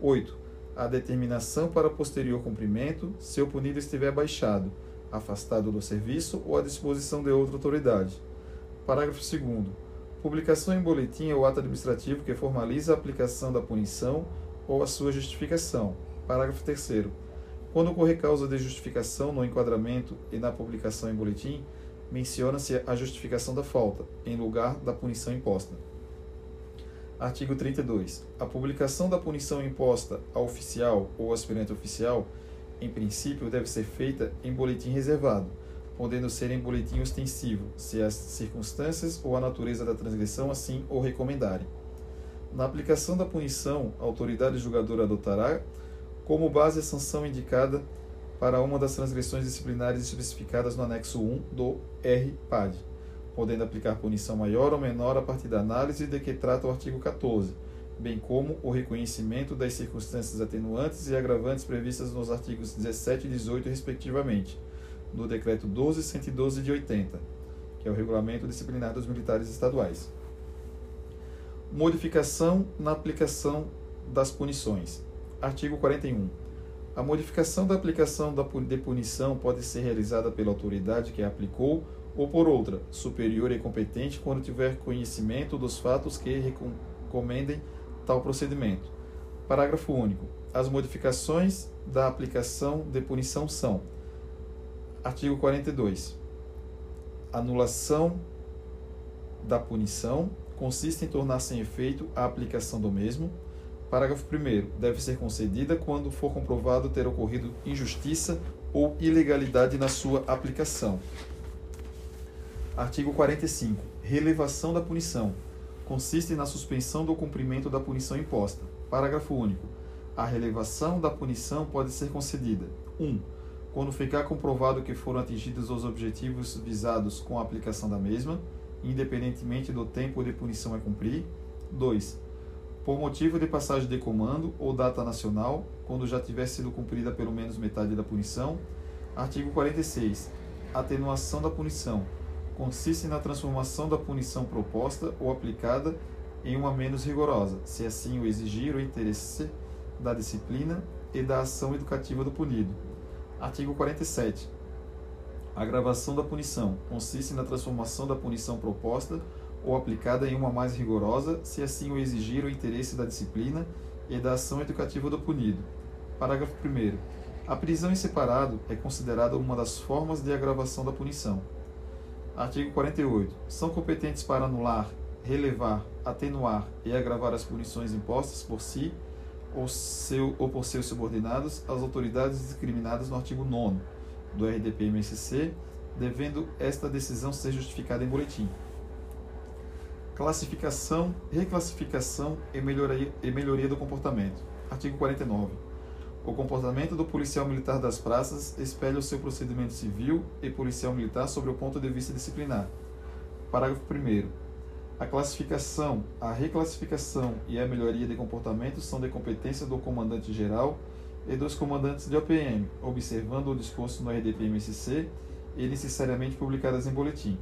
S2: 8. A determinação para posterior cumprimento, se o punido estiver baixado, afastado do serviço ou à disposição de outra autoridade. Parágrafo 2. Publicação em boletim é o ato administrativo que formaliza a aplicação da punição ou a sua justificação. Parágrafo 3. Quando ocorrer causa de justificação no enquadramento e na publicação em boletim, menciona-se a justificação da falta, em lugar da punição imposta. Artigo 32. A publicação da punição imposta ao oficial ou aspirante oficial, em princípio, deve ser feita em boletim reservado, podendo ser em boletim ostensivo, se as circunstâncias ou a natureza da transgressão assim o recomendarem. Na aplicação da punição, a autoridade julgadora adotará como base a sanção indicada para uma das transgressões disciplinares especificadas no anexo 1 do RPAD, podendo aplicar punição maior ou menor a partir da análise de que trata o artigo 14, bem como o reconhecimento das circunstâncias atenuantes e agravantes previstas nos artigos 17 e 18, respectivamente, do Decreto 12.112 de 80, que é o Regulamento Disciplinar dos Militares Estaduais. Modificação na aplicação das punições. Artigo 41. A modificação da aplicação de punição pode ser realizada pela autoridade que a aplicou ou por outra, superior e competente quando tiver conhecimento dos fatos que recomendem tal procedimento. Parágrafo único. As modificações da aplicação de punição são: artigo 42. Anulação da punição consiste em tornar sem efeito a aplicação do mesmo. Parágrafo 1. Deve ser concedida quando for comprovado ter ocorrido injustiça ou ilegalidade na sua aplicação. Artigo 45. Relevação da punição. Consiste na suspensão do cumprimento da punição imposta. Parágrafo único. A relevação da punição pode ser concedida: 1. Um, quando ficar comprovado que foram atingidos os objetivos visados com a aplicação da mesma independentemente do tempo de punição a cumprir. 2. Por motivo de passagem de comando ou data nacional, quando já tiver sido cumprida pelo menos metade da punição. Artigo 46. Atenuação da punição. Consiste na transformação da punição proposta ou aplicada em uma menos rigorosa, se assim o exigir o interesse da disciplina e da ação educativa do punido. Artigo 47 a agravação da punição consiste na transformação da punição proposta ou aplicada em uma mais rigorosa, se assim o exigir o interesse da disciplina e da ação educativa do punido. Parágrafo 1. A prisão em separado é considerada uma das formas de agravação da punição. Artigo 48. São competentes para anular, relevar, atenuar e agravar as punições impostas por si ou, seu, ou por seus subordinados as autoridades discriminadas no artigo 9 do RDP-MSC, devendo esta decisão ser justificada em boletim. Classificação, reclassificação e melhoria, e melhoria do comportamento. Artigo 49. O comportamento do policial militar das praças espelha o seu procedimento civil e policial militar sobre o ponto de vista disciplinar. Parágrafo 1. A classificação, a reclassificação e a melhoria de comportamento são de competência do comandante geral e dos comandantes de OPM, observando o disposto no RDP-MSC e necessariamente publicadas em boletim.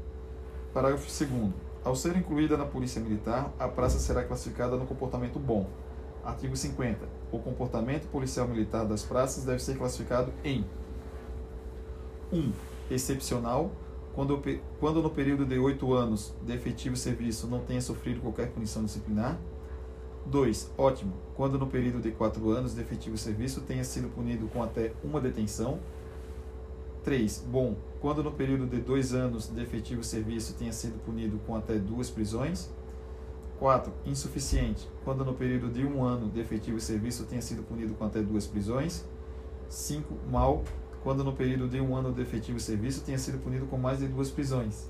S2: Parágrafo 2 Ao ser incluída na Polícia Militar, a praça será classificada no comportamento bom. Artigo 50. O comportamento policial militar das praças deve ser classificado em 1. Um, excepcional, quando, quando no período de oito anos de efetivo serviço não tenha sofrido qualquer punição disciplinar. 2. Ótimo, quando no período de 4 anos de efetivo serviço tenha sido punido com até uma detenção. 3. Bom, quando no período de 2 anos de efetivo serviço tenha sido punido com até duas prisões. 4. Insuficiente, quando no período de um ano de efetivo serviço tenha sido punido com até duas prisões. 5. Mal, quando no período de um ano de efetivo serviço tenha sido punido com mais de duas prisões.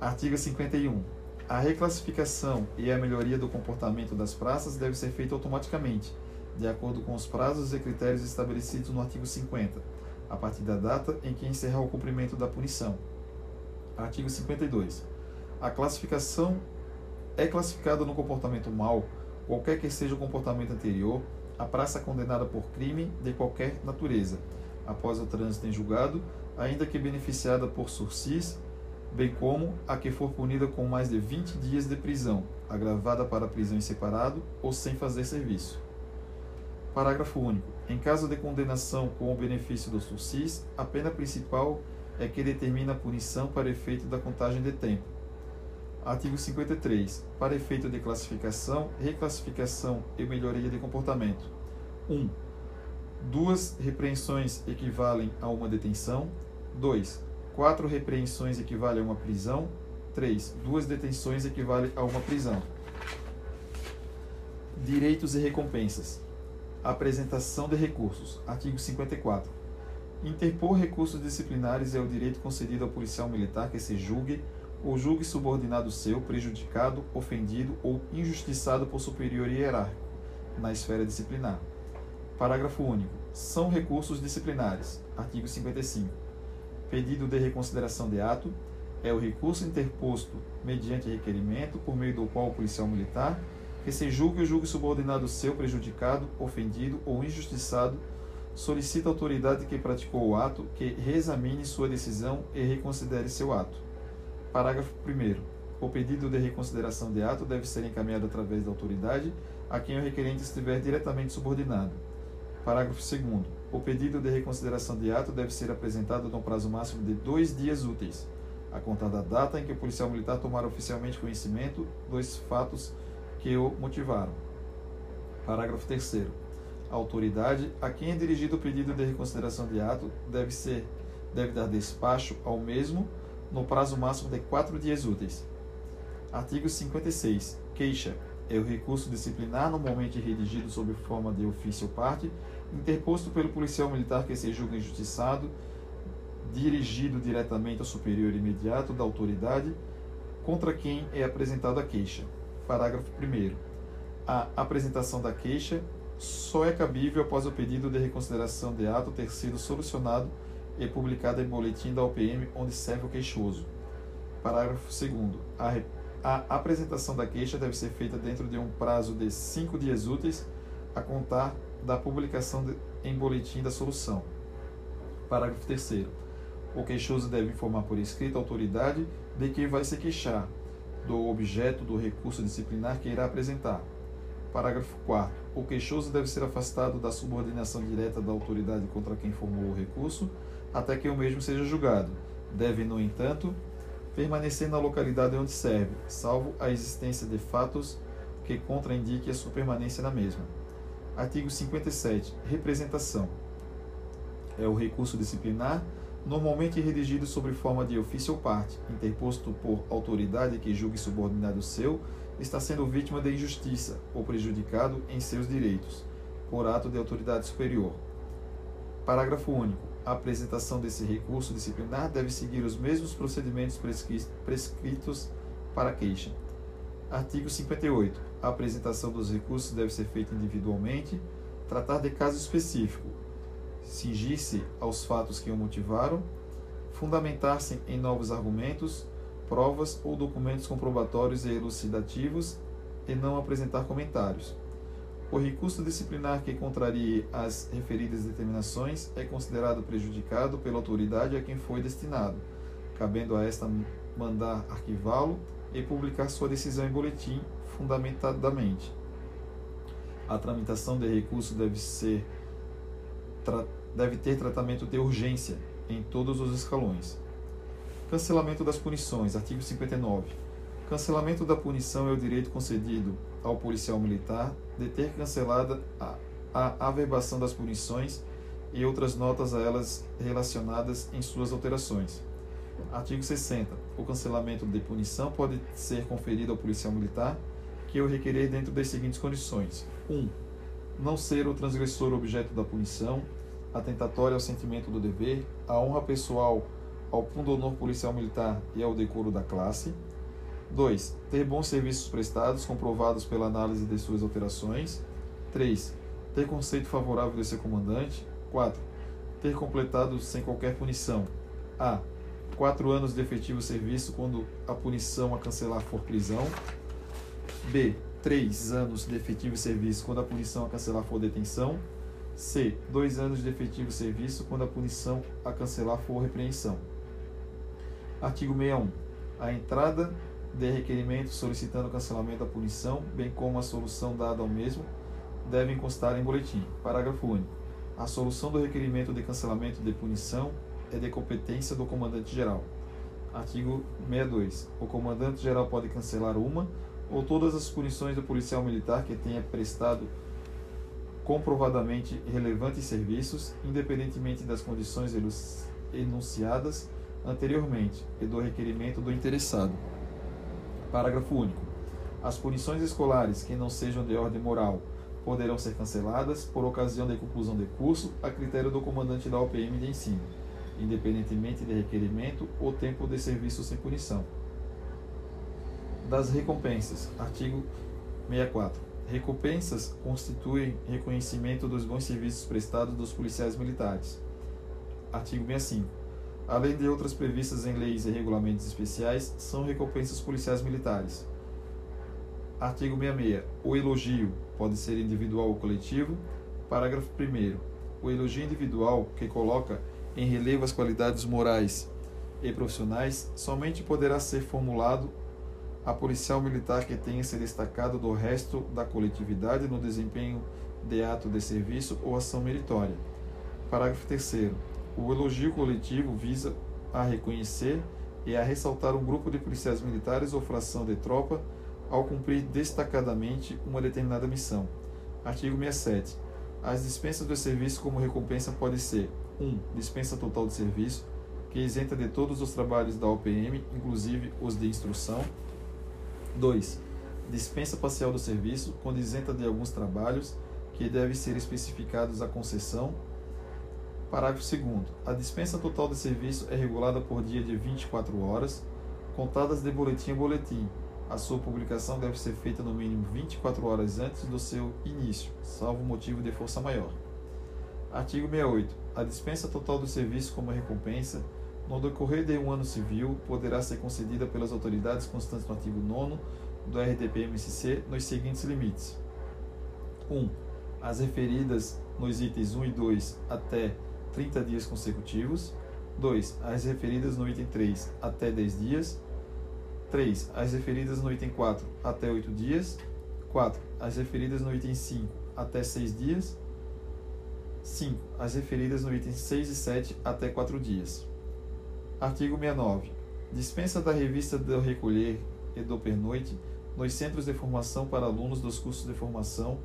S2: Artigo 51. A reclassificação e a melhoria do comportamento das praças deve ser feita automaticamente, de acordo com os prazos e critérios estabelecidos no artigo 50, a partir da data em que encerrar o cumprimento da punição. Artigo 52. A classificação é classificada no comportamento mau, qualquer que seja o comportamento anterior, a praça condenada por crime de qualquer natureza, após o trânsito em julgado, ainda que beneficiada por sursis bem como a que for punida com mais de 20 dias de prisão, agravada para prisão em separado ou sem fazer serviço. Parágrafo único. Em caso de condenação com o benefício do sursis, a pena principal é que determina a punição para efeito da contagem de tempo. Artigo 53. Para efeito de classificação, reclassificação e melhoria de comportamento. 1. Um, duas repreensões equivalem a uma detenção. 2 Quatro repreensões equivalem a uma prisão. 3. Duas detenções equivalem a uma prisão. Direitos e recompensas. Apresentação de recursos. Artigo 54. Interpor recursos disciplinares é o direito concedido ao policial militar que se julgue ou julgue subordinado seu prejudicado, ofendido ou injustiçado por superior hierárquico na esfera disciplinar. Parágrafo único. São recursos disciplinares. Artigo 55 Pedido de reconsideração de ato é o recurso interposto mediante requerimento por meio do qual o policial militar, que se julgue ou julgue subordinado seu prejudicado, ofendido ou injustiçado, solicita à autoridade que praticou o ato que reexamine sua decisão e reconsidere seu ato. Parágrafo 1 O pedido de reconsideração de ato deve ser encaminhado através da autoridade a quem o requerente estiver diretamente subordinado. Parágrafo 2 o pedido de reconsideração de ato deve ser apresentado no prazo máximo de dois dias úteis, a contar da data em que o policial militar tomar oficialmente conhecimento dos fatos que o motivaram. Parágrafo 3 A autoridade a quem é dirigido o pedido de reconsideração de ato deve ser deve dar despacho ao mesmo no prazo máximo de quatro dias úteis. Artigo 56. Queixa é o recurso disciplinar normalmente redigido sob forma de ofício ou parte, interposto pelo policial militar que se julga injustiçado, dirigido diretamente ao superior imediato da autoridade contra quem é apresentada a queixa. Parágrafo 1. A apresentação da queixa só é cabível após o pedido de reconsideração de ato ter sido solucionado e publicado em boletim da OPM onde serve o queixoso. Parágrafo 2. A a apresentação da queixa deve ser feita dentro de um prazo de cinco dias úteis a contar da publicação de, em boletim da solução. Parágrafo 3. O queixoso deve informar por escrito a autoridade de que vai se queixar, do objeto do recurso disciplinar que irá apresentar. Parágrafo 4. O queixoso deve ser afastado da subordinação direta da autoridade contra quem formulou o recurso até que o mesmo seja julgado. Deve, no entanto, permanecer na localidade onde serve, salvo a existência de fatos que contraindiquem a sua permanência na mesma. Artigo 57. Representação. É o recurso disciplinar, normalmente redigido sob forma de ofício ou parte, interposto por autoridade que julgue subordinado seu, está sendo vítima de injustiça ou prejudicado em seus direitos, por ato de autoridade superior. Parágrafo único a apresentação desse recurso disciplinar deve seguir os mesmos procedimentos prescritos para queixa. Artigo 58. A apresentação dos recursos deve ser feita individualmente, tratar de caso específico, cingir-se aos fatos que o motivaram, fundamentar-se em novos argumentos, provas ou documentos comprobatórios e elucidativos e não apresentar comentários. O recurso disciplinar que contrarie as referidas determinações é considerado prejudicado pela autoridade a quem foi destinado, cabendo a esta mandar arquivá-lo e publicar sua decisão em boletim fundamentadamente. A tramitação de recurso deve ser deve ter tratamento de urgência em todos os escalões. Cancelamento das punições, artigo 59. Cancelamento da punição é o direito concedido ao policial militar de ter cancelada a, a averbação das punições e outras notas a elas relacionadas em suas alterações. Artigo 60. O cancelamento de punição pode ser conferido ao policial militar que o requerer dentro das seguintes condições: 1. Um, não ser o transgressor objeto da punição, atentatório ao sentimento do dever, à honra pessoal, ao pundonor policial militar e ao decoro da classe. 2. Ter bons serviços prestados, comprovados pela análise de suas alterações. 3. Ter conceito favorável de seu comandante. 4. Ter completado sem qualquer punição. A. 4 anos de efetivo serviço quando a punição a cancelar for prisão. B. 3 anos de efetivo serviço quando a punição a cancelar for detenção. C. 2 anos de efetivo serviço quando a punição a cancelar for repreensão. Artigo 61. A entrada de requerimento solicitando cancelamento da punição, bem como a solução dada ao mesmo, devem constar em boletim. Parágrafo único. A solução do requerimento de cancelamento de punição é de competência do comandante-geral. Artigo 62. O comandante-geral pode cancelar uma ou todas as punições do policial militar que tenha prestado comprovadamente relevantes serviços, independentemente das condições enunciadas anteriormente e do requerimento do interessado. Parágrafo único. As punições escolares que não sejam de ordem moral poderão ser canceladas por ocasião de conclusão de curso a critério do comandante da OPM de ensino, independentemente de requerimento ou tempo de serviço sem punição. Das recompensas. Artigo 64. Recompensas constituem reconhecimento dos bons serviços prestados dos policiais militares. Artigo 65 além de outras previstas em leis e regulamentos especiais, são recompensas policiais militares. Artigo 66. O elogio pode ser individual ou coletivo. Parágrafo 1. O elogio individual, que coloca em relevo as qualidades morais e profissionais, somente poderá ser formulado a policial militar que tenha se destacado do resto da coletividade no desempenho de ato de serviço ou ação meritória. Parágrafo 3. O elogio coletivo visa a reconhecer e a ressaltar um grupo de policiais militares ou fração de tropa ao cumprir destacadamente uma determinada missão. Artigo 67. As dispensas do serviço como recompensa podem ser 1. Um, dispensa total de serviço, que isenta de todos os trabalhos da OPM, inclusive os de instrução. 2. Dispensa parcial do serviço, quando isenta de alguns trabalhos, que devem ser especificados a concessão. Parágrafo 2. A dispensa total de serviço é regulada por dia de 24 horas, contadas de boletim a boletim. A sua publicação deve ser feita no mínimo 24 horas antes do seu início, salvo motivo de força maior. Artigo 68. A dispensa total do serviço como recompensa no decorrer de um ano civil, poderá ser concedida pelas autoridades constantes no artigo 9 do RDP-MSC nos seguintes limites: 1. Um, as referidas nos itens 1 e 2 até 30 dias consecutivos. 2. As referidas no item 3 até 10 dias. 3. As referidas no item 4 até 8 dias. 4. As referidas no item 5 até 6 dias. 5. As referidas no item 6 e 7 até 4 dias. Artigo 69. Dispensa da revista do recolher e do pernoite nos centros de formação para alunos dos cursos de formação.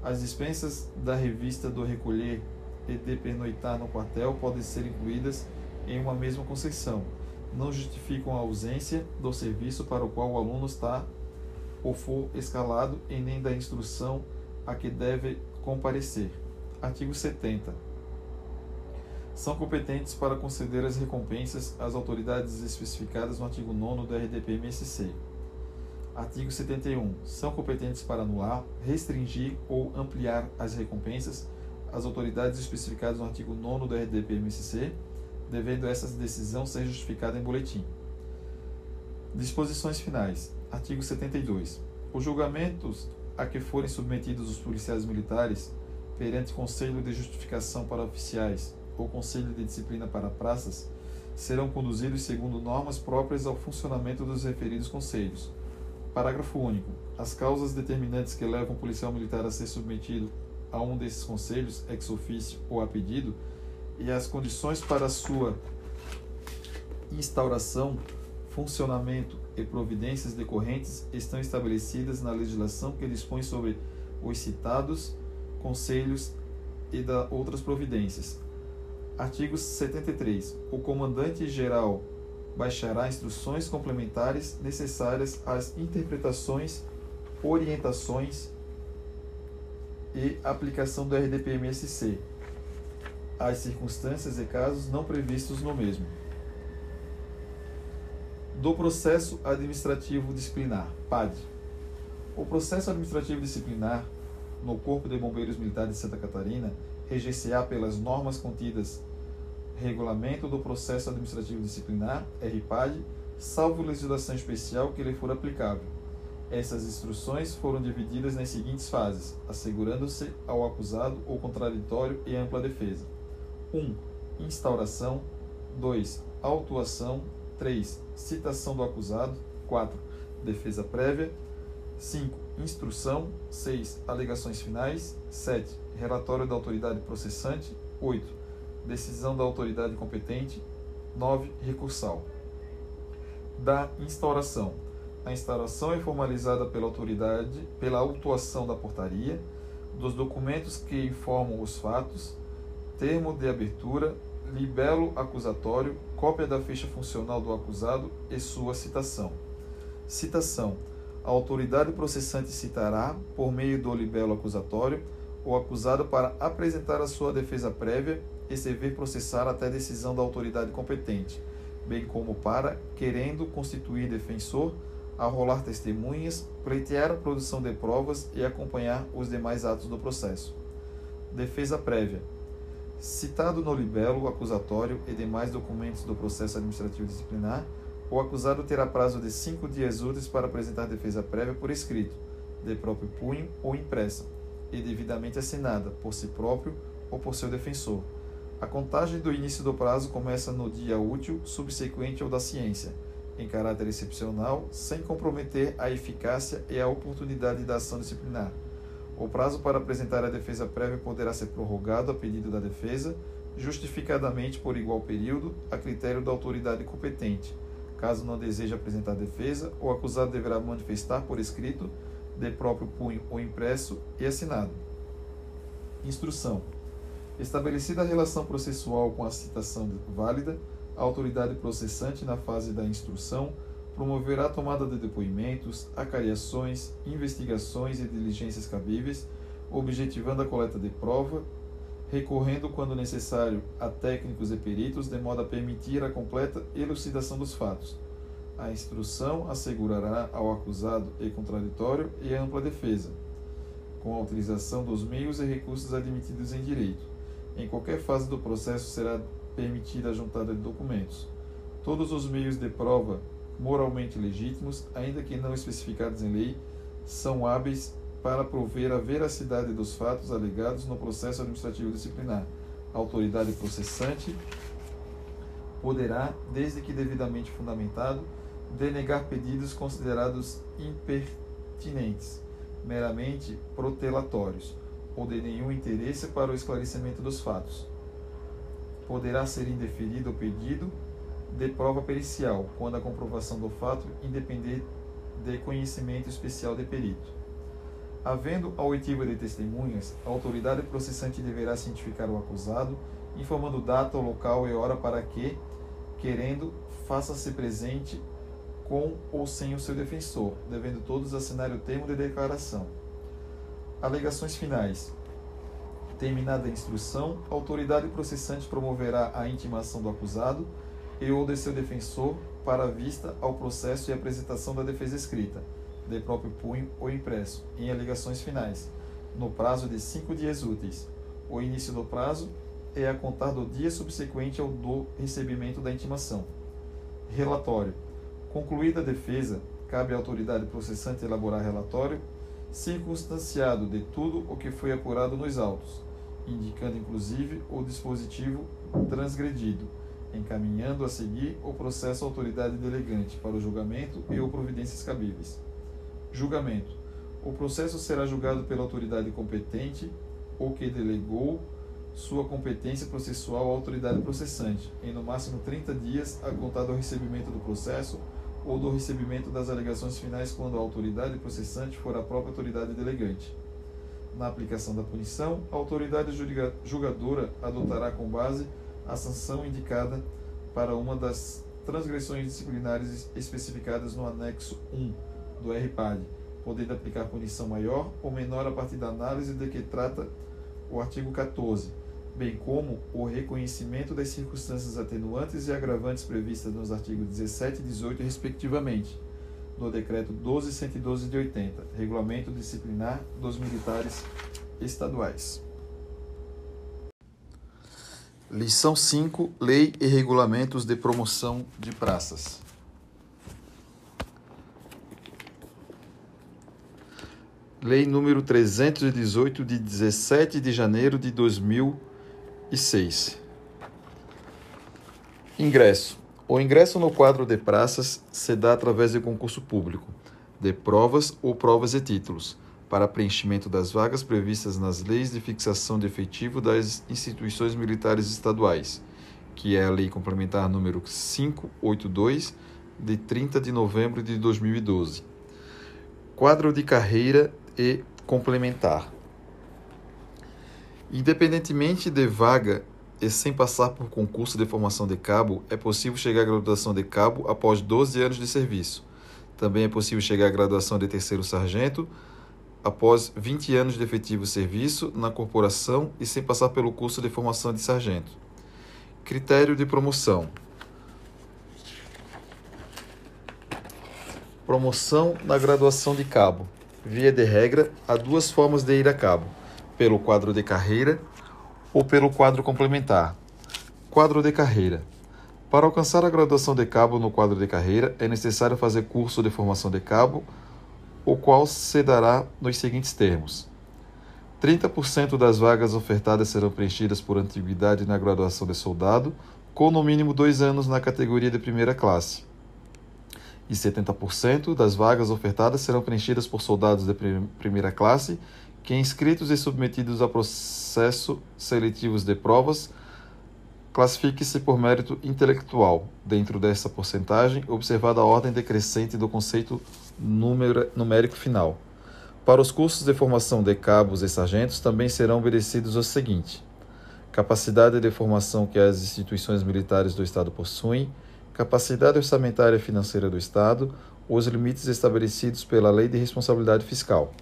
S2: As dispensas da revista do recolher e pernoitar no quartel podem ser incluídas em uma mesma concessão. Não justificam a ausência do serviço para o qual o aluno está ou for escalado e nem da instrução a que deve comparecer. Artigo 70 são competentes para conceder as recompensas às autoridades especificadas no artigo 9 do RDP-MSC. Artigo 71. São competentes para anular, restringir ou ampliar as recompensas às autoridades especificadas no artigo 9 do RDP-MSC, devendo essa decisão ser justificada em boletim. Disposições finais. Artigo 72. Os julgamentos a que forem submetidos os policiais militares perante Conselho de Justificação para Oficiais ou Conselho de Disciplina para Praças serão conduzidos segundo normas próprias ao funcionamento dos referidos conselhos. Parágrafo único. As causas determinantes que levam o policial militar a ser submetido a um desses conselhos, ex officio ou a pedido, e as condições para sua instauração, funcionamento e providências decorrentes estão estabelecidas na legislação que dispõe sobre os citados conselhos e da outras providências, Artigo 73. O comandante-geral baixará instruções complementares necessárias às interpretações, orientações e aplicação do RDP-MSC, às circunstâncias e casos não previstos no mesmo. Do processo administrativo disciplinar, PAD. O processo administrativo disciplinar no Corpo de Bombeiros Militares de Santa Catarina reger pelas normas contidas Regulamento do Processo Administrativo Disciplinar, RPAD, salvo legislação especial que lhe for aplicável. Essas instruções foram divididas nas seguintes fases, assegurando-se ao acusado o contraditório e ampla defesa. 1. Um, instauração. 2. Autuação. 3. Citação do acusado. 4. Defesa prévia. 5. Instrução. 6. Alegações finais. 7. Relatório da autoridade processante. 8 decisão da autoridade competente. 9. Recursal. Da instauração. A instauração é formalizada pela autoridade pela autuação da portaria, dos documentos que informam os fatos, termo de abertura, libelo acusatório, cópia da ficha funcional do acusado e sua citação. Citação. A autoridade processante citará, por meio do libelo acusatório, o acusado para apresentar a sua defesa prévia e se ver processar até decisão da autoridade competente, bem como para, querendo constituir defensor, arrolar testemunhas, pleitear a produção de provas e acompanhar os demais atos do processo. Defesa prévia. Citado no libelo acusatório e demais documentos do processo administrativo disciplinar, o acusado terá prazo de cinco dias úteis para apresentar defesa prévia por escrito, de próprio punho ou impressa, e devidamente assinada por si próprio ou por seu defensor a contagem do início do prazo começa no dia útil subsequente ao da ciência, em caráter excepcional, sem comprometer a eficácia e a oportunidade da ação disciplinar. O prazo para apresentar a defesa prévia poderá ser prorrogado a pedido da defesa, justificadamente por igual período, a critério da autoridade competente, Caso não deseje apresentar defesa, o acusado deverá manifestar por escrito, de próprio punho ou impresso e assinado. Instrução. Estabelecida a relação processual com a citação válida, a autoridade processante, na fase da instrução, promoverá a tomada de depoimentos, acariações, investigações e diligências cabíveis, objetivando a coleta de prova, recorrendo, quando necessário, a técnicos e peritos, de modo a permitir a completa elucidação dos fatos. A instrução assegurará ao acusado e contraditório e ampla defesa, com a utilização dos meios e recursos admitidos em direito. Em qualquer fase do processo será permitida a juntada de documentos. Todos os meios de prova moralmente legítimos, ainda que não especificados em lei, são hábeis para prover a veracidade dos fatos alegados no processo administrativo disciplinar. A autoridade processante poderá, desde que devidamente fundamentado, denegar pedidos considerados impertinentes, meramente protelatórios, ou de nenhum interesse para o esclarecimento dos fatos. Poderá ser indeferido o pedido de prova pericial, quando a comprovação do fato independer de conhecimento especial de perito. Havendo a oitiva de testemunhas, a autoridade processante deverá cientificar o acusado, informando data, local e hora para que, querendo, faça-se presente com ou sem o seu defensor, devendo todos assinar o termo de declaração. Alegações finais. Terminada a instrução, a autoridade processante promoverá a intimação do acusado e ou de seu defensor para vista ao processo e apresentação da defesa escrita de próprio punho ou impresso, em alegações finais, no prazo de cinco dias úteis. O início do prazo é a contar do dia subsequente ao do recebimento da intimação. Relatório. Concluída a defesa, cabe à autoridade processante elaborar relatório circunstanciado de tudo o que foi apurado nos autos, indicando inclusive o dispositivo transgredido, encaminhando a seguir o processo à autoridade delegante para o julgamento e ou providências cabíveis. Julgamento. O processo será julgado pela autoridade competente ou que delegou sua competência processual à autoridade processante, em no máximo 30 dias a contar do recebimento do processo ou do recebimento das alegações finais quando a autoridade processante for a própria autoridade delegante. Na aplicação da punição, a autoridade julgadora adotará com base a sanção indicada para uma das transgressões disciplinares especificadas no anexo 1 do RPAD, podendo aplicar punição maior ou menor a partir da análise de que trata o artigo 14, bem como o reconhecimento das circunstâncias atenuantes e agravantes previstas nos artigos 17 e 18, respectivamente, no Decreto 12.112 de 80, Regulamento Disciplinar dos Militares Estaduais. Lição 5: Lei e Regulamentos de Promoção de Praças. Lei número 318 de 17 de janeiro de 2006. Ingresso. O ingresso no quadro de praças se dá através de concurso público, de provas ou provas e títulos, para preenchimento das vagas previstas nas leis de fixação de efetivo das instituições militares estaduais, que é a Lei Complementar número 582 de 30 de novembro de 2012. Quadro de carreira e complementar. Independentemente de vaga e sem passar por concurso de formação de cabo, é possível chegar à graduação de cabo após 12 anos de serviço. Também é possível chegar à graduação de terceiro sargento após 20 anos de efetivo serviço na corporação e sem passar pelo curso de formação de sargento. Critério de promoção: Promoção na graduação de cabo. Via de regra, há duas formas de ir a cabo: pelo quadro de carreira ou pelo quadro complementar. Quadro de carreira. Para alcançar a graduação de cabo no quadro de carreira, é necessário fazer curso de formação de cabo, o qual se dará nos seguintes termos: 30% das vagas ofertadas serão preenchidas por antiguidade na graduação de soldado, com no mínimo dois anos na categoria de primeira classe e 70% das vagas ofertadas serão preenchidas por soldados de primeira classe que, inscritos e submetidos a processo seletivos de provas,
S1: Classifique-se por mérito intelectual. Dentro dessa porcentagem, observada a ordem decrescente do conceito numérico final. Para os cursos de formação de cabos e sargentos também serão obedecidos o seguinte: capacidade de formação que as instituições militares do Estado possuem, capacidade orçamentária financeira do Estado, os limites estabelecidos pela Lei de Responsabilidade Fiscal.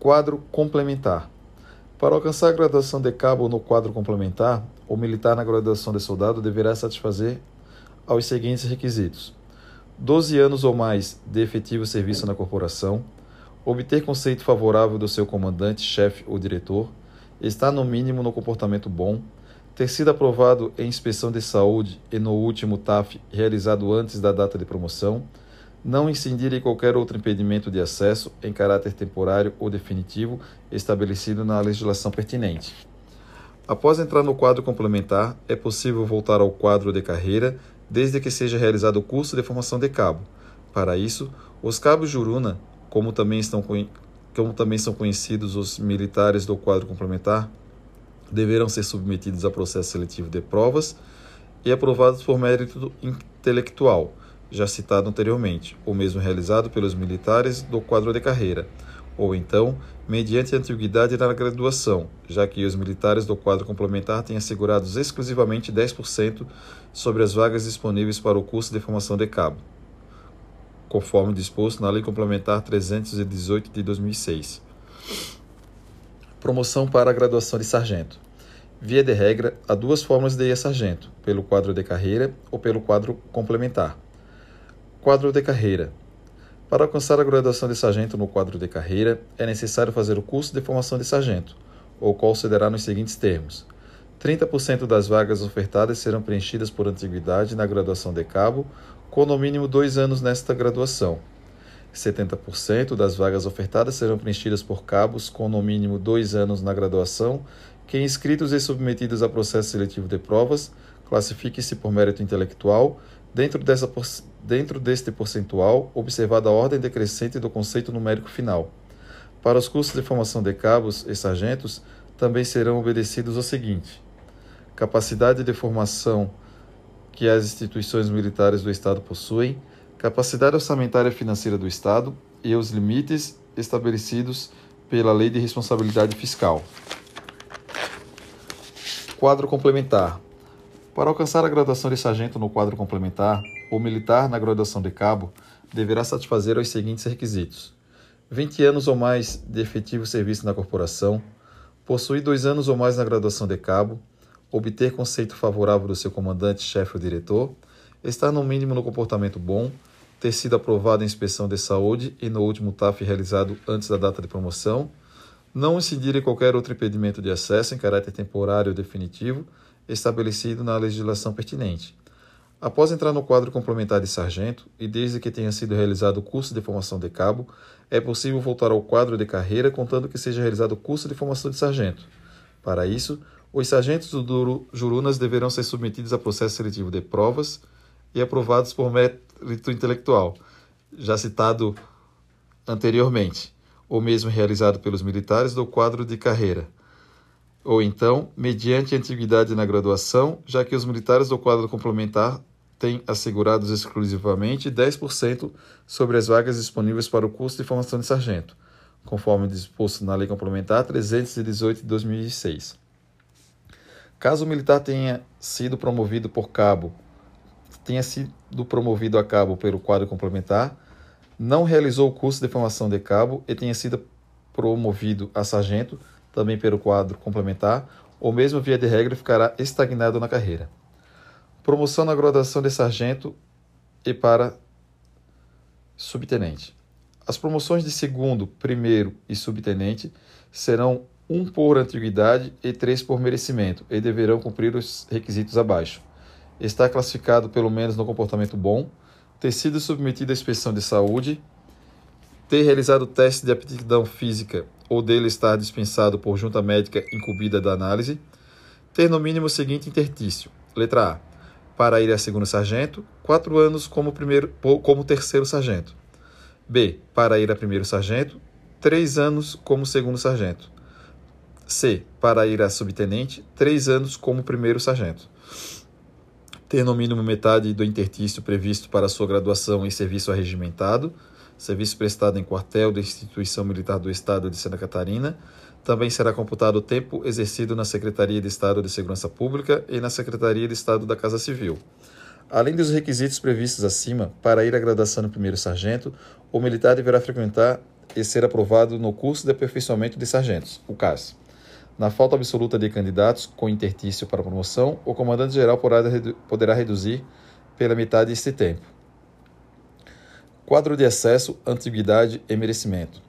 S1: Quadro complementar. Para alcançar a graduação de cabo no quadro complementar, o militar na graduação de soldado deverá satisfazer aos seguintes requisitos: 12 anos ou mais de efetivo serviço na corporação, obter conceito favorável do seu comandante, chefe ou diretor, estar no mínimo no comportamento bom, ter sido aprovado em inspeção de saúde e no último TAF realizado antes da data de promoção, não incidir em qualquer outro impedimento de acesso em caráter temporário ou definitivo estabelecido na legislação pertinente. Após entrar no quadro complementar, é possível voltar ao quadro de carreira desde que seja realizado o curso de formação de cabo. Para isso, os cabos Juruna, como também, estão, como também são conhecidos os militares do quadro complementar, deverão ser submetidos a processo seletivo de provas e aprovados por mérito intelectual já citado anteriormente, ou mesmo realizado pelos militares do quadro de carreira, ou então mediante antiguidade na graduação, já que os militares do quadro complementar têm assegurados exclusivamente 10% sobre as vagas disponíveis para o curso de formação de cabo, conforme disposto na Lei Complementar 318 de 2006. Promoção para a graduação de sargento. Via de regra, há duas formas de ir a sargento, pelo quadro de carreira ou pelo quadro complementar. Quadro de carreira. Para alcançar a graduação de sargento no quadro de carreira, é necessário fazer o curso de formação de sargento, o qual se dará nos seguintes termos: 30% das vagas ofertadas serão preenchidas por antiguidade na graduação de cabo, com no mínimo dois anos nesta graduação. 70% das vagas ofertadas serão preenchidas por cabos com no mínimo dois anos na graduação, que inscritos e submetidos a processo seletivo de provas, classifiquem-se por mérito intelectual Dentro, dessa, dentro deste percentual, observada a ordem decrescente do conceito numérico final. Para os cursos de formação de cabos e sargentos, também serão obedecidos o seguinte: capacidade de formação que as instituições militares do Estado possuem, capacidade orçamentária financeira do Estado e os limites estabelecidos pela Lei de Responsabilidade Fiscal. Quadro complementar. Para alcançar a graduação de sargento no quadro complementar, o militar na graduação de cabo deverá satisfazer os seguintes requisitos: 20 anos ou mais de efetivo serviço na corporação, possuir dois anos ou mais na graduação de cabo, obter conceito favorável do seu comandante, chefe ou diretor, estar no mínimo no comportamento bom, ter sido aprovado em inspeção de saúde e no último TAF realizado antes da data de promoção, não incidir em qualquer outro impedimento de acesso em caráter temporário ou definitivo, estabelecido na legislação pertinente. Após entrar no quadro complementar de sargento, e desde que tenha sido realizado o curso de formação de cabo, é possível voltar ao quadro de carreira contando que seja realizado o curso de formação de sargento. Para isso, os sargentos do Jurunas deverão ser submetidos a processo seletivo de provas e aprovados por mérito intelectual, já citado anteriormente, ou mesmo realizado pelos militares do quadro de carreira ou então, mediante antiguidade na graduação, já que os militares do quadro complementar têm assegurados exclusivamente 10% sobre as vagas disponíveis para o curso de formação de sargento, conforme disposto na Lei Complementar 318 de 2006. Caso o militar tenha sido promovido por cabo, tenha sido promovido a cabo pelo quadro complementar, não realizou o curso de formação de cabo e tenha sido promovido a sargento, também pelo quadro complementar, ou mesmo via de regra ficará estagnado na carreira. Promoção na graduação de sargento e para subtenente. As promoções de segundo, primeiro e subtenente serão um por antiguidade e três por merecimento e deverão cumprir os requisitos abaixo. Estar classificado pelo menos no comportamento bom, ter sido submetido à inspeção de saúde, ter realizado teste de aptidão física ou dele estar dispensado por junta médica incumbida da análise, ter no mínimo o seguinte intertício. Letra A. Para ir a segundo sargento, quatro anos como, primeiro, como terceiro sargento. B. Para ir a primeiro sargento, três anos como segundo sargento. C. Para ir a subtenente, três anos como primeiro sargento. Ter no mínimo metade do intertício previsto para sua graduação em serviço arregimentado, serviço prestado em quartel da Instituição Militar do Estado de Santa Catarina. Também será computado o tempo exercido na Secretaria de Estado de Segurança Pública e na Secretaria de Estado da Casa Civil. Além dos requisitos previstos acima, para ir à graduação no primeiro sargento, o militar deverá frequentar e ser aprovado no curso de aperfeiçoamento de sargentos, o CAS. Na falta absoluta de candidatos com intertício para promoção, o comandante-geral poderá reduzir pela metade este tempo. Quadro de acesso, antiguidade e merecimento.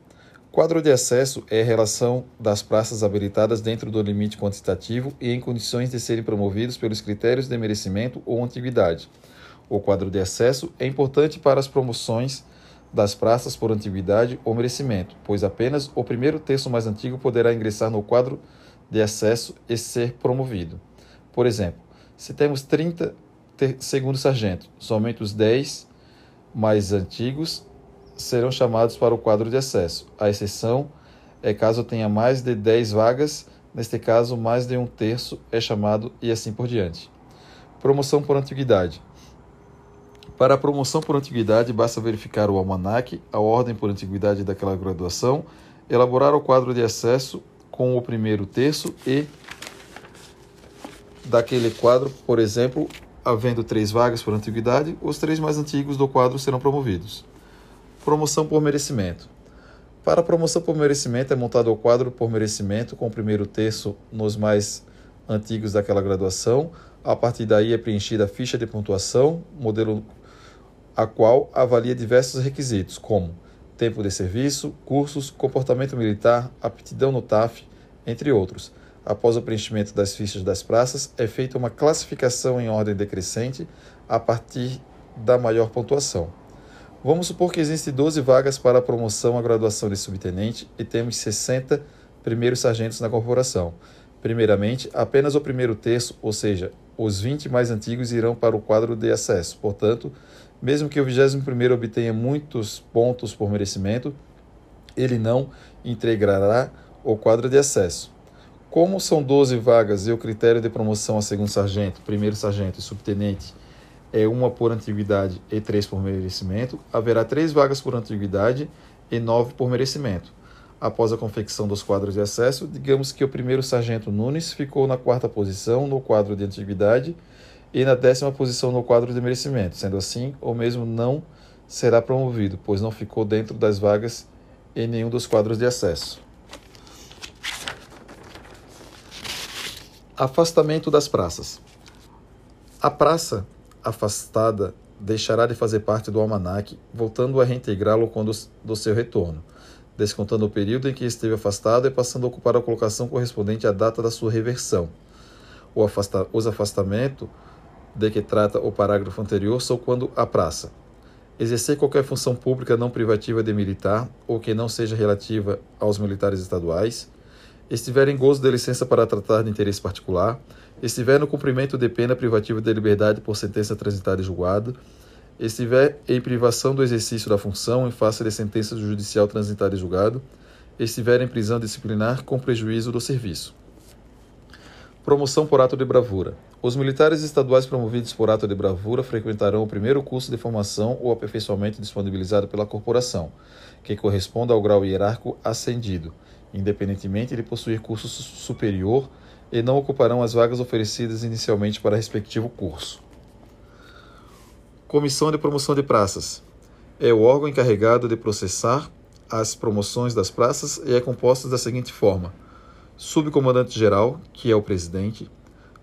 S1: Quadro de acesso é a relação das praças habilitadas dentro do limite quantitativo e em condições de serem promovidos pelos critérios de merecimento ou antiguidade. O quadro de acesso é importante para as promoções das praças por antiguidade ou merecimento, pois apenas o primeiro terço mais antigo poderá ingressar no quadro de acesso e ser promovido. Por exemplo, se temos 30 segundos sargento, somente os 10 mais antigos serão chamados para o quadro de acesso. A exceção é caso tenha mais de 10 vagas, neste caso, mais de um terço é chamado e assim por diante. Promoção por antiguidade. Para a promoção por antiguidade, basta verificar o almanaque, a ordem por antiguidade daquela graduação, elaborar o quadro de acesso com o primeiro terço e daquele quadro, por exemplo, havendo três vagas por antiguidade, os três mais antigos do quadro serão promovidos. Promoção por merecimento. Para a promoção por merecimento é montado o quadro por merecimento com o primeiro terço nos mais antigos daquela graduação. A partir daí é preenchida a ficha de pontuação, modelo a qual avalia diversos requisitos, como tempo de serviço, cursos, comportamento militar, aptidão no TAF, entre outros. Após o preenchimento das fichas das praças, é feita uma classificação em ordem decrescente a partir da maior pontuação. Vamos supor que existem 12 vagas para a promoção à graduação de subtenente e temos 60 primeiros sargentos na corporação. Primeiramente, apenas o primeiro terço, ou seja, os 20 mais antigos, irão para o quadro de acesso. Portanto, mesmo que o 21 obtenha muitos pontos por merecimento, ele não integrará o quadro de acesso. Como são 12 vagas e o critério de promoção a segundo sargento, primeiro sargento e subtenente é uma por antiguidade e três por merecimento, haverá três vagas por antiguidade e nove por merecimento. Após a confecção dos quadros de acesso, digamos que o primeiro sargento Nunes ficou na quarta posição no quadro de antiguidade e na décima posição no quadro de merecimento. Sendo assim, o mesmo não será promovido, pois não ficou dentro das vagas em nenhum dos quadros de acesso. Afastamento das praças. A praça afastada deixará de fazer parte do almanaque, voltando a reintegrá-lo quando do seu retorno, descontando o período em que esteve afastado e passando a ocupar a colocação correspondente à data da sua reversão. Afasta os afastamentos de que trata o parágrafo anterior são quando a praça exercer qualquer função pública não privativa de militar ou que não seja relativa aos militares estaduais, estiver em gozo de licença para tratar de interesse particular, estiver no cumprimento de pena privativa de liberdade por sentença transitada e julgada, estiver em privação do exercício da função em face de sentença judicial transitada e julgado, estiver em prisão disciplinar com prejuízo do serviço. Promoção por ato de bravura. Os militares estaduais promovidos por ato de bravura frequentarão o primeiro curso de formação ou aperfeiçoamento disponibilizado pela corporação, que corresponda ao grau hierárquico ascendido, independentemente de possuir curso superior, e não ocuparão as vagas oferecidas inicialmente para respectivo curso. Comissão de Promoção de Praças é o órgão encarregado de processar as promoções das praças e é composta da seguinte forma: subcomandante-geral, que é o presidente,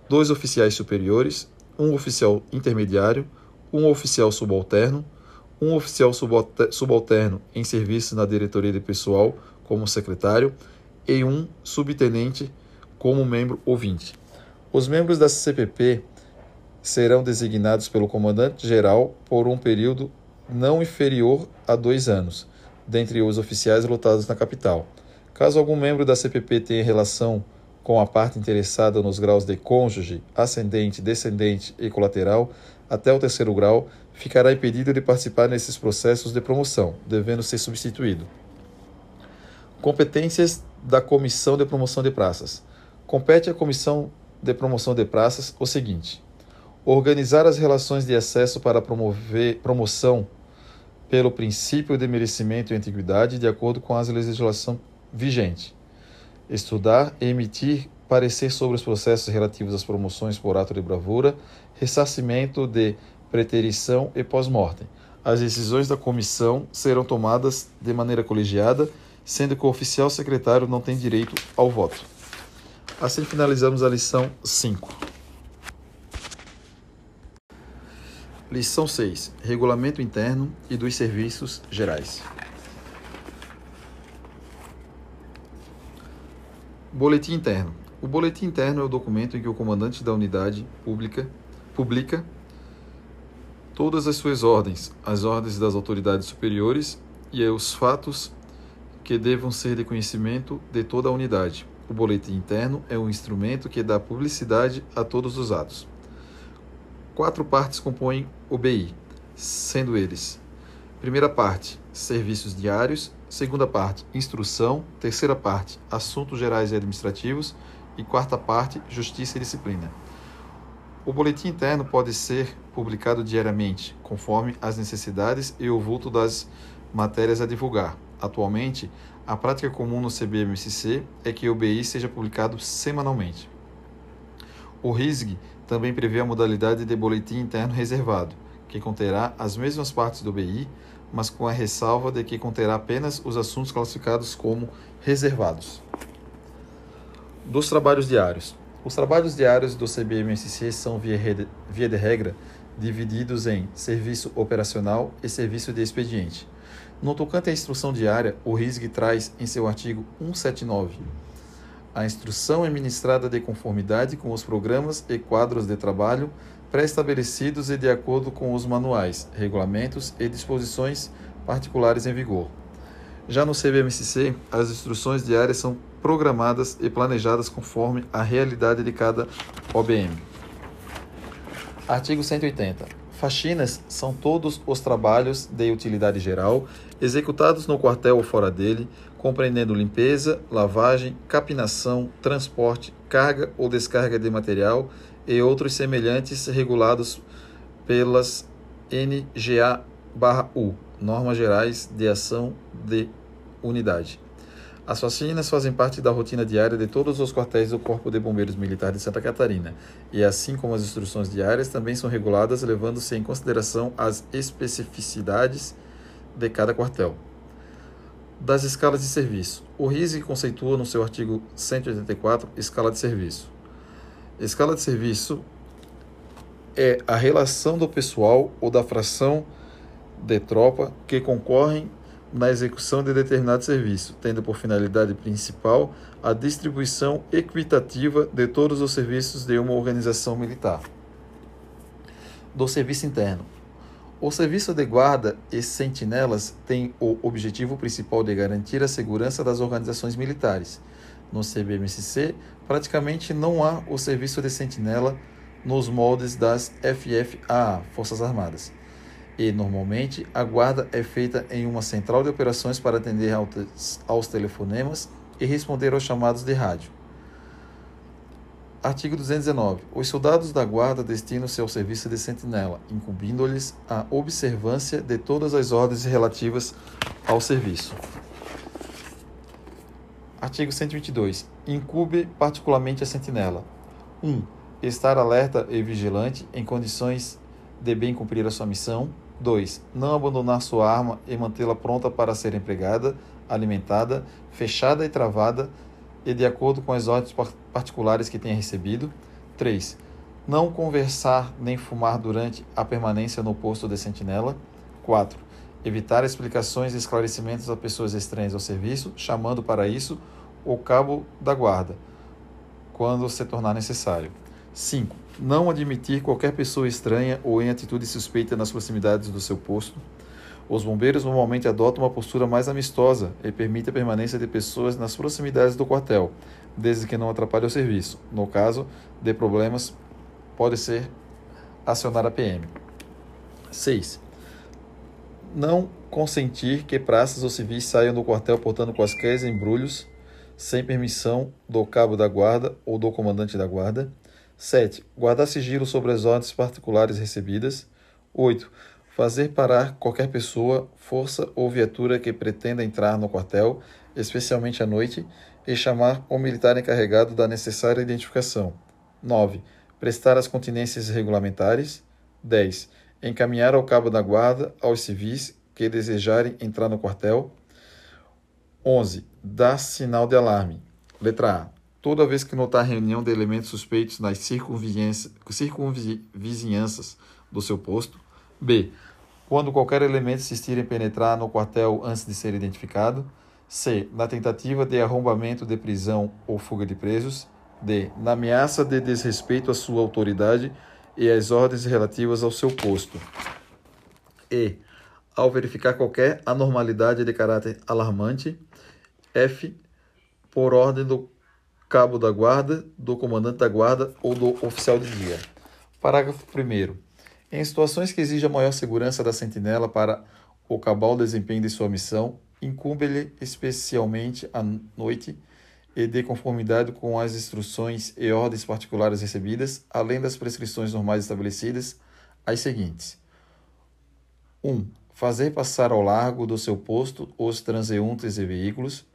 S1: dois oficiais superiores, um oficial intermediário, um oficial subalterno, um oficial subalterno em serviço na diretoria de pessoal como secretário e um subtenente como membro ouvinte. Os membros da CPP serão designados pelo comandante-geral por um período não inferior a dois anos, dentre os oficiais lotados na capital. Caso algum membro da CPP tenha relação com a parte interessada nos graus de cônjuge, ascendente, descendente e colateral, até o terceiro grau, ficará impedido de participar nesses processos de promoção, devendo ser substituído. Competências da Comissão de Promoção de Praças. Compete à Comissão de Promoção de Praças o seguinte: organizar as relações de acesso para promover promoção pelo princípio de merecimento e antiguidade de acordo com a legislação vigente. Estudar e emitir parecer sobre os processos relativos às promoções por ato de bravura, ressarcimento de preterição e pós-mortem. As decisões da comissão serão tomadas de maneira colegiada, sendo que o oficial secretário não tem direito ao voto. Assim finalizamos a lição 5. Lição 6: Regulamento interno e dos serviços gerais. Boletim interno. O boletim interno é o documento em que o comandante da unidade pública publica todas as suas ordens, as ordens das autoridades superiores e os fatos que devam ser de conhecimento de toda a unidade. O boletim interno é um instrumento que dá publicidade a todos os atos. Quatro partes compõem o BI, sendo eles: primeira parte, serviços diários, segunda parte, instrução, terceira parte, assuntos gerais e administrativos e quarta parte, justiça e disciplina. O boletim interno pode ser publicado diariamente, conforme as necessidades e o vulto das matérias a divulgar. Atualmente, a prática comum no CBMSC é que o BI seja publicado semanalmente. O RISG também prevê a modalidade de boletim interno reservado, que conterá as mesmas partes do BI, mas com a ressalva de que conterá apenas os assuntos classificados como reservados. Dos trabalhos diários. Os trabalhos diários do CBMSC são, via de regra, divididos em serviço operacional e serviço de expediente. No tocante à instrução diária, o RISG traz em seu artigo 179 a instrução é ministrada de conformidade com os programas e quadros de trabalho pré-estabelecidos e de acordo com os manuais, regulamentos e disposições particulares em vigor. Já no CBMCC, as instruções diárias são programadas e planejadas conforme a realidade de cada OBM. Artigo 180. Faxinas são todos os trabalhos de utilidade geral executados no quartel ou fora dele, compreendendo limpeza, lavagem, capinação, transporte, carga ou descarga de material e outros semelhantes regulados pelas NGA/U, Normas Gerais de Ação de Unidade. As faxinas fazem parte da rotina diária de todos os quartéis do Corpo de Bombeiros Militar de Santa Catarina, e assim como as instruções diárias também são reguladas levando-se em consideração as especificidades de cada quartel das escalas de serviço. O RISC conceitua no seu artigo 184 escala de serviço. Escala de serviço é a relação do pessoal ou da fração de tropa que concorrem na execução de determinado serviço, tendo por finalidade principal a distribuição equitativa de todos os serviços de uma organização militar. Do serviço interno. O serviço de guarda e sentinelas tem o objetivo principal de garantir a segurança das organizações militares. No CBMSC, praticamente não há o serviço de sentinela nos moldes das FFAA, Forças Armadas. E, normalmente, a guarda é feita em uma central de operações para atender aos telefonemas e responder aos chamados de rádio. Artigo 219. Os soldados da guarda destinam-se ao serviço de sentinela, incumbindo-lhes a observância de todas as ordens relativas ao serviço. Artigo 122. Incube particularmente a sentinela. 1. Um, estar alerta e vigilante em condições de bem cumprir a sua missão. 2. Não abandonar sua arma e mantê-la pronta para ser empregada, alimentada, fechada e travada e de acordo com as ordens particulares que tenha recebido. 3. Não conversar nem fumar durante a permanência no posto de sentinela. 4. Evitar explicações e esclarecimentos a pessoas estranhas ao serviço, chamando para isso o cabo da guarda, quando se tornar necessário. 5. Não admitir qualquer pessoa estranha ou em atitude suspeita nas proximidades do seu posto. Os bombeiros normalmente adotam uma postura mais amistosa e permitem a permanência de pessoas nas proximidades do quartel, desde que não atrapalhe o serviço. No caso de problemas, pode ser acionar a PM. 6. Não consentir que praças ou civis saiam do quartel portando quaisquer embrulhos, sem permissão do cabo da guarda ou do comandante da guarda. 7. Guardar sigilo sobre as ordens particulares recebidas. 8. Fazer parar qualquer pessoa, força ou viatura que pretenda entrar no quartel, especialmente à noite, e chamar o militar encarregado da necessária identificação. 9. Prestar as continências regulamentares. 10. Encaminhar ao cabo da guarda aos civis que desejarem entrar no quartel. 11. Dar sinal de alarme. Letra A. Toda vez que notar reunião de elementos suspeitos nas circunvizinhanças do seu posto. B. Quando qualquer elemento insistir em penetrar no quartel antes de ser identificado. C. Na tentativa de arrombamento de prisão ou fuga de presos. D. Na ameaça de desrespeito à sua autoridade e às ordens relativas ao seu posto. E. Ao verificar qualquer anormalidade de caráter alarmante. F. Por ordem do cabo da guarda, do comandante da guarda ou do oficial de dia. Parágrafo 1. Em situações que exijam maior segurança da sentinela para o cabal desempenho de sua missão, incumbe-lhe especialmente à noite e de conformidade com as instruções e ordens particulares recebidas, além das prescrições normais estabelecidas, as seguintes: 1. Um, fazer passar ao largo do seu posto os transeuntes e veículos.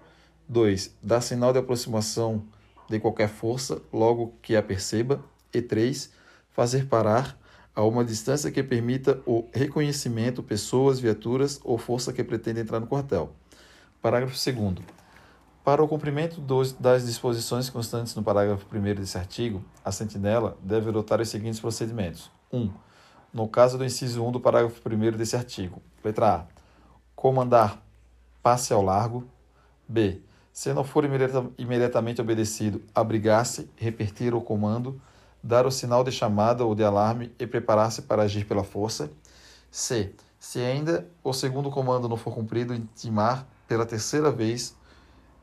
S1: 2. Dar sinal de aproximação de qualquer força logo que a perceba. E 3. Fazer parar a uma distância que permita o reconhecimento pessoas, viaturas ou força que pretende entrar no quartel. Parágrafo 2 para o cumprimento dos, das disposições constantes no parágrafo 1 desse artigo, a sentinela deve adotar os seguintes procedimentos. 1. Um, no caso do inciso 1 do parágrafo 1 desse artigo. Letra A. Comandar passe ao largo. B. Se não for imediata, imediatamente obedecido, abrigar-se, repetir o comando, dar o sinal de chamada ou de alarme e preparar-se para agir pela força. C. Se ainda o segundo comando não for cumprido, intimar pela terceira vez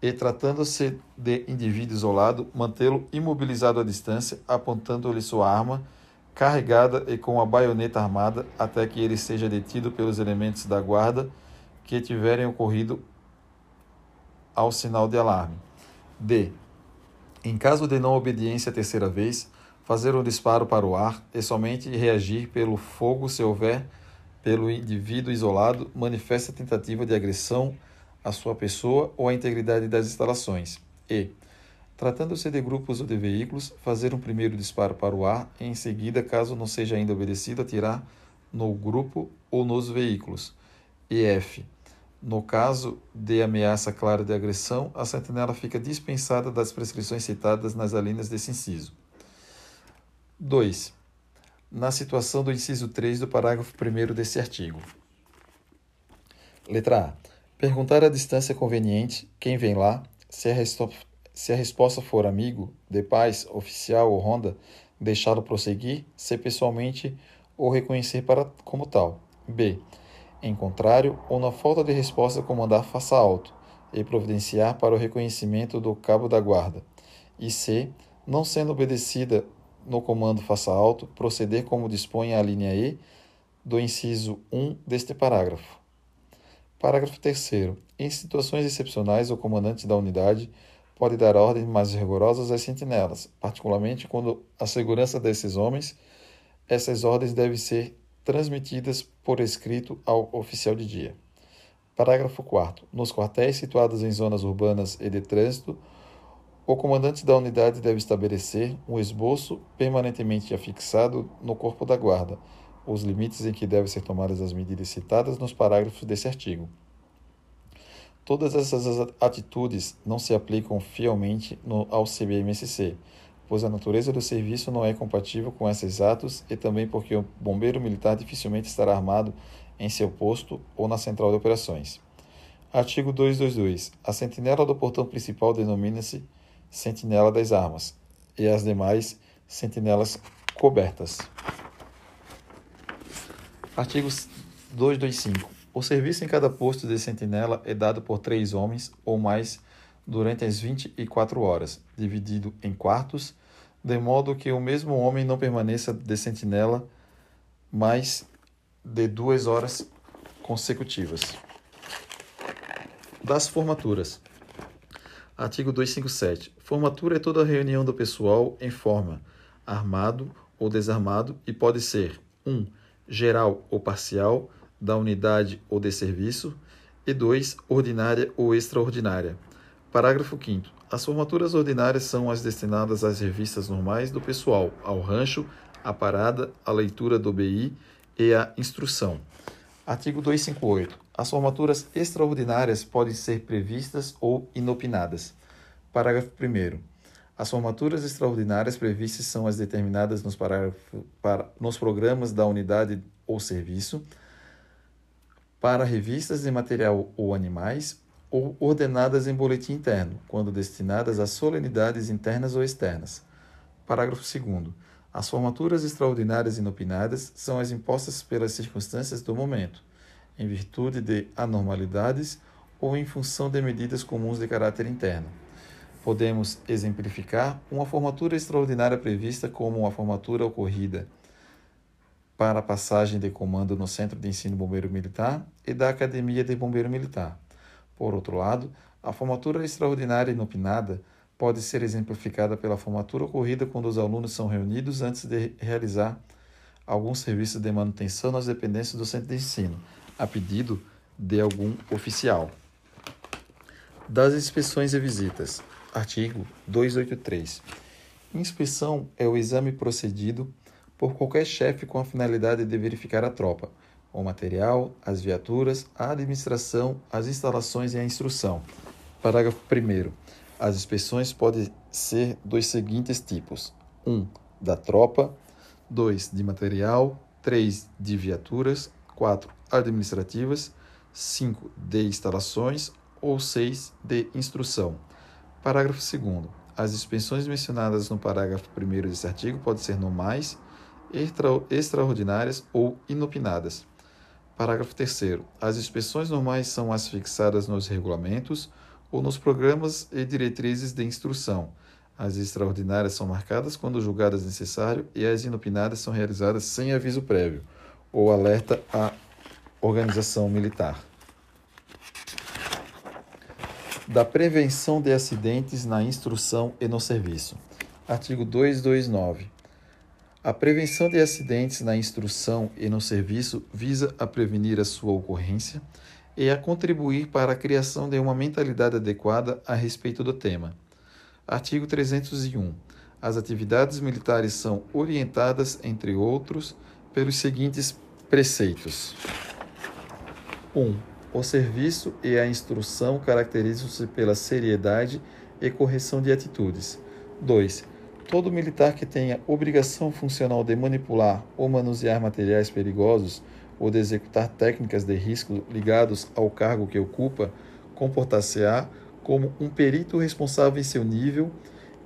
S1: e, tratando-se de indivíduo isolado, mantê-lo imobilizado à distância, apontando-lhe sua arma, carregada e com a baioneta armada, até que ele seja detido pelos elementos da guarda que tiverem ocorrido ao sinal de alarme. D. Em caso de não obediência a terceira vez, fazer um disparo para o ar e somente reagir pelo fogo se houver, pelo indivíduo isolado, manifesta tentativa de agressão a sua pessoa ou a integridade das instalações. E, tratando-se de grupos ou de veículos, fazer um primeiro disparo para o ar e, em seguida, caso não seja ainda obedecido, atirar no grupo ou nos veículos. E F. No caso de ameaça clara de agressão, a sentinela fica dispensada das prescrições citadas nas alíneas desse inciso. 2. Na situação do inciso 3 do parágrafo 1 desse artigo. Letra A. Perguntar a distância conveniente, quem vem lá, se a, se a resposta for amigo, de paz, oficial ou ronda, deixá-lo prosseguir, se pessoalmente ou reconhecer para como tal. B. Em contrário, ou na falta de resposta, comandar faça alto e providenciar para o reconhecimento do cabo da guarda. E C. Não sendo obedecida no comando faça alto, proceder como dispõe a linha E do inciso 1 deste parágrafo. Parágrafo 3. Em situações excepcionais, o comandante da unidade pode dar ordens mais rigorosas às sentinelas, particularmente quando a segurança desses homens. Essas ordens devem ser transmitidas por escrito ao oficial de dia. Parágrafo 4. Nos quartéis situados em zonas urbanas e de trânsito, o comandante da unidade deve estabelecer um esboço permanentemente afixado no corpo da guarda, os limites em que devem ser tomadas as medidas citadas nos parágrafos desse artigo. Todas essas atitudes não se aplicam fielmente no, ao CBMSC, pois a natureza do serviço não é compatível com esses atos e também porque o bombeiro militar dificilmente estará armado em seu posto ou na central de operações. Artigo 222. A sentinela do portão principal denomina-se sentinela das armas e as demais sentinelas cobertas. Artigo 225. O serviço em cada posto de sentinela é dado por três homens ou mais durante as 24 horas, dividido em quartos, de modo que o mesmo homem não permaneça de sentinela mais de duas horas consecutivas. Das formaturas. Artigo 257. Formatura é toda reunião do pessoal em forma, armado ou desarmado, e pode ser 1. Um, geral ou parcial, da unidade ou de serviço, e 2. Ordinária ou extraordinária. Parágrafo 5. As formaturas ordinárias são as destinadas às revistas normais do pessoal, ao rancho, à parada, à leitura do BI e à instrução. Artigo 258. As formaturas extraordinárias podem ser previstas ou inopinadas. Parágrafo 1. As formaturas extraordinárias previstas são as determinadas nos, para, nos programas da unidade ou serviço, para revistas de material ou animais, ou ordenadas em boletim interno, quando destinadas a solenidades internas ou externas. Parágrafo 2. As formaturas extraordinárias inopinadas são as impostas pelas circunstâncias do momento, em virtude de anormalidades ou em função de medidas comuns de caráter interno. Podemos exemplificar uma formatura extraordinária prevista como uma formatura ocorrida para a passagem de comando no Centro de Ensino Bombeiro Militar e da Academia de Bombeiro Militar. Por outro lado, a formatura extraordinária inopinada pode ser exemplificada pela formatura ocorrida quando os alunos são reunidos antes de realizar algum serviço de manutenção nas dependências do centro de ensino, a pedido de algum oficial. Das inspeções e visitas. Artigo 283. Inspeção é o exame procedido por qualquer chefe com a finalidade de verificar a tropa, o material, as viaturas, a administração, as instalações e a instrução. Parágrafo 1. As inspeções podem ser dos seguintes tipos: 1. Um, da tropa, 2. de material, 3. de viaturas, 4. administrativas, 5. de instalações ou 6. de instrução. Parágrafo 2. As inspeções mencionadas no parágrafo 1 deste artigo podem ser normais, extra, extraordinárias ou inopinadas. Parágrafo 3. As inspeções normais são as fixadas nos regulamentos ou nos programas e diretrizes de instrução. As extraordinárias são marcadas quando julgadas necessário e as inopinadas são realizadas sem aviso prévio ou alerta à organização militar. Da prevenção de acidentes na instrução e no serviço. Artigo 229. A prevenção de acidentes na instrução e no serviço visa a prevenir a sua ocorrência e a contribuir para a criação de uma mentalidade adequada a respeito do tema. Artigo 301. As atividades militares são orientadas, entre outros, pelos seguintes preceitos: 1. Um, o serviço e a instrução caracterizam-se pela seriedade e correção de atitudes. 2. Todo militar que tenha obrigação funcional de manipular ou manusear materiais perigosos ou de executar técnicas de risco ligados ao cargo que ocupa, comportar-se-á como um perito responsável em seu nível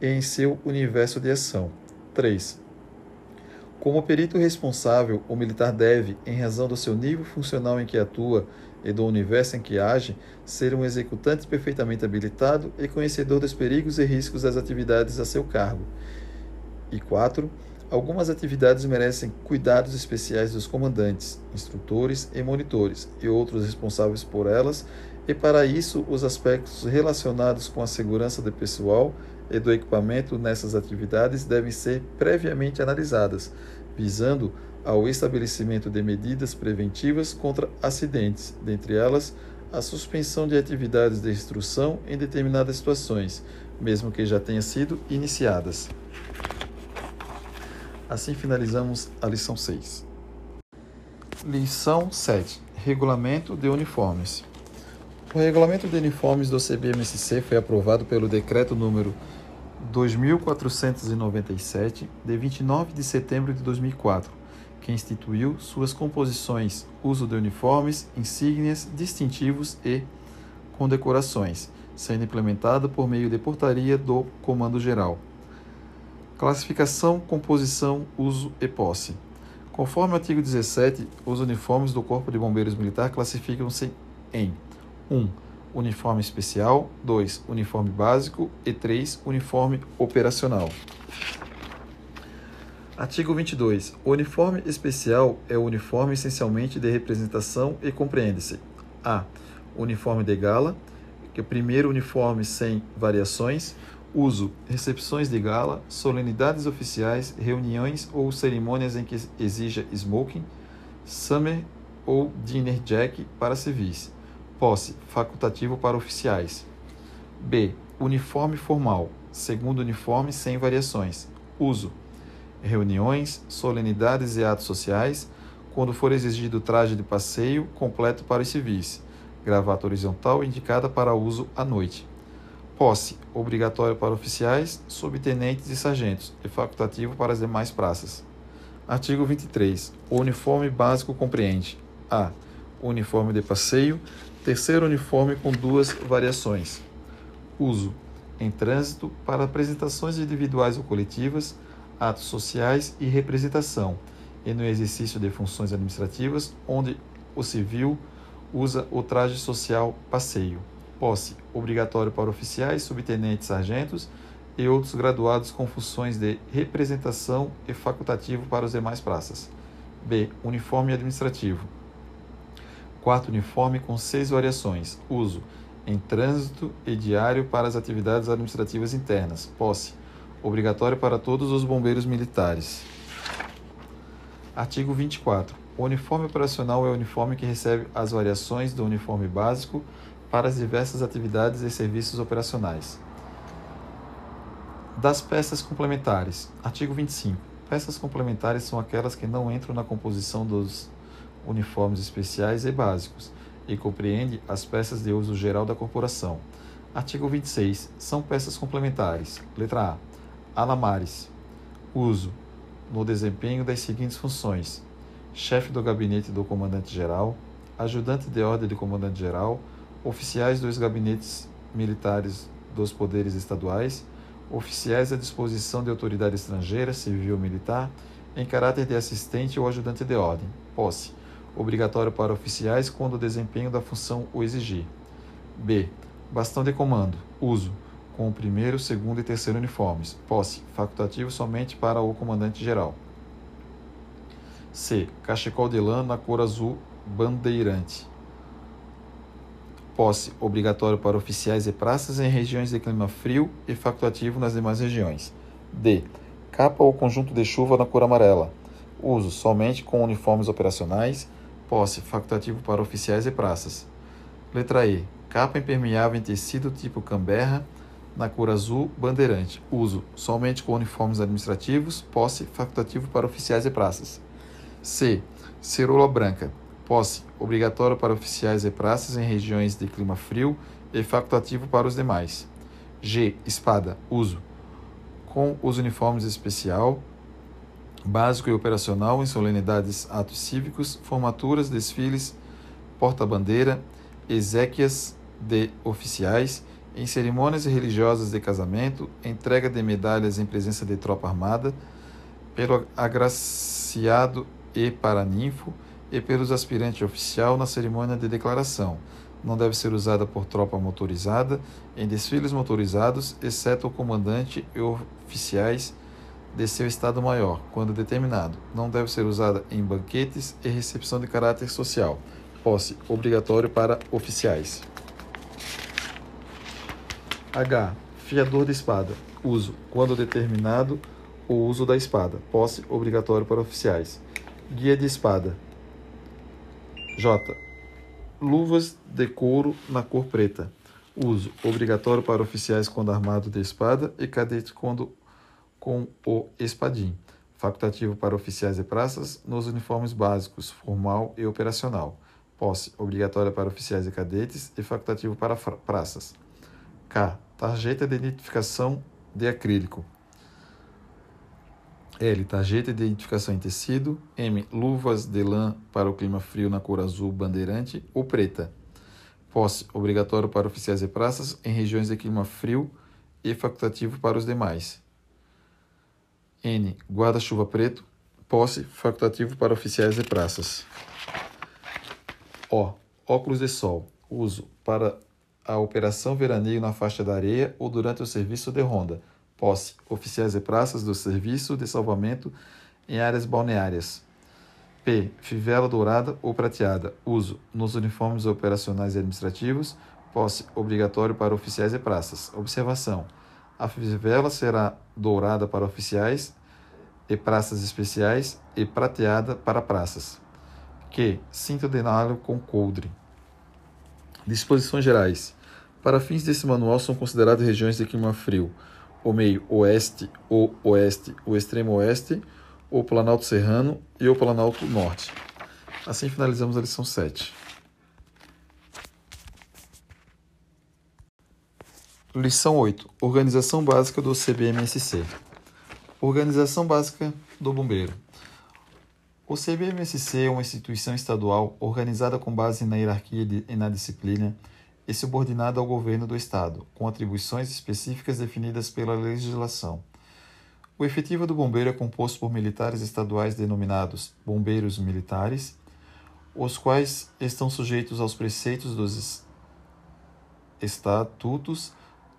S1: e em seu universo de ação. 3. Como perito responsável, o militar deve, em razão do seu nível funcional em que atua e do universo em que age, ser um executante perfeitamente habilitado e conhecedor dos perigos e riscos das atividades a seu cargo. E 4 Algumas atividades merecem cuidados especiais dos comandantes, instrutores e monitores, e outros responsáveis por elas, e para isso os aspectos relacionados com a segurança do pessoal e do equipamento nessas atividades devem ser previamente analisadas, visando ao estabelecimento de medidas preventivas contra acidentes, dentre elas a suspensão de atividades de instrução em determinadas situações, mesmo que já tenham sido iniciadas. Assim finalizamos a lição 6. Lição 7. Regulamento de uniformes. O regulamento de uniformes do CBMSC foi aprovado pelo decreto número 2497 de 29 de setembro de 2004, que instituiu suas composições, uso de uniformes, insígnias, distintivos e condecorações, sendo implementado por meio de portaria do Comando Geral. Classificação, composição, uso e posse. Conforme o artigo 17, os uniformes do Corpo de Bombeiros Militar classificam-se em 1. Um, uniforme especial, 2. Uniforme básico e 3. Uniforme operacional. Artigo 22. O uniforme especial é o uniforme essencialmente de representação e compreende-se: a. Uniforme de gala, que é primeiro uniforme sem variações. Uso: recepções de gala, solenidades oficiais, reuniões ou cerimônias em que exija smoking, summer ou dinner jack para civis. Posse: facultativo para oficiais. B. Uniforme formal, segundo uniforme sem variações. Uso: reuniões, solenidades e atos sociais, quando for exigido traje de passeio completo para os civis, gravata horizontal indicada para uso à noite. Posse, obrigatório para oficiais, subtenentes e sargentos, e facultativo para as demais praças. Artigo 23. O uniforme básico compreende: a. Uniforme de passeio, terceiro uniforme com duas variações. Uso em trânsito para apresentações individuais ou coletivas, atos sociais e representação, e no exercício de funções administrativas, onde o civil usa o traje social passeio. Posse obrigatório para oficiais, subtenentes, sargentos e outros graduados com funções de representação e facultativo para as demais praças. B. Uniforme administrativo. Quarto uniforme com seis variações. Uso em trânsito e diário para as atividades administrativas internas. Posse obrigatório para todos os bombeiros militares. Artigo 24. O uniforme operacional é o uniforme que recebe as variações do uniforme básico para as diversas atividades e serviços operacionais. Das peças complementares. Artigo 25. Peças complementares são aquelas que não entram na composição dos uniformes especiais e básicos e compreende as peças de uso geral da corporação. Artigo 26. São peças complementares. Letra A. Alamares. Uso no desempenho das seguintes funções: chefe do gabinete do comandante-geral, ajudante de ordem do comandante-geral, oficiais dos gabinetes militares dos poderes estaduais, oficiais à disposição de autoridade estrangeira, civil ou militar, em caráter de assistente ou ajudante de ordem. Posse. Obrigatório para oficiais quando o desempenho da função o exigir. B. Bastão de comando. Uso. Com o primeiro, segundo e terceiro uniformes. Posse. Facultativo somente para o comandante-geral. C. Cachecol de lã na cor azul bandeirante. Posse obrigatório para oficiais e praças em regiões de clima frio e facultativo nas demais regiões. D. Capa ou conjunto de chuva na cor amarela. Uso somente com uniformes operacionais. Posse facultativo para oficiais e praças. Letra E. Capa impermeável em tecido tipo Canberra na cor azul bandeirante. Uso somente com uniformes administrativos. Posse facultativo para oficiais e praças. C. Cerola branca. Posse obrigatório para oficiais e praças em regiões de clima frio e facultativo para os demais. G. Espada. Uso. Com os uniformes especial, básico e operacional em solenidades, atos cívicos, formaturas, desfiles, porta-bandeira, exéquias de oficiais, em cerimônias religiosas de casamento, entrega de medalhas em presença de tropa armada, pelo agraciado e para ninfo e pelos aspirantes oficial na cerimônia de declaração. Não deve ser usada por tropa motorizada em desfiles motorizados, exceto o comandante e oficiais de seu Estado-Maior, quando determinado. Não deve ser usada em banquetes e recepção de caráter social. Posse obrigatório para oficiais. H. Fiador de espada. Uso, quando determinado, o uso da espada. Posse obrigatório para oficiais. Guia de espada. J. Luvas de couro na cor preta. Uso obrigatório para oficiais quando armado de espada e cadetes quando com o espadim. Facultativo para oficiais e praças nos uniformes básicos, formal e operacional. Posse obrigatória para oficiais e cadetes e facultativo para praças. K. Tarjeta de identificação de acrílico. L. Tarjeta de identificação em tecido. M. Luvas de lã para o clima frio na cor azul bandeirante ou preta. Posse obrigatório para oficiais e praças em regiões de clima frio e facultativo para os demais. N. Guarda-chuva preto. Posse facultativo para oficiais e praças. O. Óculos de sol. Uso para a operação veraneio na faixa da areia ou durante o serviço de ronda Posse: oficiais e praças do Serviço de Salvamento em áreas balneárias. P. Fivela dourada ou prateada. Uso: nos uniformes operacionais e administrativos. Posse obrigatório para oficiais e praças. Observação: a fivela será dourada para oficiais e praças especiais e prateada para praças. Que cinto denálio com coldre. Disposições gerais. Para fins desse manual são consideradas regiões de clima frio: o meio oeste, o oeste, o extremo oeste, o Planalto Serrano e o Planalto Norte. Assim finalizamos a lição 7. Lição 8. Organização básica do CBMSC. Organização básica do bombeiro. O CBMSC é uma instituição estadual organizada com base na hierarquia e na disciplina e subordinada ao governo do Estado, com atribuições específicas definidas pela legislação. O efetivo do bombeiro é composto por militares estaduais denominados bombeiros militares, os quais estão sujeitos aos preceitos dos estatutos,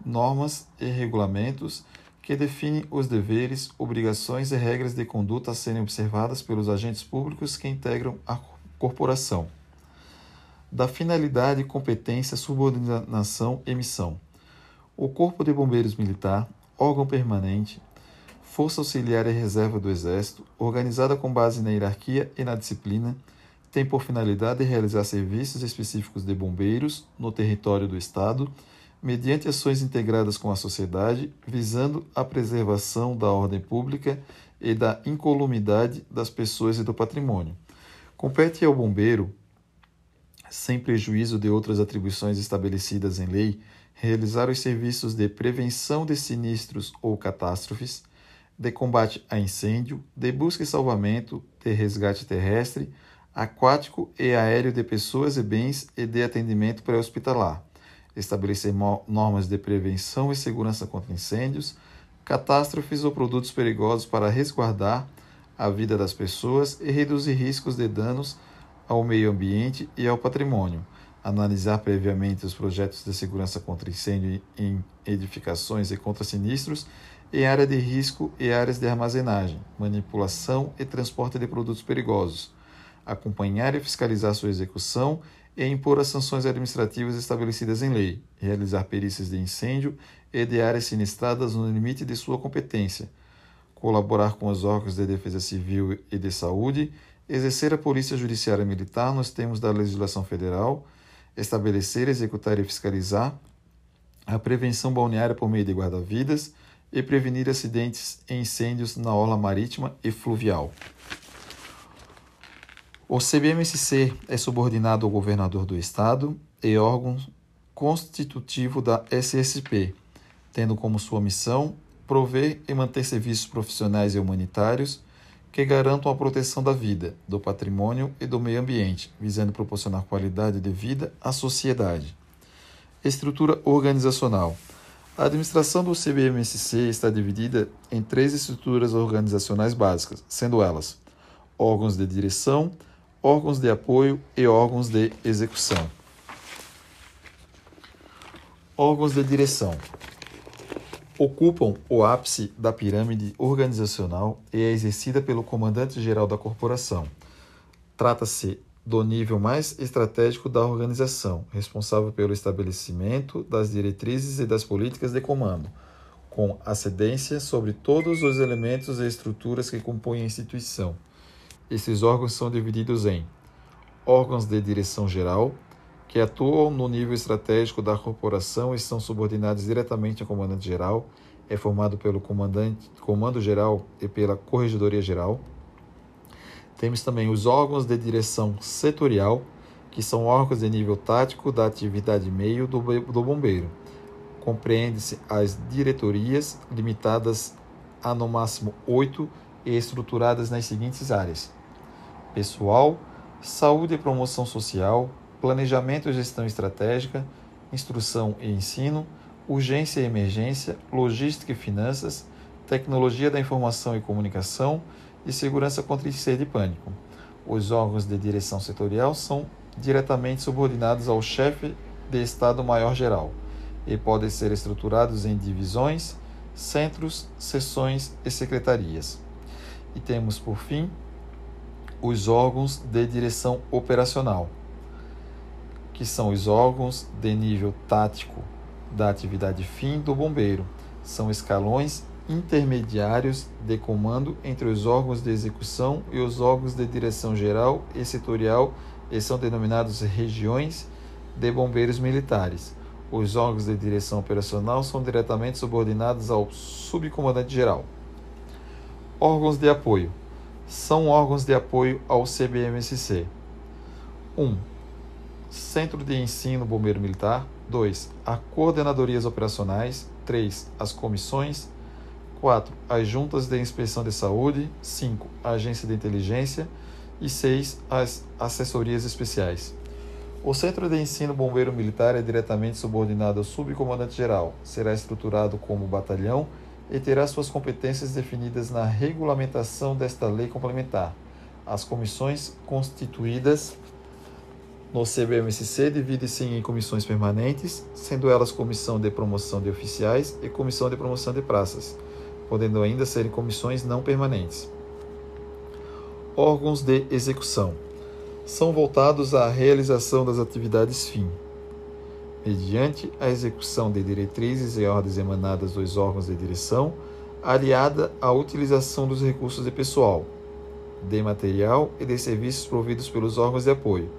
S1: normas e regulamentos que definem os deveres, obrigações e regras de conduta a serem observadas pelos agentes públicos que integram a corporação da finalidade, competência, subordinação e missão. O Corpo de Bombeiros Militar, órgão permanente, Força Auxiliar e Reserva do Exército, organizada com base na hierarquia e na disciplina, tem por finalidade realizar serviços específicos de bombeiros no território do Estado, mediante ações integradas com a sociedade, visando a preservação da ordem pública e da incolumidade das pessoas e do patrimônio. Compete ao bombeiro sem prejuízo de outras atribuições estabelecidas em lei, realizar os serviços de prevenção de sinistros ou catástrofes, de combate a incêndio, de busca e salvamento, de resgate terrestre, aquático e aéreo de pessoas e bens e de atendimento pré-hospitalar, estabelecer normas de prevenção e segurança contra incêndios, catástrofes ou produtos perigosos para resguardar a vida das pessoas e reduzir riscos de danos ao meio ambiente e ao patrimônio, analisar previamente os projetos de segurança contra incêndio em edificações e contra sinistros em área de risco e áreas de armazenagem, manipulação e transporte de produtos perigosos, acompanhar e fiscalizar sua execução e impor as sanções administrativas estabelecidas em lei, realizar perícias de incêndio e de áreas sinistradas no limite de sua competência, colaborar com os órgãos de defesa civil e de saúde exercer a polícia judiciária militar nos termos da legislação federal, estabelecer, executar e fiscalizar a prevenção balneária por meio de guarda-vidas e prevenir acidentes e incêndios na orla marítima e fluvial. O CBMSC é subordinado ao governador do estado e órgão constitutivo da SSP, tendo como sua missão prover e manter serviços profissionais e humanitários que garantam a proteção da vida, do patrimônio e do meio ambiente, visando proporcionar qualidade de vida à sociedade. Estrutura organizacional. A administração do CBMSC está dividida em três estruturas organizacionais básicas, sendo elas órgãos de direção, órgãos de apoio e órgãos de execução. Órgãos de direção ocupam o ápice da pirâmide organizacional e é exercida pelo comandante-geral da corporação. Trata-se do nível mais estratégico da organização, responsável pelo estabelecimento das diretrizes e das políticas de comando, com ascendência sobre todos os elementos e estruturas que compõem a instituição. Esses órgãos são divididos em órgãos de direção geral, que atuam no nível estratégico da corporação e são subordinados diretamente ao comandante-geral, é formado pelo comandante, comando-geral e pela corregedoria-geral. Temos também os órgãos de direção setorial, que são órgãos de nível tático da atividade meio do, do bombeiro. Compreende-se as diretorias, limitadas a no máximo oito e estruturadas nas seguintes áreas: pessoal, saúde e promoção social, planejamento e gestão estratégica, instrução e ensino, urgência e emergência, logística e finanças, tecnologia da informação e comunicação e segurança contra incêndio e pânico. Os órgãos de direção setorial são diretamente subordinados ao chefe de Estado-Maior-Geral e podem ser estruturados em divisões, centros, seções e secretarias. E temos, por fim, os órgãos de direção operacional que são os órgãos de nível tático da atividade fim do bombeiro. São escalões intermediários de comando entre os órgãos de execução e os órgãos de direção geral e setorial e são denominados regiões de bombeiros militares. Os órgãos de direção operacional são diretamente subordinados ao subcomandante geral. Órgãos de apoio são órgãos de apoio ao CBMSC. 1. Um, Centro de Ensino Bombeiro Militar. 2. A Coordenadorias Operacionais. 3. As comissões. 4. As juntas de inspeção de saúde. 5. A agência de inteligência. E 6. As assessorias especiais. O Centro de Ensino Bombeiro Militar é diretamente subordinado ao Subcomandante-Geral. Será estruturado como batalhão e terá suas competências definidas na regulamentação desta lei complementar. As comissões constituídas no CBMSC dividem-se em comissões permanentes, sendo elas Comissão de Promoção de Oficiais e Comissão de Promoção de Praças, podendo ainda serem comissões não permanentes. Órgãos de execução são voltados à realização das atividades fim, mediante a execução de diretrizes e ordens emanadas dos órgãos de direção, aliada à utilização dos recursos de pessoal, de material e de serviços providos pelos órgãos de apoio.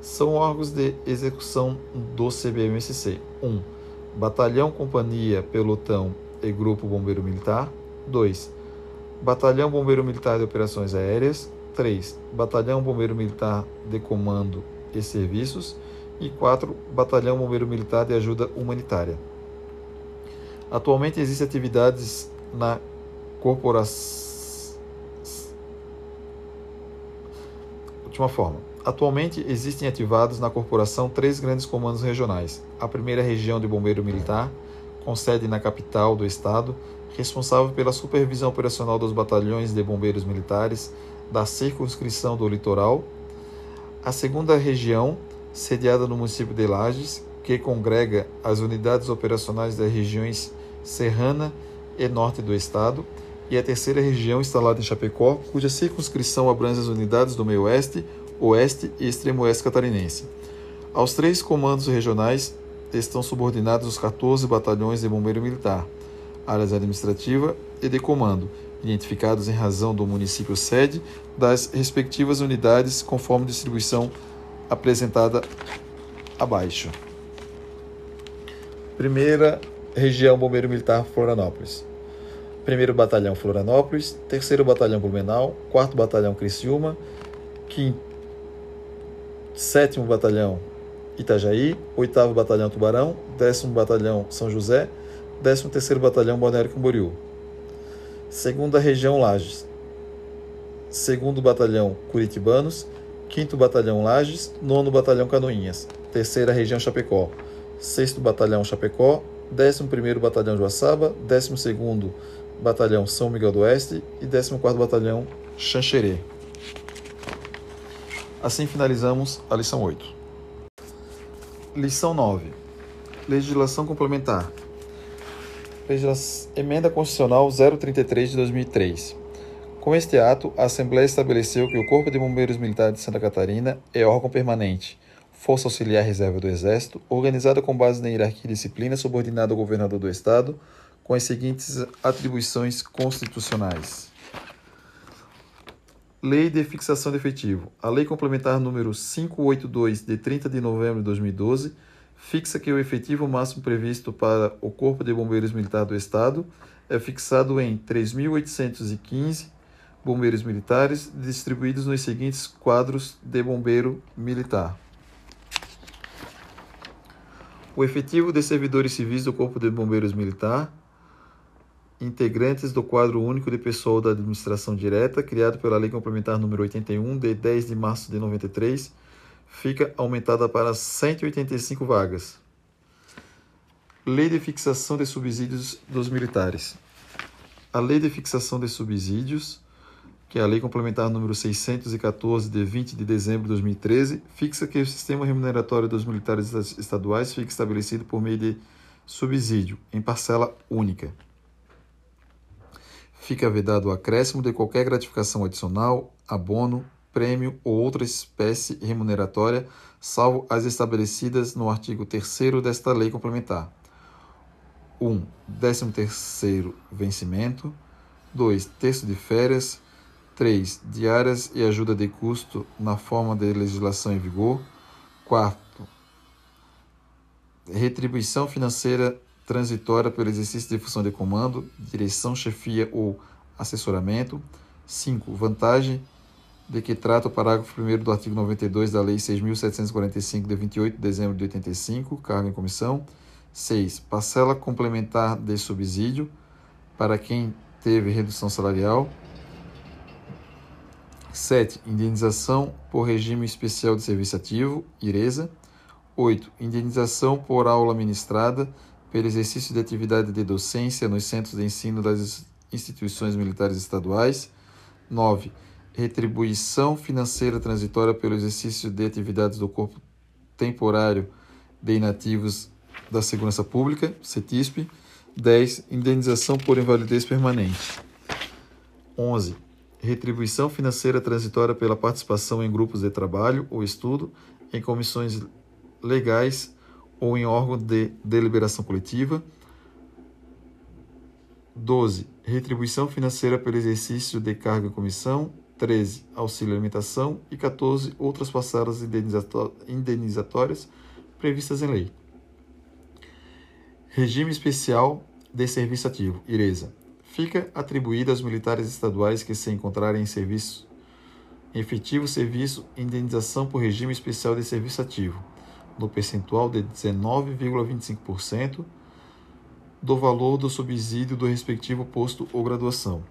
S1: São órgãos de execução do CBMSC: 1. Um, Batalhão, Companhia, Pelotão e Grupo Bombeiro Militar. 2. Batalhão Bombeiro Militar de Operações Aéreas. 3. Batalhão Bombeiro Militar de Comando e Serviços e 4. Batalhão Bombeiro Militar de Ajuda Humanitária. Atualmente existem atividades na corporação. Última forma. Atualmente existem ativados na corporação três grandes comandos regionais. A primeira região de bombeiro militar, com sede na capital do estado, responsável pela supervisão operacional dos batalhões de bombeiros militares da circunscrição do litoral. A segunda região, sediada no município de Lages, que congrega as unidades operacionais das regiões Serrana e Norte do Estado, e a terceira região, instalada em Chapecó, cuja circunscrição abrange as unidades do meio-oeste, oeste e extremo oeste catarinense. Aos três comandos regionais estão subordinados os 14 batalhões de bombeiro militar, áreas administrativa e de comando, identificados em razão do município sede das respectivas unidades, conforme distribuição apresentada abaixo. Primeira região Bombeiro Militar Florianópolis. Primeiro Batalhão Florianópolis, Terceiro Batalhão Blumenau, Quarto Batalhão Criciúma, Quinto, Sétimo Batalhão Itajaí, Oitavo Batalhão Tubarão, Décimo Batalhão São José, Décimo Terceiro Batalhão Balneário Camboriú. Segunda Região Lages, Segundo Batalhão Curitibanos, Quinto Batalhão Lages, Nono Batalhão Canoinhas, Terceira Região Chapecó, Sexto Batalhão Chapecó, Décimo Primeiro Batalhão Joaçaba, Décimo Segundo Batalhão São Miguel do Oeste e Décimo Quarto Batalhão Xanxerê. Assim finalizamos a lição 8. Lição 9. Legislação complementar. Emenda Constitucional 033 de 2003. Com este ato, a Assembleia estabeleceu que o Corpo de Bombeiros Militares de Santa Catarina é órgão permanente, Força Auxiliar Reserva do Exército, organizada com base na hierarquia e disciplina subordinada ao governador do Estado, com as seguintes atribuições constitucionais. Lei de Fixação de Efetivo. A Lei Complementar número 582, de 30 de novembro de 2012, fixa que o efetivo máximo previsto para o Corpo de Bombeiros Militar do Estado é fixado em 3.815 bombeiros militares distribuídos nos seguintes quadros de bombeiro militar. O efetivo de servidores civis do Corpo de Bombeiros Militar, integrantes do quadro único de pessoal da administração direta, criado pela Lei Complementar número 81 de 10 de março de 93, fica aumentada para 185 vagas. Lei de fixação de subsídios dos militares. A Lei de fixação de subsídios, que é a Lei Complementar número 614 de 20 de dezembro de 2013, fixa que o sistema remuneratório dos militares estaduais fique estabelecido por meio de subsídio em parcela única. Fica vedado o acréscimo de qualquer gratificação adicional, abono, prêmio ou outra espécie remuneratória, salvo as estabelecidas no artigo 3 desta lei complementar. 1. Um, 13º vencimento. 2. Terço de férias. 3. Diárias e ajuda de custo na forma de legislação em vigor. 4. Retribuição financeira transitória pelo exercício de função de comando, direção, chefia ou assessoramento. 5. Vantagem de que trata o parágrafo 1 do artigo 92 da Lei 6.745, de 28 de dezembro de 85, cargo em comissão. 6. Parcela complementar de subsídio para quem teve redução salarial. 7. Indenização por regime especial de serviço ativo, IRESA. 8. Indenização por aula ministrada pelo exercício de atividade de docência nos centros de ensino das instituições militares estaduais. 9. Retribuição financeira transitória pelo exercício de atividades do corpo temporário de inativos da Segurança Pública, CETISP. 10. Indenização por invalidez permanente. 11. Retribuição financeira transitória pela participação em grupos de trabalho ou estudo, em comissões legais ou em órgão de deliberação coletiva. 12. Retribuição financeira pelo exercício de cargo em comissão. 13. Auxílio alimentação. E 14. Outras parcelas indenizatórias previstas em lei. Regime Especial de Serviço Ativo, IRESA. Fica atribuída aos militares estaduais que se encontrarem em serviço, em efetivo serviço, indenização por regime especial de serviço ativo, no percentual de 19,25% do valor do subsídio do respectivo posto ou graduação.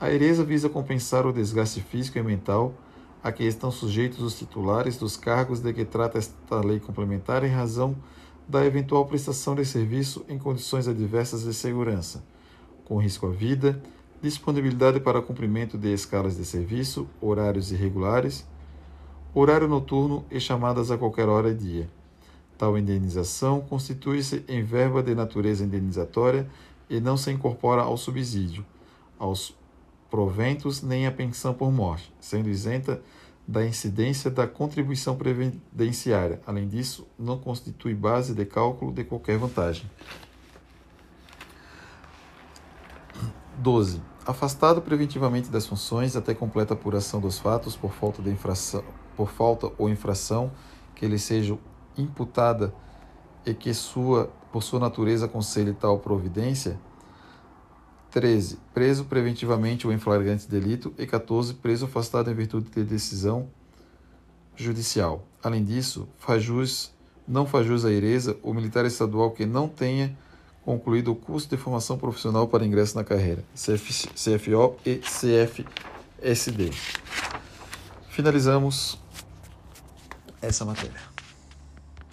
S1: A IRESA visa compensar o desgaste físico e mental a que estão sujeitos os titulares dos cargos de que trata esta lei complementar em razão da eventual prestação de serviço em condições adversas de segurança, com risco à vida, disponibilidade para cumprimento de escalas de serviço, horários irregulares, horário noturno e chamadas a qualquer hora e dia. Tal indenização constitui-se em verba de natureza indenizatória e não se incorpora ao subsídio, aos proventos nem à pensão por morte, sendo isenta da incidência da contribuição previdenciária. Além disso, não constitui base de cálculo de qualquer vantagem. 12. Afastado preventivamente das funções até completa apuração dos fatos por falta de infração, por falta ou infração que lhe seja imputada e que sua por sua natureza aconselhe tal providência. 13. Preso preventivamente ou em flagrante delito. E 14. Preso afastado em virtude de decisão judicial. Além disso, faz jus, não faz jus à ireza o militar estadual que não tenha concluído o curso de formação profissional para ingresso na carreira, CF, CFO e CFSD. Finalizamos essa matéria.